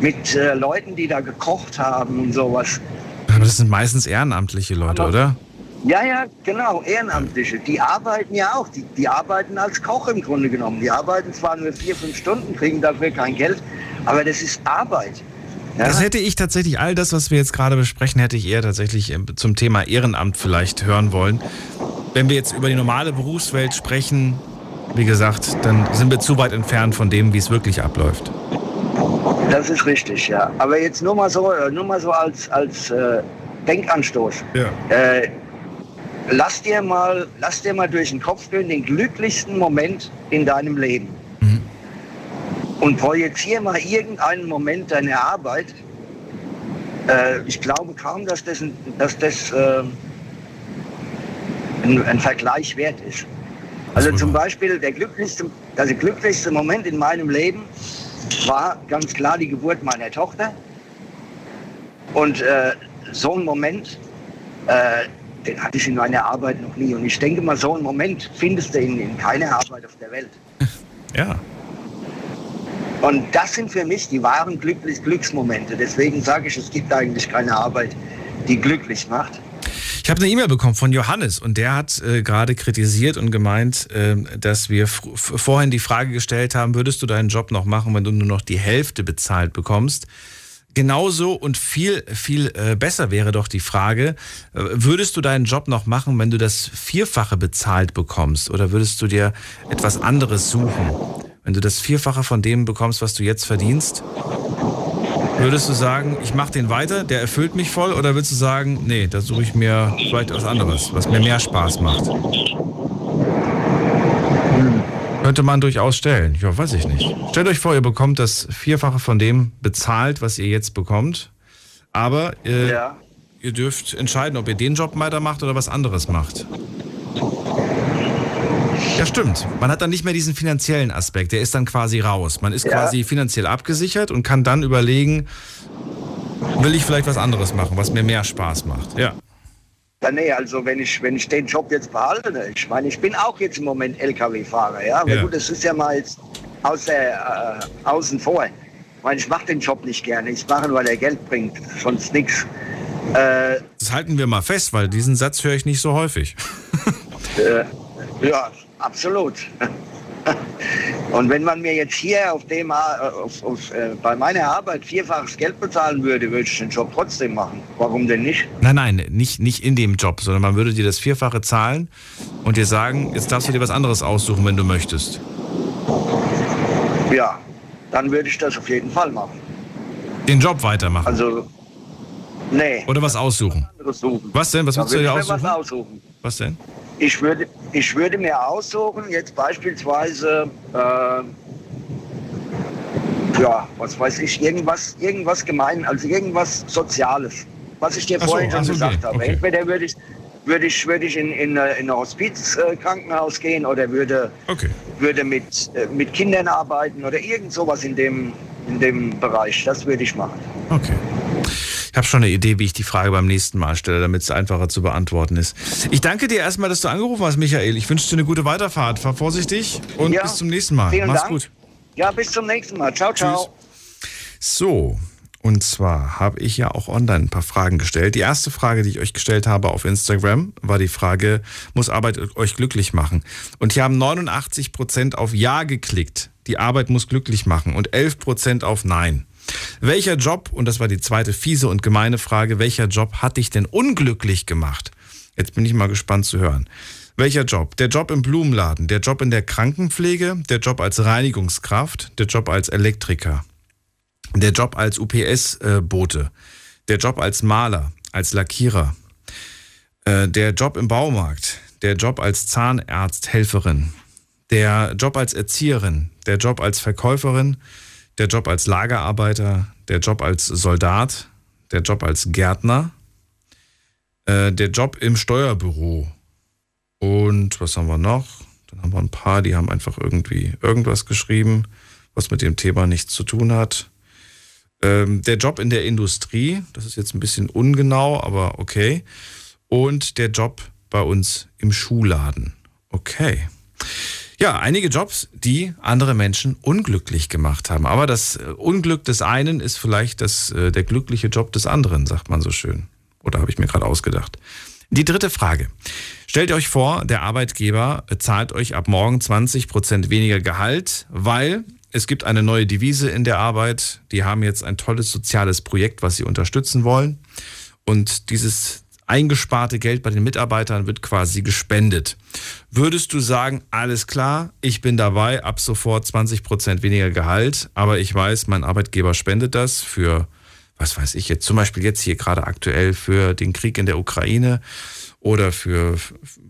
Mit äh, Leuten, die da gekocht haben und sowas. Aber das sind meistens ehrenamtliche Leute, oder? Ja, ja, genau, Ehrenamtliche. Die arbeiten ja auch. Die, die arbeiten als Koch im Grunde genommen. Die arbeiten zwar nur vier, fünf Stunden, kriegen dafür kein Geld, aber das ist Arbeit. Ja? Das hätte ich tatsächlich, all das, was wir jetzt gerade besprechen, hätte ich eher tatsächlich ähm, zum Thema Ehrenamt vielleicht hören wollen. Wenn wir jetzt über die normale Berufswelt sprechen, wie gesagt, dann sind wir zu weit entfernt von dem, wie es wirklich abläuft. Das ist richtig, ja. Aber jetzt nur mal so, äh, nur mal so als, als äh, Denkanstoß. Ja. Äh, lass dir mal, lass dir mal durch den Kopf gehen, den glücklichsten Moment in deinem Leben. Und projiziere mal irgendeinen Moment deiner Arbeit. Äh, ich glaube kaum, dass das, ein, dass das äh, ein, ein Vergleich wert ist. Also zum Beispiel der glücklichste, also glücklichste Moment in meinem Leben war ganz klar die Geburt meiner Tochter. Und äh, so ein Moment, äh, den hatte ich in meiner Arbeit noch nie. Und ich denke mal, so einen Moment findest du in, in keiner Arbeit auf der Welt. Ja. Und das sind für mich die wahren Glücklich Glücksmomente. Deswegen sage ich, es gibt eigentlich keine Arbeit, die glücklich macht. Ich habe eine E-Mail bekommen von Johannes und der hat äh, gerade kritisiert und gemeint, äh, dass wir vorhin die Frage gestellt haben, würdest du deinen Job noch machen, wenn du nur noch die Hälfte bezahlt bekommst? Genauso und viel, viel äh, besser wäre doch die Frage, äh, würdest du deinen Job noch machen, wenn du das Vierfache bezahlt bekommst? Oder würdest du dir etwas anderes suchen? Wenn du das Vierfache von dem bekommst, was du jetzt verdienst, würdest du sagen, ich mache den weiter, der erfüllt mich voll? Oder würdest du sagen, nee, da suche ich mir vielleicht was anderes, was mir mehr Spaß macht? Könnte man durchaus stellen. Ja, weiß ich nicht. Stellt euch vor, ihr bekommt das Vierfache von dem bezahlt, was ihr jetzt bekommt. Aber äh, Ja. ihr dürft entscheiden, ob ihr den Job weitermacht oder was anderes macht. Ja, stimmt. Man hat dann nicht mehr diesen finanziellen Aspekt. Der ist dann quasi raus. Man ist Ja. quasi finanziell abgesichert und kann dann überlegen, will ich vielleicht was anderes machen, was mir mehr Spaß macht. Ja. Ja, nee, also wenn ich, wenn ich den Job jetzt behalte, ne, ich meine, ich bin auch jetzt im Moment LKW-Fahrer, ja, aber Ja. gut, das ist ja mal jetzt außer, äh, außen vor. Ich meine, ich mache den Job nicht gerne, ich mache ihn, weil er Geld bringt, sonst nichts. Äh, Das halten wir mal fest, weil diesen Satz höre ich nicht so häufig. äh, ja, absolut. Und wenn man mir jetzt hier auf dem, äh, auf, auf, äh, bei meiner Arbeit vierfaches Geld bezahlen würde, würde ich den Job trotzdem machen. Warum denn nicht? Nein, nein, nicht, nicht in dem Job, sondern man würde dir das Vierfache zahlen und dir sagen, jetzt darfst du dir was anderes aussuchen, wenn du möchtest. Ja, dann würde ich das auf jeden Fall machen. Den Job weitermachen. Also, nee. Oder was aussuchen. Was denn? Was würdest du dir mir was aussuchen? aussuchen. Was denn? Ich würde, ich würde mir aussuchen, jetzt beispielsweise, äh, ja, was weiß ich, irgendwas, irgendwas gemein, also irgendwas Soziales. Was ich dir Ach so, vorhin schon ach so, okay, gesagt habe. okay. Entweder würde ich, würde ich, würde ich in, in, äh, in ein Hospizkrankenhaus gehen oder würde, würde mit, äh, mit Kindern arbeiten oder irgend sowas in dem, in dem Bereich. Das würde ich machen. Okay. Ich habe schon eine Idee, wie ich die Frage beim nächsten Mal stelle, damit es einfacher zu beantworten ist. Ich danke dir erstmal, dass du angerufen hast, Michael. Ich wünsche dir eine gute Weiterfahrt. Fahr vorsichtig und Ja, bis zum nächsten Mal. Vielen Mach's Dank. gut. Ja, bis zum nächsten Mal. Ciao, ciao. So, und zwar habe ich ja auch online ein paar Fragen gestellt. Die erste Frage, die ich euch gestellt habe auf Instagram, war die Frage, muss Arbeit euch glücklich machen? Und hier haben 89 Prozent auf Ja geklickt. Die Arbeit muss glücklich machen und 11 Prozent auf Nein. Welcher Job, und das war die zweite fiese und gemeine Frage, welcher Job hat dich denn unglücklich gemacht? Jetzt bin ich mal gespannt zu hören. Welcher Job? Der Job im Blumenladen, der Job in der Krankenpflege, der Job als Reinigungskraft, der Job als Elektriker, der Job als UPS-Bote, der Job als Maler, als Lackierer, äh, der Job im Baumarkt, der Job als Zahnarzthelferin, der Job als Erzieherin, der Job als Verkäuferin, der Job als Lagerarbeiter, der Job als Soldat, der Job als Gärtner, äh, der Job im Steuerbüro. Und was haben wir noch? Dann haben wir ein paar, die haben einfach irgendwie irgendwas geschrieben, was mit dem Thema nichts zu tun hat. Ähm, der Job in der Industrie, das ist jetzt ein bisschen ungenau, aber okay. Und der Job bei uns im Schuhladen. Okay. Ja, einige Jobs, die andere Menschen unglücklich gemacht haben. Aber das äh, Unglück des einen ist vielleicht das, äh, der glückliche Job des anderen, sagt man so schön. Oder habe ich mir gerade ausgedacht. Die dritte Frage. Stellt euch vor, der Arbeitgeber zahlt euch ab morgen 20% weniger Gehalt, weil es gibt eine neue Devise in der Arbeit. Die haben jetzt ein tolles soziales Projekt, was sie unterstützen wollen. Und dieses eingesparte Geld bei den Mitarbeitern wird quasi gespendet. Würdest du sagen, alles klar, ich bin dabei, ab sofort 20% weniger Gehalt, aber ich weiß, mein Arbeitgeber spendet das für, was weiß ich jetzt, zum Beispiel jetzt hier gerade aktuell für den Krieg in der Ukraine oder für,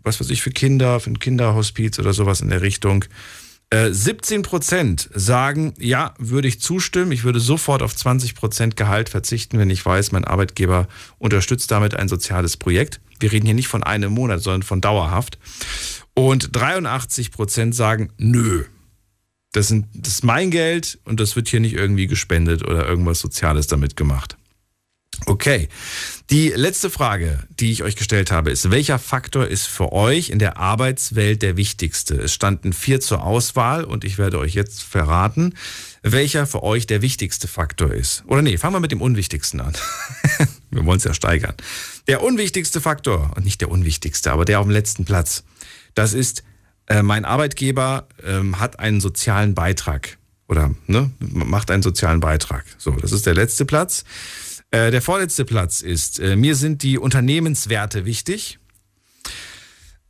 was weiß ich, für Kinder, für ein Kinderhospiz oder sowas in der Richtung. 17 äh, Prozent sagen, ja, würde ich zustimmen. Ich würde sofort auf 20 Prozent Gehalt verzichten, wenn ich weiß, mein Arbeitgeber unterstützt damit ein soziales Projekt. Wir reden hier nicht von einem Monat, sondern von dauerhaft. Und 83 Prozent sagen, nö. Das, sind, das ist mein Geld und das wird hier nicht irgendwie gespendet oder irgendwas Soziales damit gemacht. Okay. Die letzte Frage, die ich euch gestellt habe, ist, welcher Faktor ist für euch in der Arbeitswelt der wichtigste? Es standen vier zur Auswahl und ich werde euch jetzt verraten, welcher für euch der wichtigste Faktor ist. Oder nee, fangen wir mit dem unwichtigsten an. wir wollen es ja steigern. Der unwichtigste Faktor, und nicht der unwichtigste, aber der auf dem letzten Platz, das ist, äh, mein Arbeitgeber ähm, hat einen sozialen Beitrag oder ne, macht einen sozialen Beitrag. So, das ist der letzte Platz. Äh, der vorletzte Platz ist, äh, mir sind die Unternehmenswerte wichtig.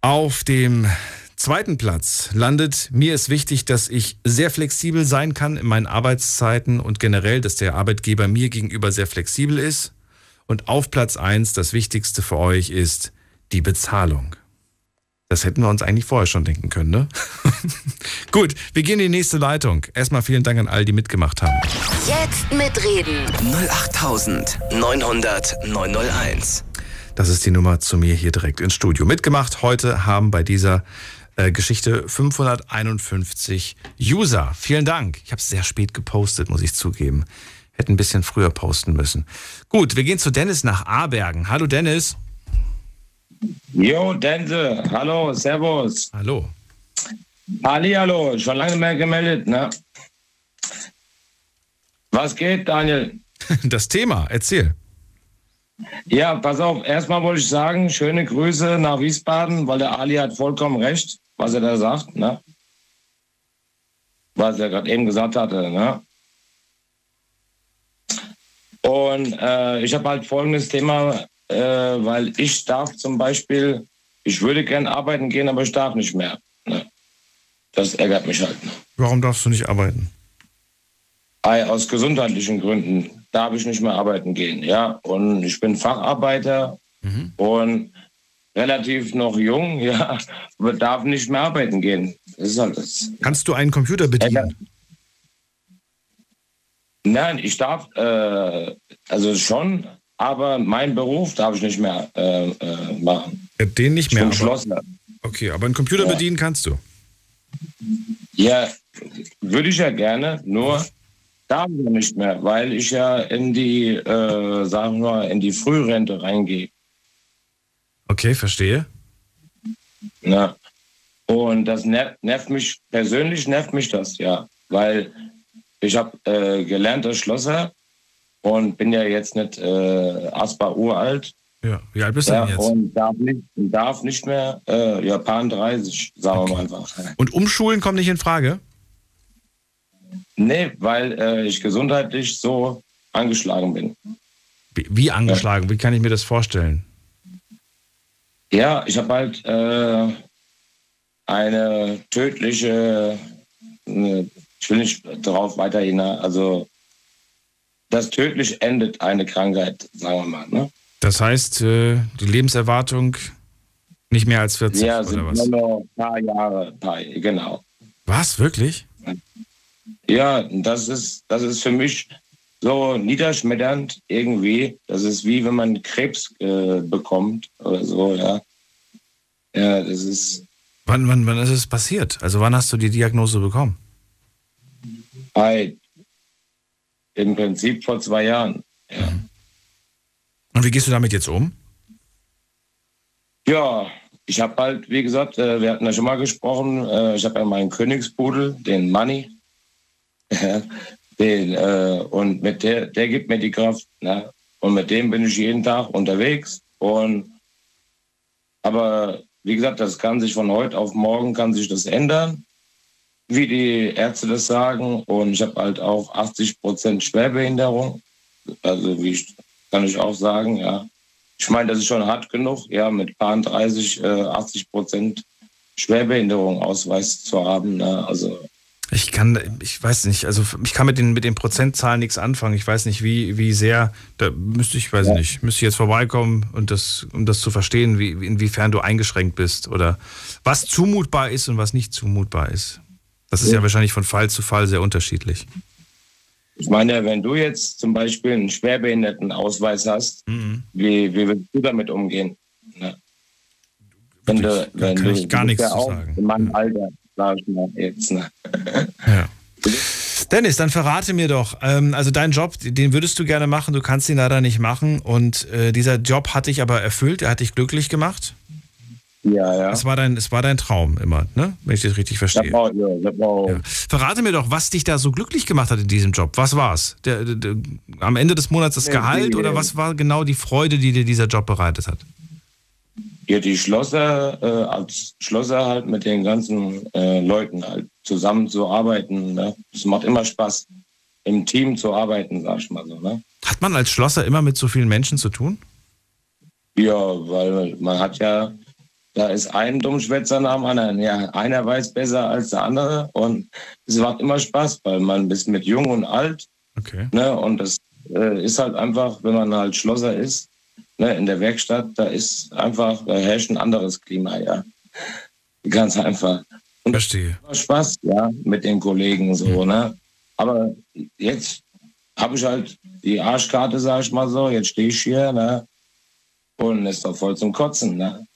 Auf dem zweiten Platz landet, mir ist wichtig, dass ich sehr flexibel sein kann in meinen Arbeitszeiten und generell, dass der Arbeitgeber mir gegenüber sehr flexibel ist. Und auf Platz eins das Wichtigste für euch ist die Bezahlung. Das hätten wir uns eigentlich vorher schon denken können, ne? Gut, wir gehen in die nächste Leitung. Erstmal vielen Dank an all, die mitgemacht haben. Jetzt mitreden. 08900 901. Das ist die Nummer zu mir hier direkt ins Studio. Mitgemacht heute haben bei dieser äh, Geschichte 551 User. Vielen Dank. Ich habe es sehr spät gepostet, muss ich zugeben. Hätte ein bisschen früher posten müssen. Gut, wir gehen zu Dennis nach Abergen. Hallo Dennis. Jo, Dense, hallo, servus. Hallo. Ali, hallo, schon lange mehr gemeldet, ne? Was geht, Daniel? Das Thema, erzähl. Ja, pass auf, erstmal wollte ich sagen, schöne Grüße nach Wiesbaden, weil der Ali hat vollkommen recht, was er da sagt, ne? Was er gerade eben gesagt hatte, ne? Und äh, ich habe halt folgendes Thema äh, weil ich darf zum Beispiel, ich würde gern arbeiten gehen, aber ich darf nicht mehr. Ne? Das ärgert mich halt. Ne? Warum darfst du nicht arbeiten? Aus gesundheitlichen Gründen darf ich nicht mehr arbeiten gehen. Ja, und ich bin Facharbeiter mhm. und relativ noch jung, ja, aber darf nicht mehr arbeiten gehen. Das ist halt das. Kannst du einen Computer bedienen? Nein, ich darf, äh, also schon, aber meinen Beruf darf ich nicht mehr äh, äh, machen. Den nicht mehr. Ich bin Schlosser. Okay, aber einen Computer ja. bedienen kannst du. Ja, würde ich ja gerne, nur darf ich ja nicht mehr, weil ich ja in die, äh, sagen wir, in die Frührente reingehe. Okay, verstehe. Na, und das nervt, mich, persönlich nervt mich das, ja, weil ich habe äh, gelernter Schlosser und bin ja jetzt nicht äh, Aspa uralt. Ja, wie alt bist du ja, denn jetzt? Und darf nicht, darf nicht mehr, äh, ja, paar 30, sagen okay. wir mal einfach. Und umschulen kommt nicht in Frage? Nee, weil äh, ich gesundheitlich so angeschlagen bin. Wie, wie angeschlagen? Ja. Wie kann ich mir das vorstellen? Ja, ich habe halt äh, eine tödliche, äh, ich will nicht darauf weiterhin, also das tödlich endet eine Krankheit, sagen wir mal. Ne? Das heißt, äh, die Lebenserwartung nicht mehr als 40 ja, oder was? Ja, nur ein paar Jahre, paar, genau. Was, wirklich? Ja, das ist, das ist für mich so niederschmetternd irgendwie. Das ist wie wenn man Krebs äh, bekommt oder so, ja. Ja, das ist. Wann, wann, wann ist es passiert? Also wann hast du die Diagnose bekommen? Bei im Prinzip vor zwei Jahren. Ja. Und wie gehst du damit jetzt um? Ja, ich habe halt, wie gesagt, äh, wir hatten ja schon mal gesprochen, äh, ich habe ja meinen Königspudel, den Money. den, äh, und mit der, der gibt mir die Kraft. Ne? Und mit dem bin ich jeden Tag unterwegs. Und aber wie gesagt, das kann sich von heute auf morgen kann sich das ändern wie die Ärzte das sagen. Und ich habe halt auch 80 Prozent Schwerbehinderung. Also wie ich, kann ich auch sagen, ja. Ich meine, das ist schon hart genug, ja, mit paar 30, äh, 80 Prozent Schwerbehinderung Ausweis zu haben. Ne? Also Ich kann, ich weiß nicht, also ich kann mit den, mit den Prozentzahlen nichts anfangen. Ich weiß nicht, wie, wie sehr, da müsste ich, weiß Ja. nicht, müsste ich jetzt vorbeikommen und das, um das zu verstehen, wie, inwiefern du eingeschränkt bist oder was zumutbar ist und was nicht zumutbar ist. Das ist ja Ja. wahrscheinlich von Fall zu Fall sehr unterschiedlich. Ich meine, wenn du jetzt zum Beispiel einen Schwerbehindertenausweis hast, Mhm. wie, wie willst du damit umgehen? Ne? Wenn du, wenn kann du, ich gar nichts ja zu sagen. In meinem Alter, sag ich mal jetzt. Ne? Dennis, dann verrate mir doch, ähm, also deinen Job, den würdest du gerne machen, du kannst ihn leider nicht machen und äh, dieser Job hat dich aber erfüllt, er hat dich glücklich gemacht. Ja, ja. Es war dein, es war dein Traum immer, ne? Wenn ich das richtig verstehe. war- ja, das war- Ja. Verrate mir doch, was dich da so glücklich gemacht hat in diesem Job. Was der, der, am Ende des Monats das Gehalt oder was war genau die Freude, die dir dieser Job bereitet hat? Ja, die Schlosser, äh, als Schlosser halt mit den ganzen äh, Leuten halt zusammen zu arbeiten. Ne? Es macht immer Spaß, im Team zu arbeiten, sag ich mal so. Ne? Hat man als Schlosser immer mit so vielen Menschen zu tun? Ja, weil man hat ja, da ist ein Dummschwätzer nach dem anderen. Ja, einer weiß besser als der andere und es macht immer Spaß, weil man ist mit jung und alt. Okay. Ne? Und das äh, ist halt einfach, wenn man halt Schlosser ist, ne, in der Werkstatt, da ist einfach, da herrscht ein anderes Klima, ja. Ganz einfach. Und Verstehe. Macht Spaß, ja, mit den Kollegen so, ne? Aber jetzt habe ich halt die Arschkarte, sag ich mal so, jetzt stehe ich hier, ne? Und ist doch voll zum Kotzen, ne?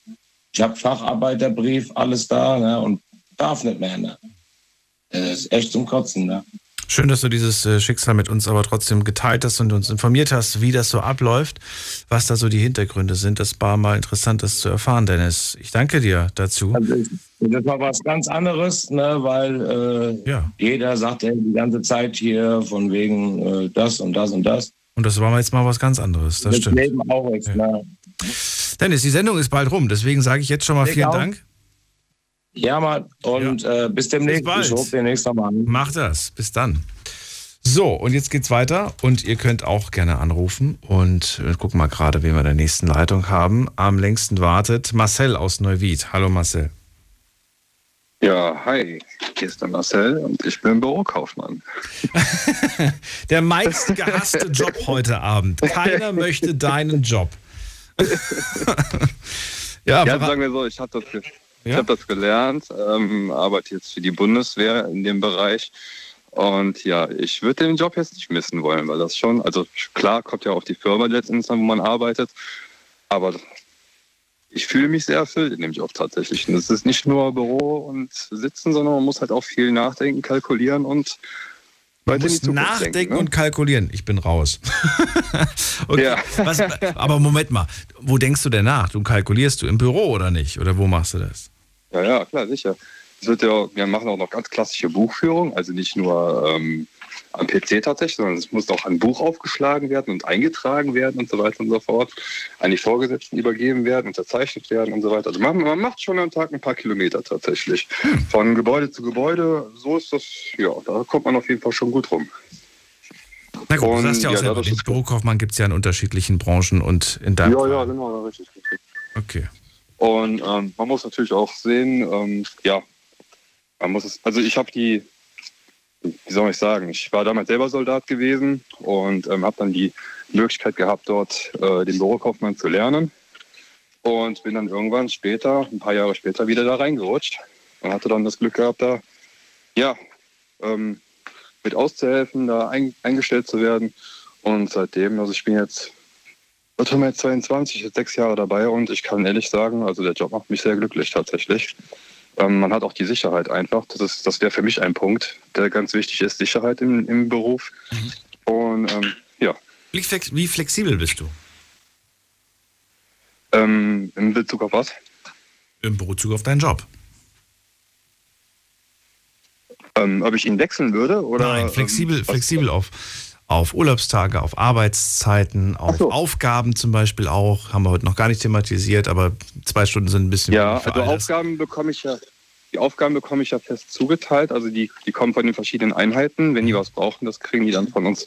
Ich habe Facharbeiterbrief, alles da, ne? Und darf nicht mehr, ne? Das ist echt zum Kotzen, ne? Schön, dass du dieses äh, Schicksal mit uns aber trotzdem geteilt hast und uns informiert hast, wie das so abläuft, was da so die Hintergründe sind. Das war mal interessant, das zu erfahren, Dennis. Ich danke dir dazu. Also, das war was ganz anderes, ne, weil äh, jeder sagt ja die ganze Zeit hier von wegen äh, das und das und das. Und das war jetzt mal was ganz anderes. Das Das stimmt. Leben auch ist, ne? Dennis, die Sendung ist bald rum, deswegen sage ich jetzt schon mal Ich vielen auch. Dank. Ja, Mann. Und Äh, bis demnächst. bald. Ich rufe demnächst nochmal an. Mach das. Bis dann. So, und jetzt geht's weiter und ihr könnt auch gerne anrufen und äh, gucken mal gerade, wen wir in der nächsten Leitung haben. Am längsten wartet Marcel aus Neuwied. Hallo Marcel. Ja, hi, hier ist der Marcel und ich bin Bürokaufmann. Der meistgehasste Job heute Abend. Keiner möchte deinen Job. ja, ja sagen wir so, ich habe das, ge Ja? hab das gelernt, ähm, arbeite jetzt für die Bundeswehr in dem Bereich. Und ja, ich würde den Job jetzt nicht missen wollen, weil das schon, also klar kommt ja auf die Firma letztendlich an, wo man arbeitet, aber ich fühle mich sehr erfüllt in dem Job tatsächlich. Und es ist nicht nur Büro und Sitzen, sondern man muss halt auch viel nachdenken, kalkulieren und Man weiter in die muss Zukunft nachdenken denken, ne? und kalkulieren. Ich bin raus. okay. Was, aber Moment mal, wo denkst du denn nach? Du kalkulierst du im Büro oder nicht? Oder wo machst du das? Ja, ja, klar, sicher. Es wird ja, wir machen auch noch ganz klassische Buchführung, also nicht nur ähm, am PC tatsächlich, sondern es muss auch ein Buch aufgeschlagen werden und eingetragen werden und so weiter und so fort, an die Vorgesetzten übergeben werden, unterzeichnet werden und so weiter. Also man, man macht schon am Tag ein paar Kilometer tatsächlich. Von Gebäude zu Gebäude, so ist das, ja, da kommt man auf jeden Fall schon gut rum. Na gut, du Und, sagst ja auch ja, selber, den Bürokaufmann gibt es ja in unterschiedlichen Branchen und in deinem Ja, ja, genau, ja, richtig, richtig. Okay. Und ähm, man muss natürlich auch sehen, ähm, ja, man muss es, also ich habe die, wie soll ich sagen, ich war damals selber Soldat gewesen und ähm, habe dann die Möglichkeit gehabt, dort äh, den Bürokaufmann zu lernen und bin dann irgendwann später, ein paar Jahre später, wieder da reingerutscht und hatte dann das Glück gehabt, da, ja, ähm, mit auszuhelfen, da ein, eingestellt zu werden und seitdem, also ich bin jetzt wird haben wir jetzt 22, jetzt sechs Jahre dabei und ich kann ehrlich sagen, also der Job macht mich sehr glücklich tatsächlich. Ähm, man hat auch die Sicherheit einfach. Das, ist, das wäre für mich ein Punkt, der ganz wichtig ist, Sicherheit im, im Beruf. Und ähm, ja, Wie, flex wie flexibel bist du? ähm, in Bezug auf was? Im Bezug auf deinen Job. Ähm, ob ich ihn wechseln würde? Oder, Nein, flexibel, ähm, flexibel auf, auf Urlaubstage, auf Arbeitszeiten, auf Aufgaben zum Beispiel auch. Haben wir heute noch gar nicht thematisiert, aber zwei Stunden sind ein bisschen Ja, also. Aufgaben bekomme ich ja, die Aufgaben bekomme ich ja fest zugeteilt. Also die, die kommen von den verschiedenen Einheiten. Wenn die was brauchen, das kriegen die dann von uns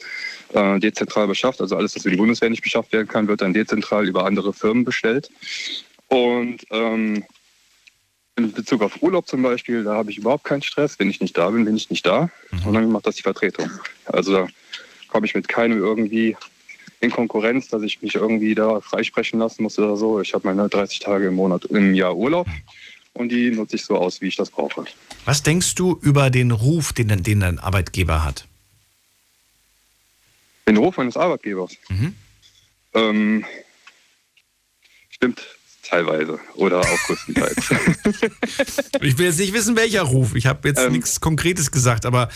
äh, dezentral beschafft. Also alles, was für die Bundeswehr nicht beschafft werden kann, wird dann dezentral über andere Firmen bestellt. Und ähm, in Bezug auf Urlaub zum Beispiel, da habe ich überhaupt keinen Stress. Wenn ich nicht da bin, bin ich nicht da. Und dann macht das die Vertretung. Also da komme ich mit keinem irgendwie in Konkurrenz, dass ich mich irgendwie da freisprechen lassen muss oder so. Ich habe meine 30 Tage im Monat im Jahr Urlaub und die nutze ich so aus, wie ich das brauche. Was denkst du über den Ruf, den, dein- den dein Arbeitgeber hat? Den Ruf meines Arbeitgebers. Mhm. Ähm, stimmt teilweise oder auch größtenteils. Ich will jetzt nicht wissen, welcher Ruf. Ich habe jetzt nichts Konkretes gesagt, aber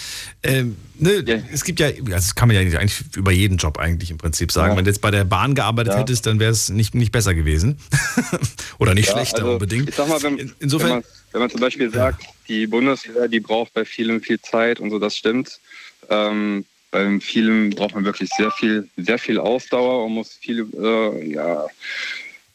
ähm, ne, es gibt ja, das kann man ja eigentlich über jeden Job eigentlich im Prinzip sagen. Ja. Wenn du jetzt bei der Bahn gearbeitet Ja. hättest, dann wäre es nicht, nicht besser gewesen. Oder nicht Ja, schlechter also, unbedingt. Ich sag mal, wenn, insofern- wenn, man, wenn man zum Beispiel sagt, die Bundeswehr, die braucht bei vielen viel Zeit und so, das stimmt. Ähm, bei vielen braucht man wirklich sehr viel, sehr viel Ausdauer und muss viel, äh, ja,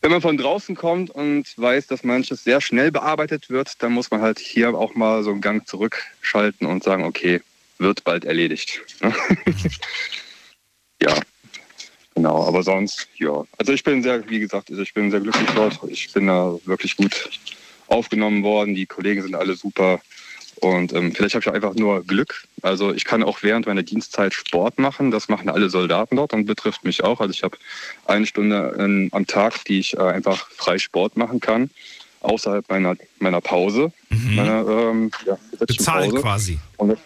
wenn man von draußen kommt und weiß, dass manches sehr schnell bearbeitet wird, dann muss man halt hier auch mal so einen Gang zurückschalten und sagen, okay, wird bald erledigt. ja, genau. Aber sonst, ja. Also ich bin sehr, wie gesagt, ich bin sehr glücklich dort. Ich bin da wirklich gut aufgenommen worden. Die Kollegen sind alle super. Und ähm, vielleicht habe ich einfach nur Glück. Also ich kann auch während meiner Dienstzeit Sport machen. Das machen alle Soldaten dort und betrifft mich auch. Also ich habe eine Stunde ähm, am Tag, die ich äh, einfach frei Sport machen kann, außerhalb meiner, meiner Pause. Meiner, ähm, ja, Bezahlt Pause. quasi. Und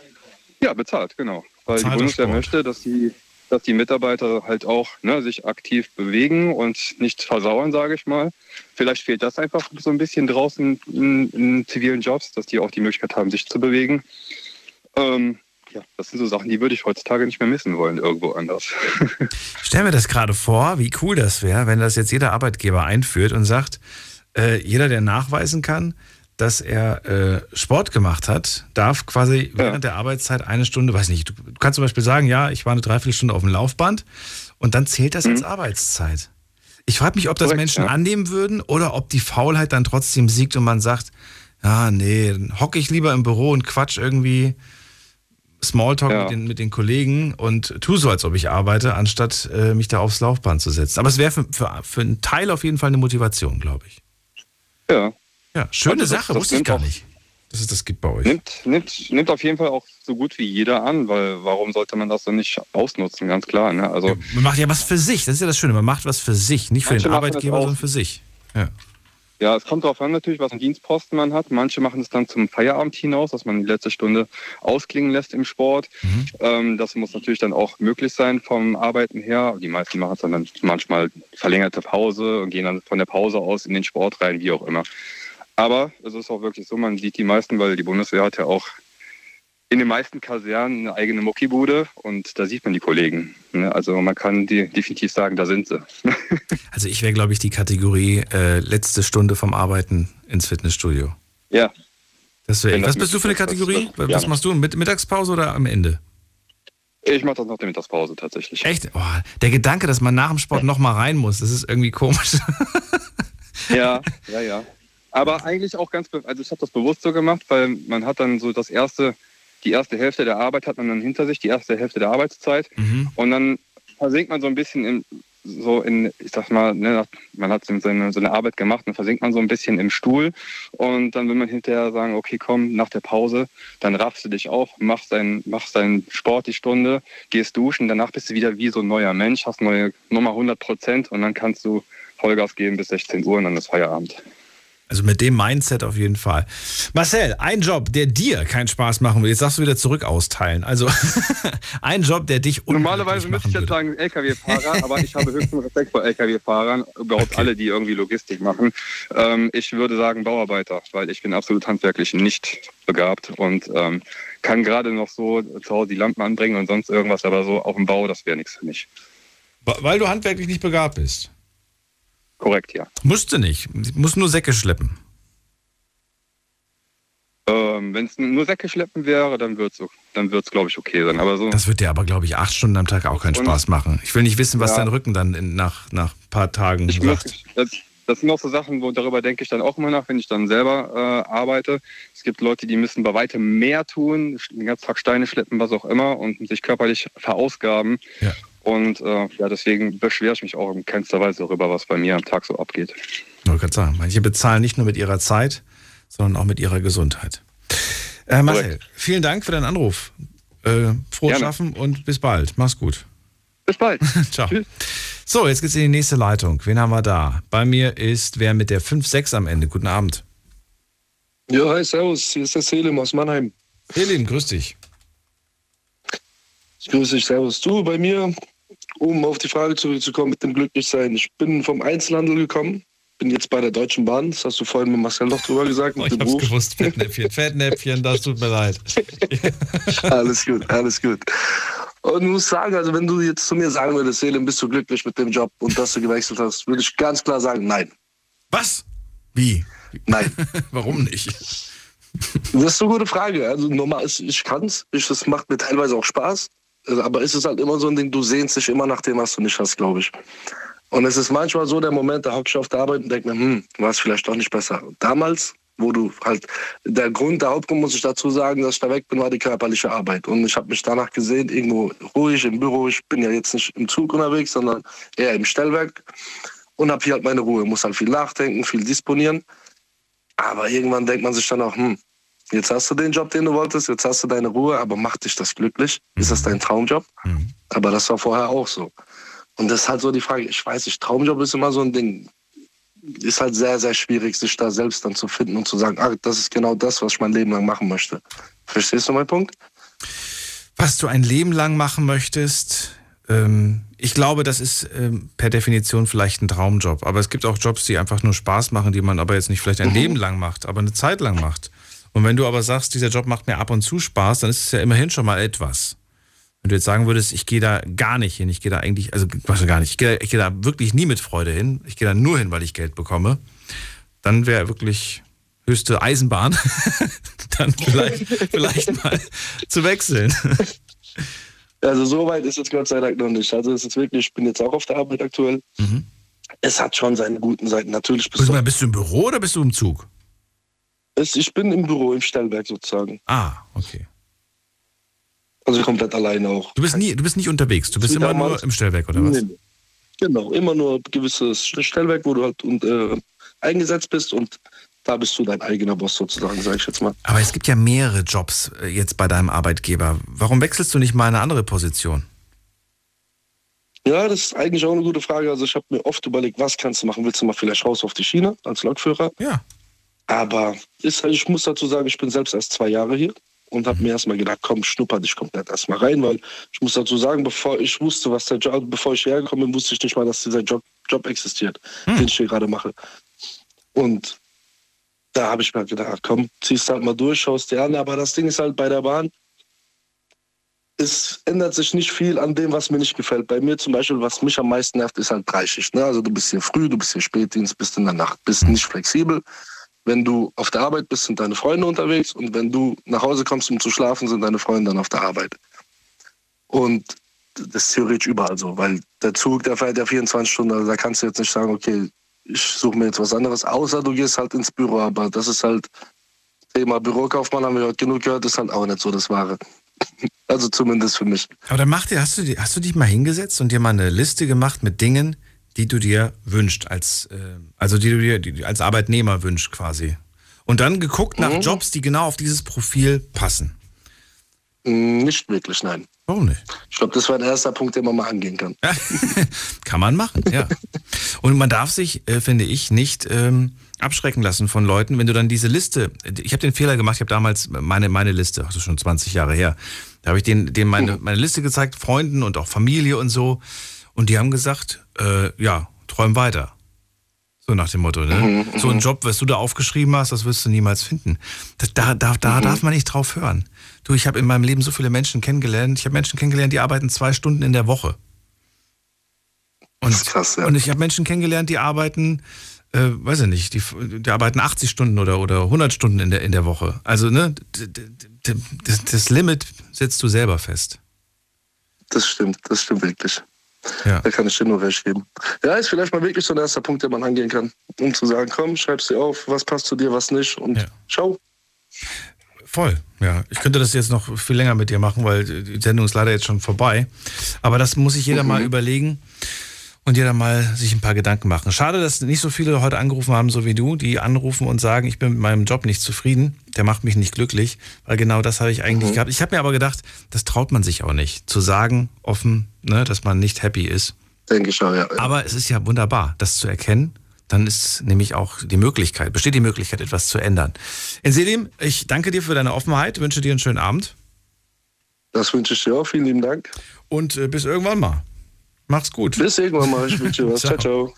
ja, bezahlt, genau. Weil Bezahlter die Bundeswehr Sport. möchte, dass die, dass die Mitarbeiter halt auch ne, sich aktiv bewegen und nicht versauern, sage ich mal. Vielleicht fehlt das einfach so ein bisschen draußen in, in zivilen Jobs, dass die auch die Möglichkeit haben, sich zu bewegen. Ähm, ja, das sind so Sachen, die würde ich heutzutage nicht mehr missen wollen, irgendwo anders. Stell mir das gerade vor, wie cool das wäre, wenn das jetzt jeder Arbeitgeber einführt und sagt, äh, jeder, der nachweisen kann, dass er äh, Sport gemacht hat, darf quasi während der Arbeitszeit eine Stunde, weiß nicht, du, kannst zum Beispiel sagen, ja, ich war eine Dreiviertelstunde auf dem Laufband und dann zählt das als Arbeitszeit. Ich frage mich, ob das Korrekt, Menschen ja. annehmen würden oder ob die Faulheit dann trotzdem siegt und man sagt, ja, nee, dann hocke ich lieber im Büro und quatsch irgendwie Smalltalk mit, den, mit den Kollegen und tu so, als ob ich arbeite, anstatt äh, mich da aufs Laufband zu setzen. Aber es wäre für, für, für einen Teil auf jeden Fall eine Motivation, glaube ich. Ja. Ja, schöne Also das- Sache, das wusste ich gar auch- nicht, dass es das gibt bei euch. Nimmt, nimmt, nimmt auf jeden Fall auch so gut wie jeder an, weil warum sollte man das dann nicht ausnutzen, ganz klar. Ne? Also Man macht ja was für sich, das ist ja das Schöne, man macht was für sich, nicht für den Arbeitgeber, sondern für sich. Ja. Ja, es kommt darauf an natürlich, was für einen Dienstposten man hat. Manche machen es dann zum Feierabend hinaus, dass man die letzte Stunde ausklingen lässt im Sport. Ähm, das muss natürlich dann auch möglich sein vom Arbeiten her. Die meisten machen es dann, dann manchmal verlängerte Pause und gehen dann von der Pause aus in den Sport rein, wie auch immer. Aber es ist auch wirklich so, man sieht die meisten, weil die Bundeswehr hat ja auch in den meisten Kasernen eine eigene Muckibude und da sieht man die Kollegen. ne? Also man kann die definitiv sagen, da sind sie. Also ich wäre, glaube ich, die Kategorie äh, letzte Stunde vom Arbeiten ins Fitnessstudio. Ja. Das wär Wenn ich. das Was bist du für eine das- Kategorie? das- Was ja. machst du? Mit Mittagspause oder am Ende? Ich mache das nach der Mittagspause tatsächlich. Echt? Oh, der Gedanke, dass man nach dem Sport noch mal rein muss, das ist irgendwie komisch. Ja, ja, ja. Aber eigentlich auch ganz, also ich habe das bewusst so gemacht, weil man hat dann so das erste, die erste Hälfte der Arbeit hat man dann hinter sich, die erste Hälfte der Arbeitszeit. Und dann versinkt man so ein bisschen in, so in, ich sag mal, ne, man hat so eine Arbeit gemacht, dann versinkt man so ein bisschen im Stuhl. Und dann will man hinterher sagen, okay, komm, nach der Pause, dann raffst du dich auf, machst deinen machst deinen Sport die Stunde, gehst duschen, danach bist du wieder wie so ein neuer Mensch, hast neue Nummer 100 Prozent und dann kannst du Vollgas geben bis 16 Uhr und dann ist Feierabend. Also mit dem Mindset auf jeden Fall. Marcel, ein Job, der dir keinen Spaß machen will. Jetzt darfst du wieder zurück austeilen. Also ein Job, der dich Normalerweise müsste ich jetzt sagen Lkw-Fahrer, aber ich habe höchsten Respekt vor Lkw-Fahrern, überhaupt alle, die irgendwie Logistik machen. Ähm, ich würde sagen Bauarbeiter, weil ich bin absolut handwerklich nicht begabt und ähm, kann gerade noch so zu Hause die Lampen anbringen und sonst irgendwas, aber so auf dem Bau, das wäre nichts für mich. Weil du handwerklich nicht begabt bist. Korrekt, ja. Musste nicht. Muss nur Säcke schleppen. Ähm, Wenn es nur Säcke schleppen wäre, dann wird es, dann wird's, glaube ich, okay sein. Aber so, Das wird dir aber, glaube ich, acht Stunden am Tag auch keinen Spaß machen. Ich will nicht wissen, was Ja. dein Rücken dann in, nach, nach ein paar Tagen Ich muss, sagt. das, das sind auch so Sachen, wo darüber denke ich dann auch immer nach, wenn ich dann selber äh, arbeite. Es gibt Leute, die müssen bei weitem mehr tun, den ganzen Tag Steine schleppen, was auch immer und sich körperlich verausgaben. Ja. Und äh, ja, deswegen beschwere ich mich auch in keinster Weise darüber, was bei mir am Tag so abgeht. Ich gerade sagen, manche bezahlen nicht nur mit ihrer Zeit, sondern auch mit ihrer Gesundheit. Äh, Marcel, Korrekt. vielen Dank für deinen Anruf. Äh, frohes Gerne. Schaffen und bis bald. Mach's gut. Bis bald. Ciao. So, jetzt geht's in die nächste Leitung. Wen haben wir da? Bei mir ist wer mit der 5-6 am Ende. Guten Abend. Ja, hi, servus. Hier ist der Selim aus Mannheim. Selim, grüß dich. Ich grüße dich, servus. Du, bei mir, um auf die Frage zurückzukommen mit dem Glücklichsein. Ich bin vom Einzelhandel gekommen, bin jetzt bei der Deutschen Bahn. Das hast du vorhin mit Marcel noch drüber gesagt. Oh, mit ich dem hab's Beruf. gewusst. Fettnäpfchen, Fettnäpfchen, das tut mir leid. alles gut, alles gut. Und ich muss sagen, also wenn du jetzt zu mir sagen würdest, Selim, bist du glücklich mit dem Job und dass du gewechselt hast, würde ich ganz klar sagen, nein. Was? Wie? Nein. Warum nicht? Das ist eine gute Frage. Also normal, ist, ich kann's, ich, das macht mir teilweise auch Spaß. Also, Aber es ist halt immer so ein Ding, du sehnst dich immer nach dem, was du nicht hast, glaube ich. Und es ist manchmal so der Moment, da hock ich auf der Arbeit und denke mir, hm, war es vielleicht doch nicht besser. Damals, wo du halt, der Grund, der Hauptgrund, muss ich dazu sagen, dass ich da weg bin, war die körperliche Arbeit. Und ich habe mich danach gesehen, irgendwo ruhig im Büro. Ich bin ja jetzt nicht im Zug unterwegs, sondern eher im Stellwerk. Und habe hier halt meine Ruhe. Muss halt viel nachdenken, viel disponieren. Aber irgendwann denkt man sich dann auch, hm, jetzt hast du den Job, den du wolltest, jetzt hast du deine Ruhe, aber macht dich das glücklich? Ist das dein Traumjob? Aber das war vorher auch so. Und das ist halt so die Frage, ich weiß nicht, Traumjob ist immer so ein Ding. Ist halt sehr, sehr schwierig, sich da selbst dann zu finden und zu sagen, ah, das ist genau das, was ich mein Leben lang machen möchte. Verstehst du meinen Punkt? Was du ein Leben lang machen möchtest, ähm, ich glaube, das ist ähm, per Definition vielleicht ein Traumjob. Aber es gibt auch Jobs, die einfach nur Spaß machen, die man aber jetzt nicht vielleicht ein Mhm. Leben lang macht, aber eine Zeit lang macht. Und wenn du aber sagst, dieser Job macht mir ab und zu Spaß, dann ist es ja immerhin schon mal etwas. Wenn du jetzt sagen würdest, ich gehe da gar nicht hin, ich gehe da eigentlich, also gar nicht, ich gehe, ich gehe da wirklich nie mit Freude hin, ich gehe da nur hin, weil ich Geld bekomme, dann wäre wirklich höchste Eisenbahn, dann vielleicht, vielleicht mal zu wechseln. Also so weit ist es Gott sei Dank noch nicht. Also es ist wirklich, ich bin jetzt auch auf der Arbeit aktuell. Es hat schon seine guten Seiten. Natürlich bist du, bist du im Büro oder bist du im Zug? Es, ich bin im Büro, im Stellwerk sozusagen. Ah, okay. Also komplett alleine auch. Du bist, nie, du bist nicht unterwegs, du bist immer nur im Stellwerk oder was? Nee. Genau, immer nur ein gewisses Stellwerk, wo du halt und, äh, eingesetzt bist und da bist du dein eigener Boss sozusagen, sage ich jetzt mal. Aber es gibt ja mehrere Jobs äh, jetzt bei deinem Arbeitgeber. Warum wechselst du nicht mal in eine andere Position? Ja, das ist eigentlich auch eine gute Frage. Also ich habe mir oft überlegt, was kannst du machen? Willst du mal vielleicht raus auf die Schiene als Lokführer? Ja. Aber ist, ich muss dazu sagen, ich bin selbst erst zwei Jahre hier und habe mir erstmal gedacht, komm, schnupper dich komplett erstmal rein, weil ich muss dazu sagen, bevor ich wusste, was der Job, bevor ich hierher gekommen bin, wusste ich nicht mal, dass dieser Job, Job existiert, den ich hier gerade mache. Und da habe ich mir halt gedacht, ach, komm, ziehst halt mal durch, schaust dir an. Aber das Ding ist halt bei der Bahn, es ändert sich nicht viel an dem, was mir nicht gefällt. Bei mir zum Beispiel, was mich am meisten nervt, ist halt Dreischicht. Ne? Also du bist hier früh, du bist hier Spätdienst, bist in der Nacht, bist nicht flexibel. Wenn du auf der Arbeit bist, sind deine Freunde unterwegs und wenn du nach Hause kommst, um zu schlafen, sind deine Freunde dann auf der Arbeit. Und das ist theoretisch überall so, weil der Zug, der fährt ja 24 Stunden, also da kannst du jetzt nicht sagen, okay, ich suche mir jetzt was anderes, außer du gehst halt ins Büro, aber das ist halt Thema Bürokaufmann, haben wir heute genug gehört, ist halt auch nicht so das Wahre. Also zumindest für mich. Aber dann mach dir, hast du, hast du dich mal hingesetzt und dir mal eine Liste gemacht mit Dingen, die du dir wünschst, als, äh, also die du dir die, als Arbeitnehmer wünschst quasi. Und dann geguckt nach Mhm. Jobs, die genau auf dieses Profil passen. Nicht wirklich, nein. Warum nicht? Ich glaube, das war der erste Punkt, den man mal angehen kann. Kann man machen, ja. Und man darf sich, äh, finde ich, nicht ähm, abschrecken lassen von Leuten, wenn du dann diese Liste, ich habe den Fehler gemacht, ich habe damals meine, meine Liste, das ist schon 20 Jahre her, da habe ich denen, denen meine, meine Liste gezeigt, Freunden und auch Familie und so. Und die haben gesagt, äh, ja, träum weiter. So nach dem Motto, ne? Mhm, So einen Job, was du da aufgeschrieben hast, das wirst du niemals finden. Das, da da, da Mhm. darf man nicht drauf hören. Du, ich habe in meinem Leben so viele Menschen kennengelernt. Ich habe Menschen kennengelernt, die arbeiten zwei Stunden in der Woche. Und, krass, ja. und ich habe Menschen kennengelernt, die arbeiten, äh, weiß ich nicht, die, die arbeiten 80 Stunden oder, oder 100 Stunden in der, in der Woche. Also, ne, das, das Limit setzt du selber fest. Das stimmt, das stimmt wirklich. Ja. Da kann ich dir nur recht geben. Ja, ist vielleicht mal wirklich so ein erster Punkt, den man angehen kann. Um zu sagen, komm, schreib's dir auf, was passt zu dir, was nicht und schau. Voll, ja. Ich könnte das jetzt noch viel länger mit dir machen, weil die Sendung ist leider jetzt schon vorbei. Aber das muss sich jeder Mhm. mal überlegen. Und dir dann mal sich ein paar Gedanken machen. Schade, dass nicht so viele heute angerufen haben, so wie du, die anrufen und sagen, ich bin mit meinem Job nicht zufrieden, der macht mich nicht glücklich, weil genau das habe ich eigentlich mhm. gehabt. Ich habe mir aber gedacht, das traut man sich auch nicht, zu sagen offen, ne, dass man nicht happy ist. Denke ich auch, ja. Aber es ist ja wunderbar, das zu erkennen. Dann ist nämlich auch die Möglichkeit, besteht die Möglichkeit, etwas zu ändern. In Selim, ich danke dir für deine Offenheit, wünsche dir einen schönen Abend. Das wünsche ich dir auch. Vielen lieben Dank. Und äh, bis irgendwann mal. Mach's gut. Bis irgendwann mal. Ich wünsche dir was. ciao. ciao.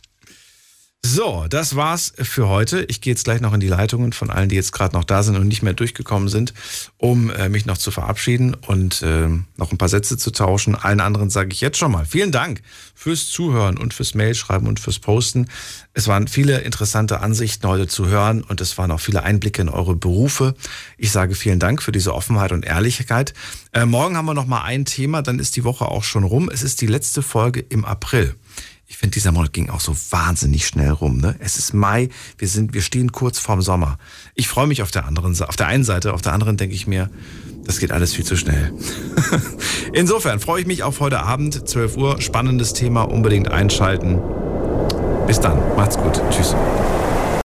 So, das war's für heute. Ich gehe jetzt gleich noch in die Leitungen von allen, die jetzt gerade noch da sind und nicht mehr durchgekommen sind, um äh, mich noch zu verabschieden und äh, noch ein paar Sätze zu tauschen. Allen anderen sage ich jetzt schon mal vielen Dank fürs Zuhören und fürs Mailschreiben und fürs Posten. Es waren viele interessante Ansichten heute zu hören und es waren auch viele Einblicke in eure Berufe. Ich sage vielen Dank für diese Offenheit und Ehrlichkeit. Äh, morgen haben wir noch mal ein Thema, dann ist die Woche auch schon rum. Es ist die letzte Folge im April. Ich finde, dieser Monat ging auch so wahnsinnig schnell rum. Ne? Es ist Mai, wir, sind, wir stehen kurz vorm Sommer. Ich freue mich auf der anderen auf der einen Seite, auf der anderen denke ich mir, das geht alles viel zu schnell. Insofern freue ich mich auf heute Abend, 12 Uhr, spannendes Thema, unbedingt einschalten. Bis dann, macht's gut, tschüss.